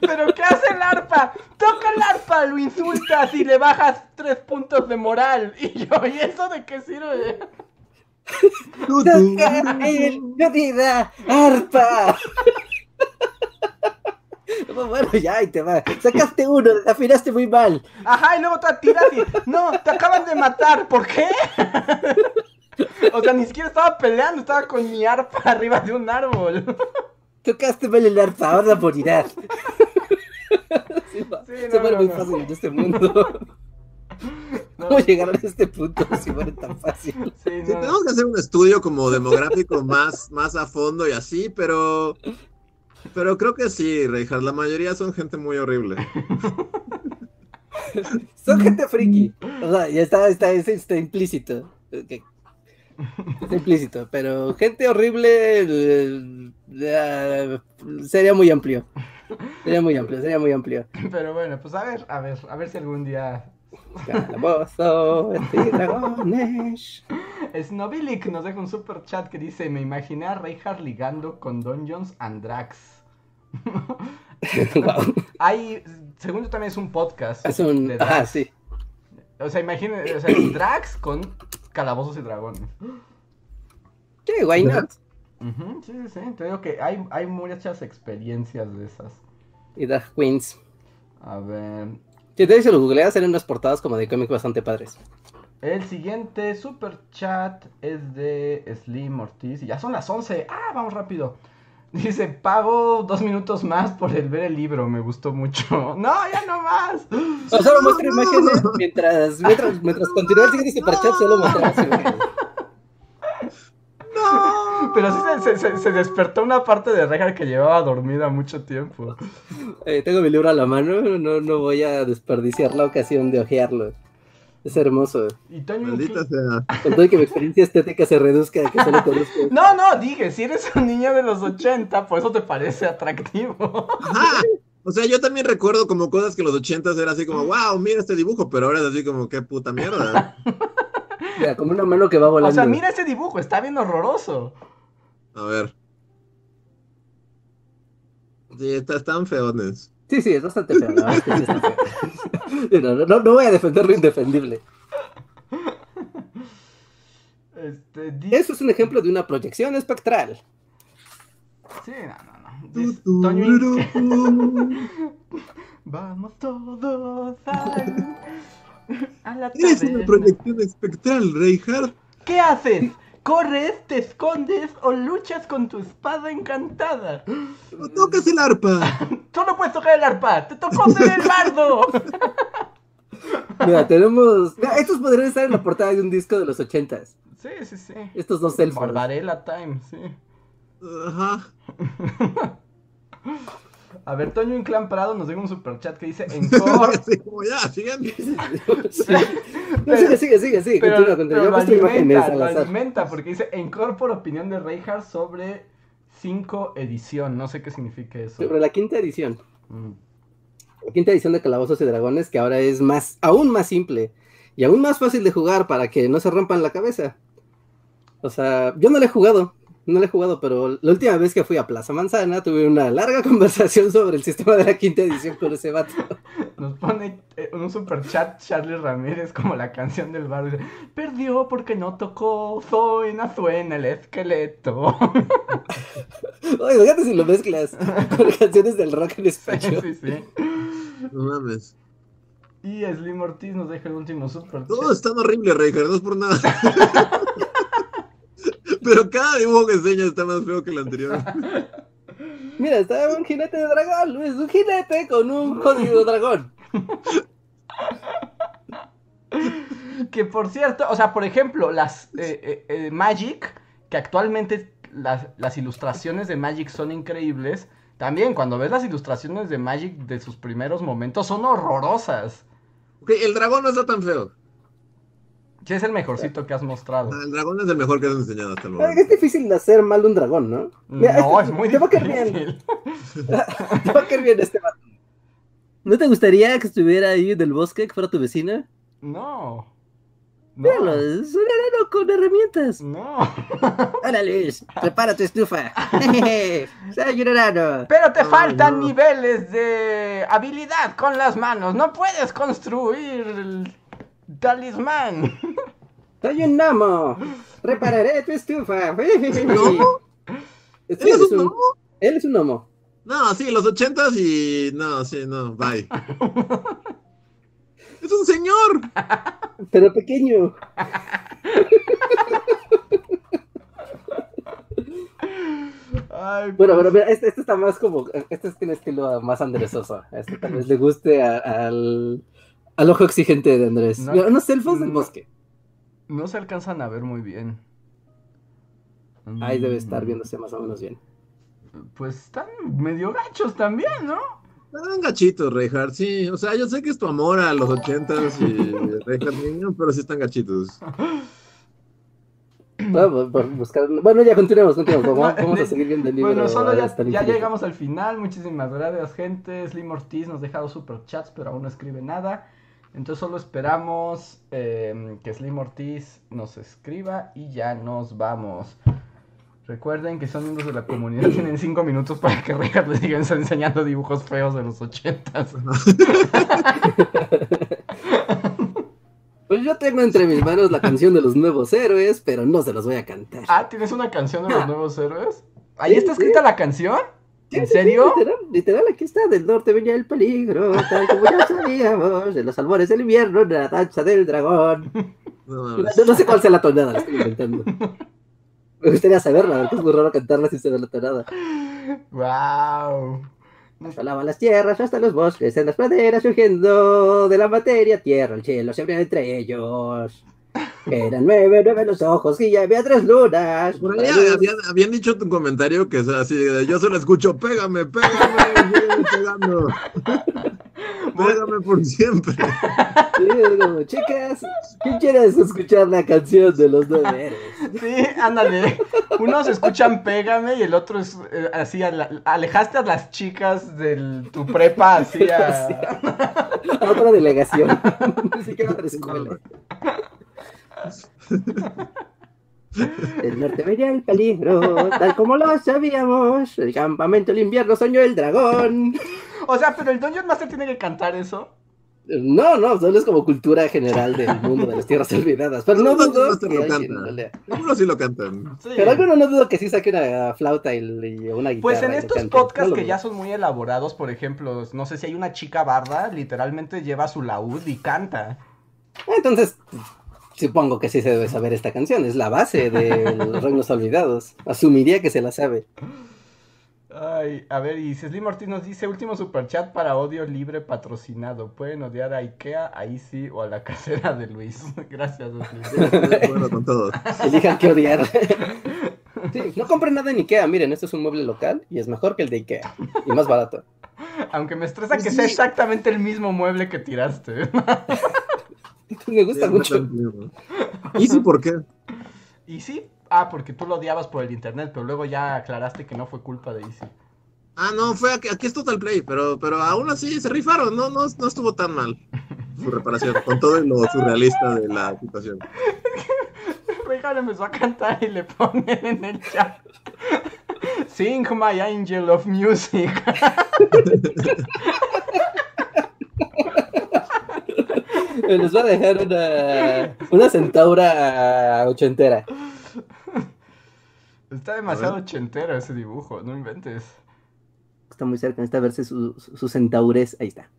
Speaker 1: ¿Pero qué hace el arpa? ¡Toca el arpa! Lo insultas y le bajas tres puntos de moral. Y yo, ¿y eso de qué sirve?
Speaker 2: ¡Toca el druida! ¡Arpa! Bueno, ya, ahí te va. Sacaste uno, desafinaste muy mal.
Speaker 1: Ajá, y luego te tiras y. No, te acaban de matar, ¿por qué? O sea, ni siquiera estaba peleando, estaba con mi arpa arriba de un árbol.
Speaker 2: Tocaste mal el arpa, ahora morirás. Sí.
Speaker 1: Sí,
Speaker 2: Se
Speaker 1: no, no,
Speaker 2: muy
Speaker 1: no.
Speaker 2: fácil en este mundo. ¿Cómo llegaron a este punto si muere tan fácil?
Speaker 1: sí,
Speaker 3: tenemos que hacer un estudio como demográfico más, más a fondo y así, pero. Pero creo que sí, Reinhardt. La mayoría son gente muy horrible.
Speaker 2: Son gente friki. O sea, ya está, está, está, está implícito. Está implícito, pero gente horrible eh, eh, sería muy amplio. Sería muy amplio, sería muy amplio.
Speaker 1: Pero bueno, pues a ver, a ver, a ver si algún día.
Speaker 2: Calabozo, este dragones.
Speaker 1: Snobilic nos deja un super chat que dice: Me imaginé a Reinhardt ligando con Dungeons and Drax.
Speaker 2: Guau.
Speaker 1: Hay, según yo también es un podcast.
Speaker 2: Es un.
Speaker 1: de
Speaker 2: Ah, sí.
Speaker 1: O sea, imagínense, o sea, Drax con calabozos y dragones.
Speaker 2: Sí, why not?
Speaker 1: Sí, sí, sí. Te digo que hay, hay muchas experiencias de esas.
Speaker 2: Y Dark Queens.
Speaker 1: A ver.
Speaker 2: Si te si lo googleas, eran unas portadas como de cómics bastante padres.
Speaker 1: El siguiente super chat es de Slim Ortiz. Y ya son las 11. Ah, vamos rápido. Dice, pago dos minutos más por el ver el libro. Me gustó mucho. No, ya no más.
Speaker 2: O solo muestra imágenes mientras, mientras, mientras continúa el siguiente superchat, solo mostramos imágenes.
Speaker 1: Pero sí se, se- se- se despertó una parte de Regar que llevaba dormida mucho tiempo.
Speaker 2: Eh, tengo mi libro a la mano, no, no voy a desperdiciar la ocasión de ojearlo. Es hermoso.
Speaker 1: Y Toño
Speaker 3: Maldita sea.
Speaker 2: Con todo que mi experiencia estética se reduzca a que solo conozco.
Speaker 1: No, no, dije, si eres un niño de los 80, por eso te parece atractivo.
Speaker 3: Ajá. O sea, yo también recuerdo como cosas que en los ochentas era así como, wow, mira este dibujo, pero ahora es así como, qué puta mierda.
Speaker 2: Mira, como una mano que va volando.
Speaker 1: O sea, mira ese dibujo, está bien horroroso.
Speaker 3: A ver. Sí, está- están feones.
Speaker 2: Sí, sí, es bastante feo. la verdad es que sí está feo. No, no, no, no voy a defender lo indefendible.
Speaker 1: Este,
Speaker 2: Eso es un ejemplo de una proyección espectral.
Speaker 1: Sí, no, no, no. Dice Vamos todos al- a la
Speaker 3: Eres una proyección espectral, Reinhardt.
Speaker 1: ¿Qué haces? ¿Corres, te escondes o luchas con tu espada encantada?
Speaker 3: No tocas el arpa.
Speaker 1: Solo puedes tocar el arpa. ¡Te tocó ser el bardo!
Speaker 2: Mira, tenemos. Mira, estos podrían estar en la portada de un disco de los ochentas.
Speaker 1: Sí, sí, sí.
Speaker 2: Estos dos elfos.
Speaker 1: Barbarella Time, sí.
Speaker 3: Ajá.
Speaker 1: A ver, Toño Inclán Prado nos deja un superchat que dice Encore.
Speaker 3: Así como ya, siguiente.
Speaker 2: Sí. No, sigue, sigue, sigue, sigue.
Speaker 1: Pero,
Speaker 2: Continúa, continúa.
Speaker 1: pero lo alimenta,
Speaker 2: al
Speaker 1: lo alimenta porque dice Encore por opinión de Reinhardt sobre 5 edición. No sé qué significa eso.
Speaker 2: Sobre la quinta edición.
Speaker 1: Mm.
Speaker 2: La quinta edición de Calabozos y Dragones, que ahora es más, aún más simple y aún más fácil de jugar para que no se rompan la cabeza. O sea, yo no le he jugado, no le he jugado, pero la última vez que fui a Plaza Manzana tuve una larga conversación sobre el sistema de la quinta edición con ese vato.
Speaker 1: Nos pone eh, en un super chat Charlie Ramírez como la canción del bar. Dice, Perdió porque no tocó Zoena Suena el esqueleto.
Speaker 2: Oye, fíjate si lo mezclas con canciones del rock en español.
Speaker 1: sí, sí.
Speaker 3: No mames.
Speaker 1: Y Slim Ortiz nos deja el último super
Speaker 3: Todos
Speaker 1: chat.
Speaker 3: están horribles, Reinhardt, no es por nada. Pero cada dibujo que enseña está más feo que el anterior.
Speaker 2: Mira, está un jinete de dragón, es un jinete con un jodido dragón.
Speaker 1: Que por cierto, o sea, por ejemplo, las eh, eh, eh, Magic, que actualmente las, las ilustraciones de Magic son increíbles. También cuando ves las ilustraciones de Magic de sus primeros momentos son horrorosas.
Speaker 3: Ok, el dragón no está tan feo.
Speaker 1: ¿Qué es el mejorcito que has mostrado?
Speaker 3: El dragón es el mejor que has enseñado hasta el momento.
Speaker 2: Es difícil hacer mal un dragón, ¿no? Mira,
Speaker 1: No,
Speaker 2: este-
Speaker 1: es muy
Speaker 2: te va a caer bien.
Speaker 1: difícil.
Speaker 2: Te va a caer bien este vato. ¿No te gustaría que estuviera ahí en el bosque, que fuera tu vecina?
Speaker 1: No.
Speaker 2: Míralo,
Speaker 1: No.
Speaker 2: es un enano con herramientas.
Speaker 1: No.
Speaker 2: Hola Luis, prepara tu estufa. Soy un enano.
Speaker 1: Pero te faltan
Speaker 3: no.
Speaker 1: niveles de habilidad con las manos. No puedes construir el talismán.
Speaker 2: Soy un gnomo. Repararé tu estufa. Sí,
Speaker 3: ¿Él es un gnomo?
Speaker 2: Él es un gnomo.
Speaker 3: No, sí, los ochentas y. No, sí, no, bye. ¡Es un señor!
Speaker 2: Pero pequeño.
Speaker 1: Ay,
Speaker 2: Bueno,
Speaker 1: pues,
Speaker 2: pero mira, este, este está más como. Este tiene estilo más andresoso. Este tal vez le guste a- al, al ojo exigente de Andrés.
Speaker 1: No.
Speaker 2: Unos elfos del
Speaker 1: No.
Speaker 2: bosque.
Speaker 1: No se alcanzan a ver muy bien.
Speaker 2: Ahí debe
Speaker 1: Mm,
Speaker 2: estar viéndose más o menos bien.
Speaker 1: Pues están medio gachos también, ¿no?
Speaker 3: Están gachitos, Reinhardt, sí. O sea, yo sé que es tu amor a los ochentas y Reinhardt niño, pero sí están gachitos.
Speaker 2: Vamos a buscar. Bueno, ya continuemos, continuemos. Vamos, a seguir viendo el libro.
Speaker 1: Bueno, solo ya, ya llegamos al final. Muchísimas gracias, gente. Slim Ortiz nos ha dejado super chats, pero aún no escribe nada. Entonces solo esperamos eh, que Slim Ortiz nos escriba y ya nos vamos. Recuerden que son miembros de la comunidad, tienen 5 minutos para que Regat les siga enseñando dibujos feos de los ochentas.
Speaker 2: Pues yo tengo entre mis manos la canción de los nuevos héroes, pero no se los voy a cantar.
Speaker 1: Ah, ¿tienes una canción de los nuevos héroes? ¿Ahí está escrita la canción? ¿En serio?
Speaker 2: literal, literal, aquí está, del norte venía el peligro, tal como ya sabíamos, de los albores del invierno, de la danza del dragón.
Speaker 3: No,
Speaker 2: No,
Speaker 3: mames.
Speaker 2: no sé cuál sea la tonada, la estoy inventando. Me gustaría saberla, porque es muy raro cantarla sin saber la tonada.
Speaker 1: ¡Wow!
Speaker 2: Asolaban las tierras hasta los bosques, en las praderas surgiendo de la materia, tierra, el cielo se abrían entre ellos. Eran nueve, nueve los ojos, y ya había tres lunas.
Speaker 3: Por ahí habían, habían dicho tu comentario que es así, de, yo solo escucho, pégame, pégame, pegando. Pégame por siempre.
Speaker 2: Sí, es como, chicas, ¿quién quiere escuchar la canción de los nueve?
Speaker 1: Sí, ándale. Unos escuchan Pégame y el otro es eh, así, a la- alejaste a las chicas de tu prepa así a...
Speaker 2: A otra delegación. Ni siquiera otra escuela. El norte venía el peligro, tal como lo sabíamos. El campamento del invierno soñó el dragón.
Speaker 1: O sea, pero el Dungeon Master tiene que cantar eso.
Speaker 2: No, no, solo es como cultura general del mundo de las tierras olvidadas. Pero no
Speaker 3: No, no,
Speaker 2: dudo que
Speaker 3: lo
Speaker 2: alguien
Speaker 3: sí lo cantan.
Speaker 1: Sí.
Speaker 2: Pero alguno no dudo que sí saque una flauta y, y una guitarra.
Speaker 1: Pues en estos podcasts
Speaker 2: No
Speaker 1: que ya son muy elaborados, por ejemplo, no sé si hay una chica barda, literalmente lleva su laúd y canta.
Speaker 2: Entonces, supongo que sí se debe saber esta canción. Es la base de los reinos olvidados. Asumiría que se la sabe.
Speaker 1: Ay, a ver, y Slim Ortiz nos dice, último superchat para odio libre patrocinado. Pueden odiar a Ikea, a Easy o a la casera de Luis. Gracias, Slim.
Speaker 3: Estoy de acuerdo con todo.
Speaker 2: Elijan qué odiar. Sí, no compren nada en Ikea. Miren, esto es un mueble local y es mejor que el de Ikea. Y más barato.
Speaker 1: Aunque me estresa que
Speaker 3: Sí.
Speaker 1: sea exactamente el mismo mueble que tiraste.
Speaker 2: Me gusta
Speaker 3: Sí,
Speaker 2: mucho.
Speaker 3: ¿Y sí por qué?
Speaker 1: ¿Y sí? Ah, porque tú lo odiabas por el internet, pero luego ya aclaraste que no fue culpa de Easy.
Speaker 3: Ah, no, fue aquí, aquí es Total Play, pero, pero aún así se rifaron, no, no, no estuvo tan mal su reparación, con todo lo surrealista de la situación.
Speaker 1: Regan empezó a cantar y le ponen en el chat. Sing my angel of music.
Speaker 2: Les va a dejar una, una centaura ochentera.
Speaker 1: Está demasiado ochentero ese dibujo, no inventes.
Speaker 2: Está muy cerca, necesita verse su, su, su centaures. Ahí está.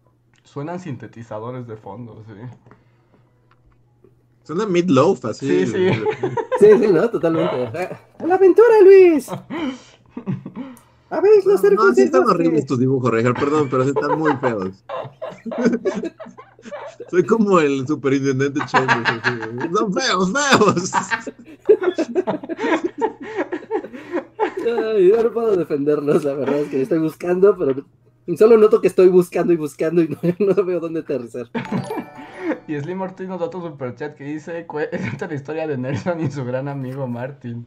Speaker 1: Suenan sintetizadores de fondo, sí.
Speaker 3: Suena Meatloaf, así.
Speaker 1: Sí, sí.
Speaker 2: Sí, sí, ¿no? Totalmente. ¡A la aventura, Luis! ¿Habéis los
Speaker 3: No,
Speaker 2: cercos
Speaker 3: sí están horribles tus dibujos, Reger, perdón, pero sí están muy feos. Soy como el superintendente Chambers. así, Son feos, feos.
Speaker 2: Ay, yo no puedo defenderlos, la verdad es que estoy buscando, pero solo noto que estoy buscando y buscando y no, no veo dónde aterrizar.
Speaker 1: Y Slim Ortiz nos da otro superchat que dice: Cuenta la historia de Nelson y su gran amigo Martin.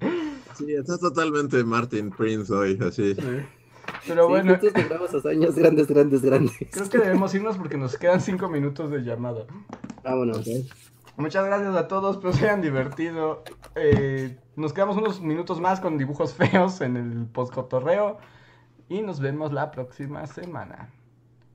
Speaker 3: Sí, está totalmente Martin Prince hoy, así.
Speaker 1: Pero
Speaker 2: Sí,
Speaker 1: bueno,
Speaker 2: logramos hazañas grandes, grandes, grandes.
Speaker 1: creo que debemos irnos porque nos quedan cinco minutos de llamada.
Speaker 2: Vámonos.
Speaker 1: Muchas gracias a todos, espero se hayan divertido. Eh, nos quedamos unos minutos más con dibujos feos en el postcotorreo. Y nos vemos la próxima semana.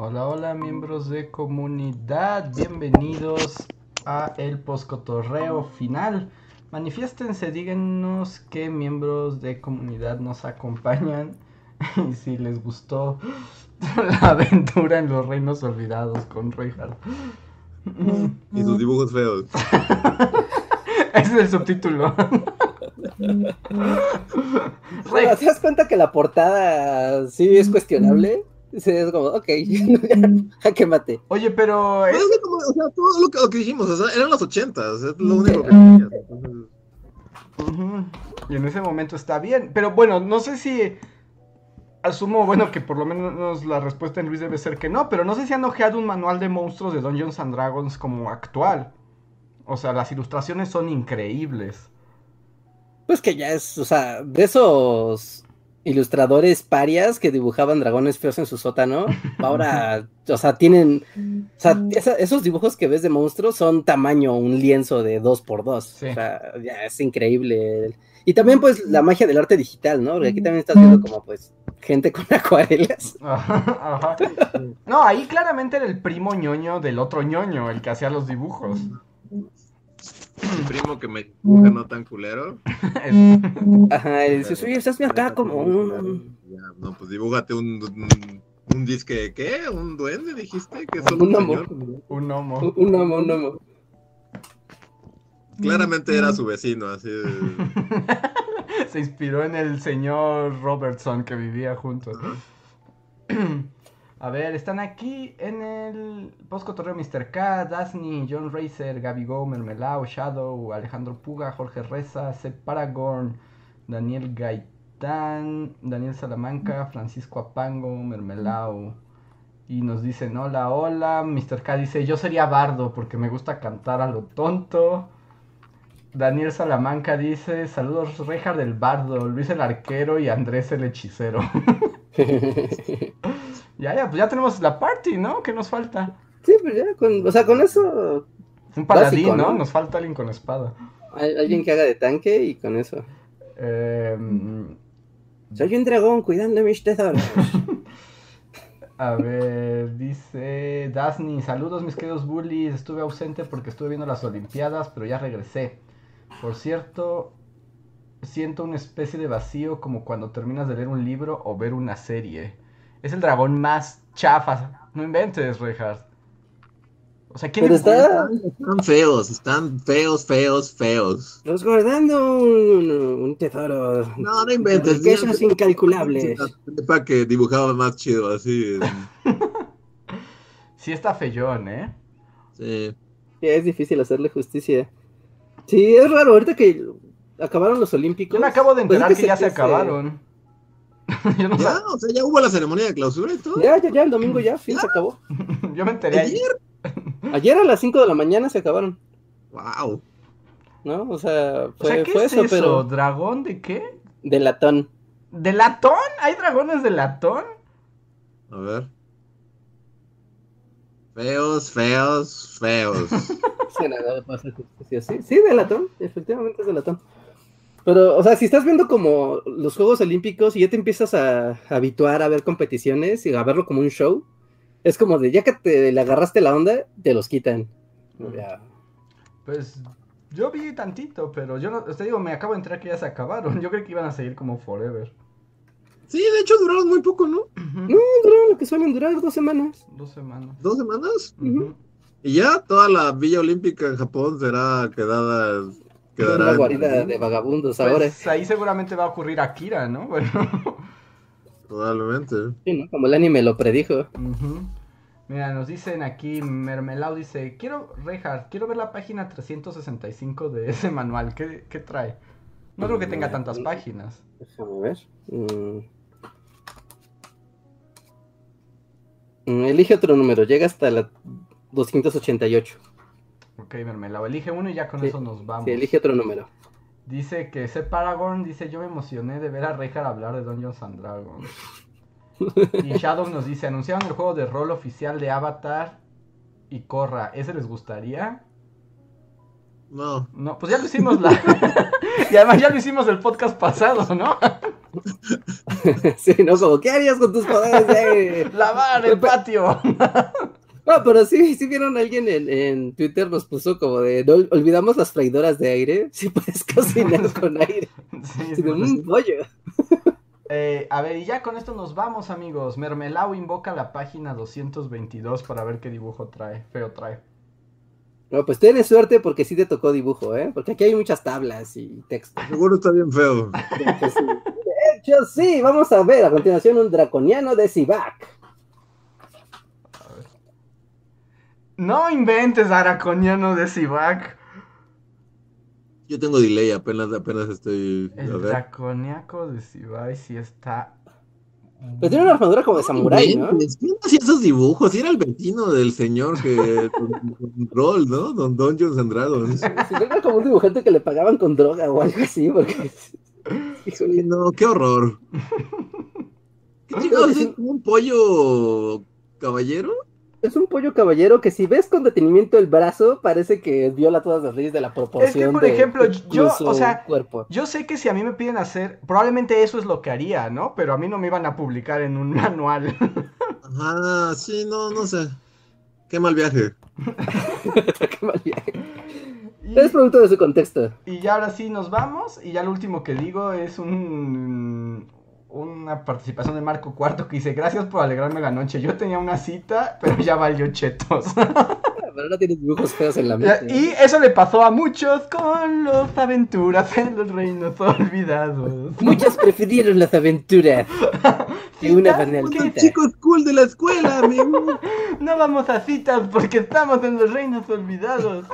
Speaker 1: Hola, hola, miembros de comunidad. Bienvenidos a el poscotorreo final. Manifiéstense, díganos qué miembros de comunidad nos acompañan y si les gustó la aventura en los reinos olvidados con Reinhardt.
Speaker 3: Y sus dibujos feos.
Speaker 1: Ese es el subtítulo.
Speaker 2: ¿Te das cuenta que la portada sí es cuestionable? Sí, es como, ok, a que mate.
Speaker 1: Oye, pero es
Speaker 3: como, o sea, todo lo que, lo que dijimos, o sea, eran los ochentas, es lo único que tenías.
Speaker 1: Y en ese momento está bien. Pero bueno, no sé si. Asumo, bueno, que por lo menos la respuesta en Luis debe ser que no. Pero no sé si han ojeado un manual de monstruos de Dungeons and Dragons como actual. O sea, las ilustraciones son increíbles.
Speaker 2: Pues que ya es, o sea, de esos ilustradores parias que dibujaban dragones feos en su sótano, ahora, o sea, tienen, o sea, esa- esos dibujos que ves de monstruos son tamaño un lienzo de dos por dos,
Speaker 1: Sí.
Speaker 2: o sea, ya es increíble. Y también pues la magia del arte digital, ¿no? Porque aquí también estás viendo como pues gente con acuarelas.
Speaker 1: Ajá. No, ahí claramente era el primo ñoño del otro ñoño, el que hacía los dibujos.
Speaker 3: Mi primo que me dibuja no tan culero.
Speaker 2: Ajá, y dices, oye, estás acá como un...
Speaker 3: Ya, no, pues dibújate un, un, un disque, ¿qué? ¿Un duende dijiste? Que es solo
Speaker 2: Un
Speaker 3: señor.
Speaker 1: un gnomo.
Speaker 2: Un un gnomo, un gnomo.
Speaker 3: Claramente era su vecino, así de...
Speaker 1: Se inspiró en el señor Robertson que vivía juntos. A ver, están aquí en el Postcotorreo Mr. K, Dasni, John Racer, Gaby Go, Mermelao, Shadow, Alejandro Puga, Jorge Reza, Seth Paragon, Daniel Gaitán, Daniel Salamanca, Francisco Apango, Mermelao. Y nos dicen, hola, hola. Mr. K dice, yo sería bardo porque me gusta cantar a lo tonto. Daniel Salamanca dice, saludos Rejar del Bardo, Luis el Arquero y Andrés el Hechicero. ya, ya, pues ya tenemos la party, ¿no? ¿Qué nos falta?
Speaker 2: Sí, pues ya, con, o sea, con eso,
Speaker 1: Un paladín,
Speaker 2: Básico,
Speaker 1: ¿no?
Speaker 2: ¿no?
Speaker 1: Nos falta alguien con espada.
Speaker 2: alguien que haga de tanque y con eso.
Speaker 1: Em,
Speaker 2: Soy un dragón cuidando mis tesoros.
Speaker 1: a ver, dice Dasni, saludos mis queridos bullies, estuve ausente porque estuve viendo las Olimpiadas, pero ya regresé. Por cierto, siento una especie de vacío como cuando terminas de leer un libro o ver una serie. Es el dragón más chafa. No inventes, Reinhardt. O sea, ¿quién
Speaker 2: Pero está-?
Speaker 3: Están feos, están feos, feos, feos.
Speaker 2: Nos guardando un, un tesoro.
Speaker 3: No, no inventes.
Speaker 2: Riquezas incalculables.
Speaker 3: Para que dibujaba más chido, así.
Speaker 1: Sí está feyón, ¿eh?
Speaker 3: Sí.
Speaker 2: Sí, es difícil hacerle justicia. Sí, es raro, ahorita que acabaron los Olímpicos.
Speaker 1: Yo me acabo de
Speaker 2: pues
Speaker 1: enterar
Speaker 2: es
Speaker 1: que ya se
Speaker 2: se-
Speaker 1: acabaron. Yo no
Speaker 3: Ya, o sea, ya hubo la ceremonia de clausura y todo.
Speaker 2: Ya, ya, ya, el domingo ya, fin, se acabó.
Speaker 1: Yo me enteré ayer.
Speaker 3: Ayer.
Speaker 2: A las 5 de la mañana se acabaron,
Speaker 3: Wow.
Speaker 2: ¿no? O sea,
Speaker 1: O
Speaker 2: fue,
Speaker 1: sea, ¿qué
Speaker 2: fue
Speaker 1: es
Speaker 2: eso,
Speaker 1: eso?
Speaker 2: pero
Speaker 1: ¿Dragón de qué?
Speaker 2: de latón.
Speaker 1: ¿De latón? ¿Hay dragones de latón?
Speaker 3: A ver. Feos, feos, feos.
Speaker 2: Justicia. Sí, sí, de latón, efectivamente es de latón. Pero, o sea, si estás viendo como los Juegos Olímpicos y ya te empiezas a, a habituar a ver competiciones y a verlo como un show, es como de ya que te le agarraste la onda, te los quitan. Ya.
Speaker 1: Pues yo vi tantito, pero yo no, te digo, me acabo de enterar que ya se acabaron. Yo creí que iban a seguir como forever.
Speaker 3: Sí, de hecho duraron muy poco, ¿no?
Speaker 2: No, duraron lo que suelen durar dos semanas.
Speaker 1: Dos semanas.
Speaker 3: ¿Dos semanas? Y ya toda la Villa Olímpica en Japón será quedada. Quedará
Speaker 2: Una guarida de vagabundos ahora.
Speaker 1: Pues ahí seguramente va a ocurrir Akira, ¿no? Bueno.
Speaker 3: Probablemente.
Speaker 2: Sí, ¿no? Como el anime lo predijo.
Speaker 1: Mira, nos dicen aquí, Mermelao dice, quiero, Reinhardt, quiero ver la página 365 de ese manual, ¿qué, qué trae? No creo que tenga tantas páginas.
Speaker 2: Déjame ver. Mm. Mm, Elige otro número, llega hasta la 288.
Speaker 1: Ok, Mermelao, elige uno y ya con
Speaker 2: Sí,
Speaker 1: eso nos vamos.
Speaker 2: Sí, elige otro número.
Speaker 1: Dice que ese Paragon, dice, yo me emocioné de ver a Reinhardt hablar de Dungeons and Dragons. y Shadow nos dice, anunciaron el juego de rol oficial de Avatar y Korra, ¿ese les gustaría?
Speaker 3: No.
Speaker 1: No, pues ya lo hicimos la... y además ya lo hicimos el podcast pasado, ¿no?
Speaker 2: sí, ¿no? Como, ¿qué harías con tus poderes de...?
Speaker 1: Lavar el patio.
Speaker 2: No, pero sí, sí vieron a alguien en, en Twitter nos puso como de, no olvidamos las freidoras de aire, si puedes cocinar con aire.
Speaker 1: Sí, sí.
Speaker 2: "Mm, pollo.
Speaker 1: Eh, a ver, y ya con esto nos vamos, amigos. Mermelao invoca la página 222 para ver qué dibujo trae, feo trae.
Speaker 2: No, pues tienes suerte porque sí te tocó dibujo, ¿eh? Porque aquí hay muchas tablas y textos.
Speaker 3: Seguro está bien feo.
Speaker 2: De hecho, sí, vamos a ver a continuación un draconiano de Sivak.
Speaker 1: No inventes Araconiano de Sivak.
Speaker 3: Yo tengo delay, apenas, apenas estoy.
Speaker 1: El draconiaco de Sivak sí está.
Speaker 2: Pero tiene una armadura como de samurái, ¿no?
Speaker 3: ¿Quién hacía esos dibujos? Era el vecino del señor que con, con rol, ¿no? Don Dungeons and Dragons.
Speaker 2: Era como un dibujante que le pagaban con droga o algo así, porque...
Speaker 3: Sí, no, qué horror. ¿Qué chingados es como un pollo caballero?
Speaker 2: Es un pollo caballero que si ves con detenimiento el brazo, parece que viola todas las leyes de la proporción.
Speaker 1: por
Speaker 2: de
Speaker 1: ejemplo, yo, o sea,
Speaker 2: cuerpo.
Speaker 1: Yo sé que si a mí me piden hacer, probablemente eso es lo que haría, ¿no? Pero a mí no me iban a publicar en un manual.
Speaker 3: Ajá, sí, no, no sé. Qué mal viaje.
Speaker 2: Qué mal viaje.
Speaker 1: Y-
Speaker 2: Es producto de su contexto.
Speaker 1: Y ya ahora sí nos vamos. Y ya lo último que digo es un una participación de Marco Cuarto que dice, gracias por alegrarme la noche. Yo tenía una cita, pero ya valió chetos.
Speaker 2: Pero no tienes dibujos feos en la mente.
Speaker 1: y eso le pasó a muchos con los aventuras en los reinos olvidados.
Speaker 2: Muchos prefirieron las aventuras que una banalita.
Speaker 3: chicos cool de la escuela, amigo.
Speaker 1: No vamos a citas porque estamos en los reinos olvidados.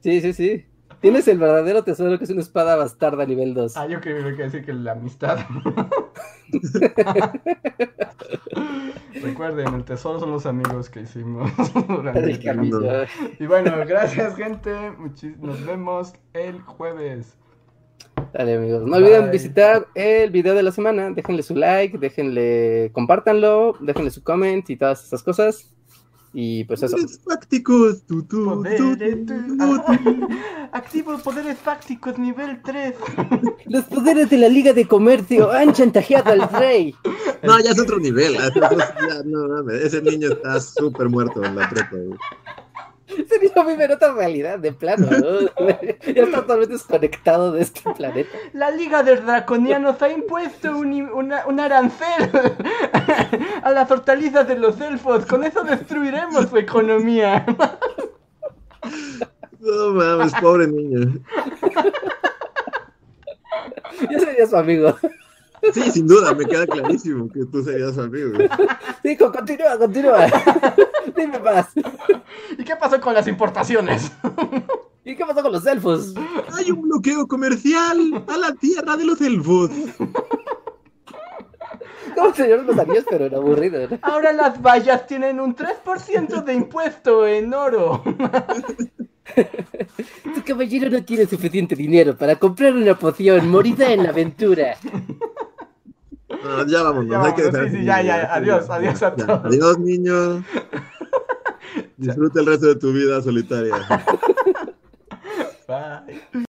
Speaker 2: Sí, sí, sí. Tienes el verdadero tesoro que es una espada bastarda nivel 2.
Speaker 1: Ah, yo creo que decir que la amistad. Recuerden, el tesoro son los amigos que hicimos durante
Speaker 2: El.
Speaker 1: Y bueno, gracias gente. Muchis- Nos vemos el jueves.
Speaker 2: Dale, amigos. No olviden visitar el video de la semana. Déjenle su like, déjenle, compártanlo, déjenle su comment y todas esas cosas. Y pues eso.
Speaker 3: Poderes fácticos. Tu, tu, tu,
Speaker 1: Poderes.
Speaker 3: tu.
Speaker 1: Activo poderes fácticos nivel 3.
Speaker 2: Los poderes de la Liga de Comercio han chantajeado al rey.
Speaker 3: No, ya es otro nivel. ya, no, mames, Ese niño está súper muerto en la prepa.
Speaker 2: Sería vive en otra realidad, de plano, ¿no? Ya está totalmente desconectado de este planeta.
Speaker 1: La Liga de Draconianos ha impuesto un, una- un arancel a las hortalizas de los elfos. Con eso destruiremos su economía.
Speaker 3: No mames, pobre niño.
Speaker 2: Yo sería su amigo.
Speaker 3: Sí, sin duda, me queda clarísimo que tú serías su amigo.
Speaker 2: Dijo, continúa, continúa. Dime más.
Speaker 1: ¿Y qué pasó con las importaciones?
Speaker 2: ¿Y qué pasó con los elfos?
Speaker 3: Hay un bloqueo comercial a la tierra de los elfos.
Speaker 2: Como señor de los anillos, pero en aburrido, ¿no?
Speaker 1: Ahora las vallas tienen un 3% de impuesto en oro.
Speaker 2: Tu caballero no tiene suficiente dinero para comprar una poción morida en la aventura.
Speaker 3: No, ya vámonos,
Speaker 1: ya
Speaker 3: hay
Speaker 1: vámonos.
Speaker 3: que
Speaker 1: sí, sí, ya, ya, este adiós, adiós a todos.
Speaker 3: Ya, adiós, niños. Disfruta el resto de tu vida solitaria. Bye.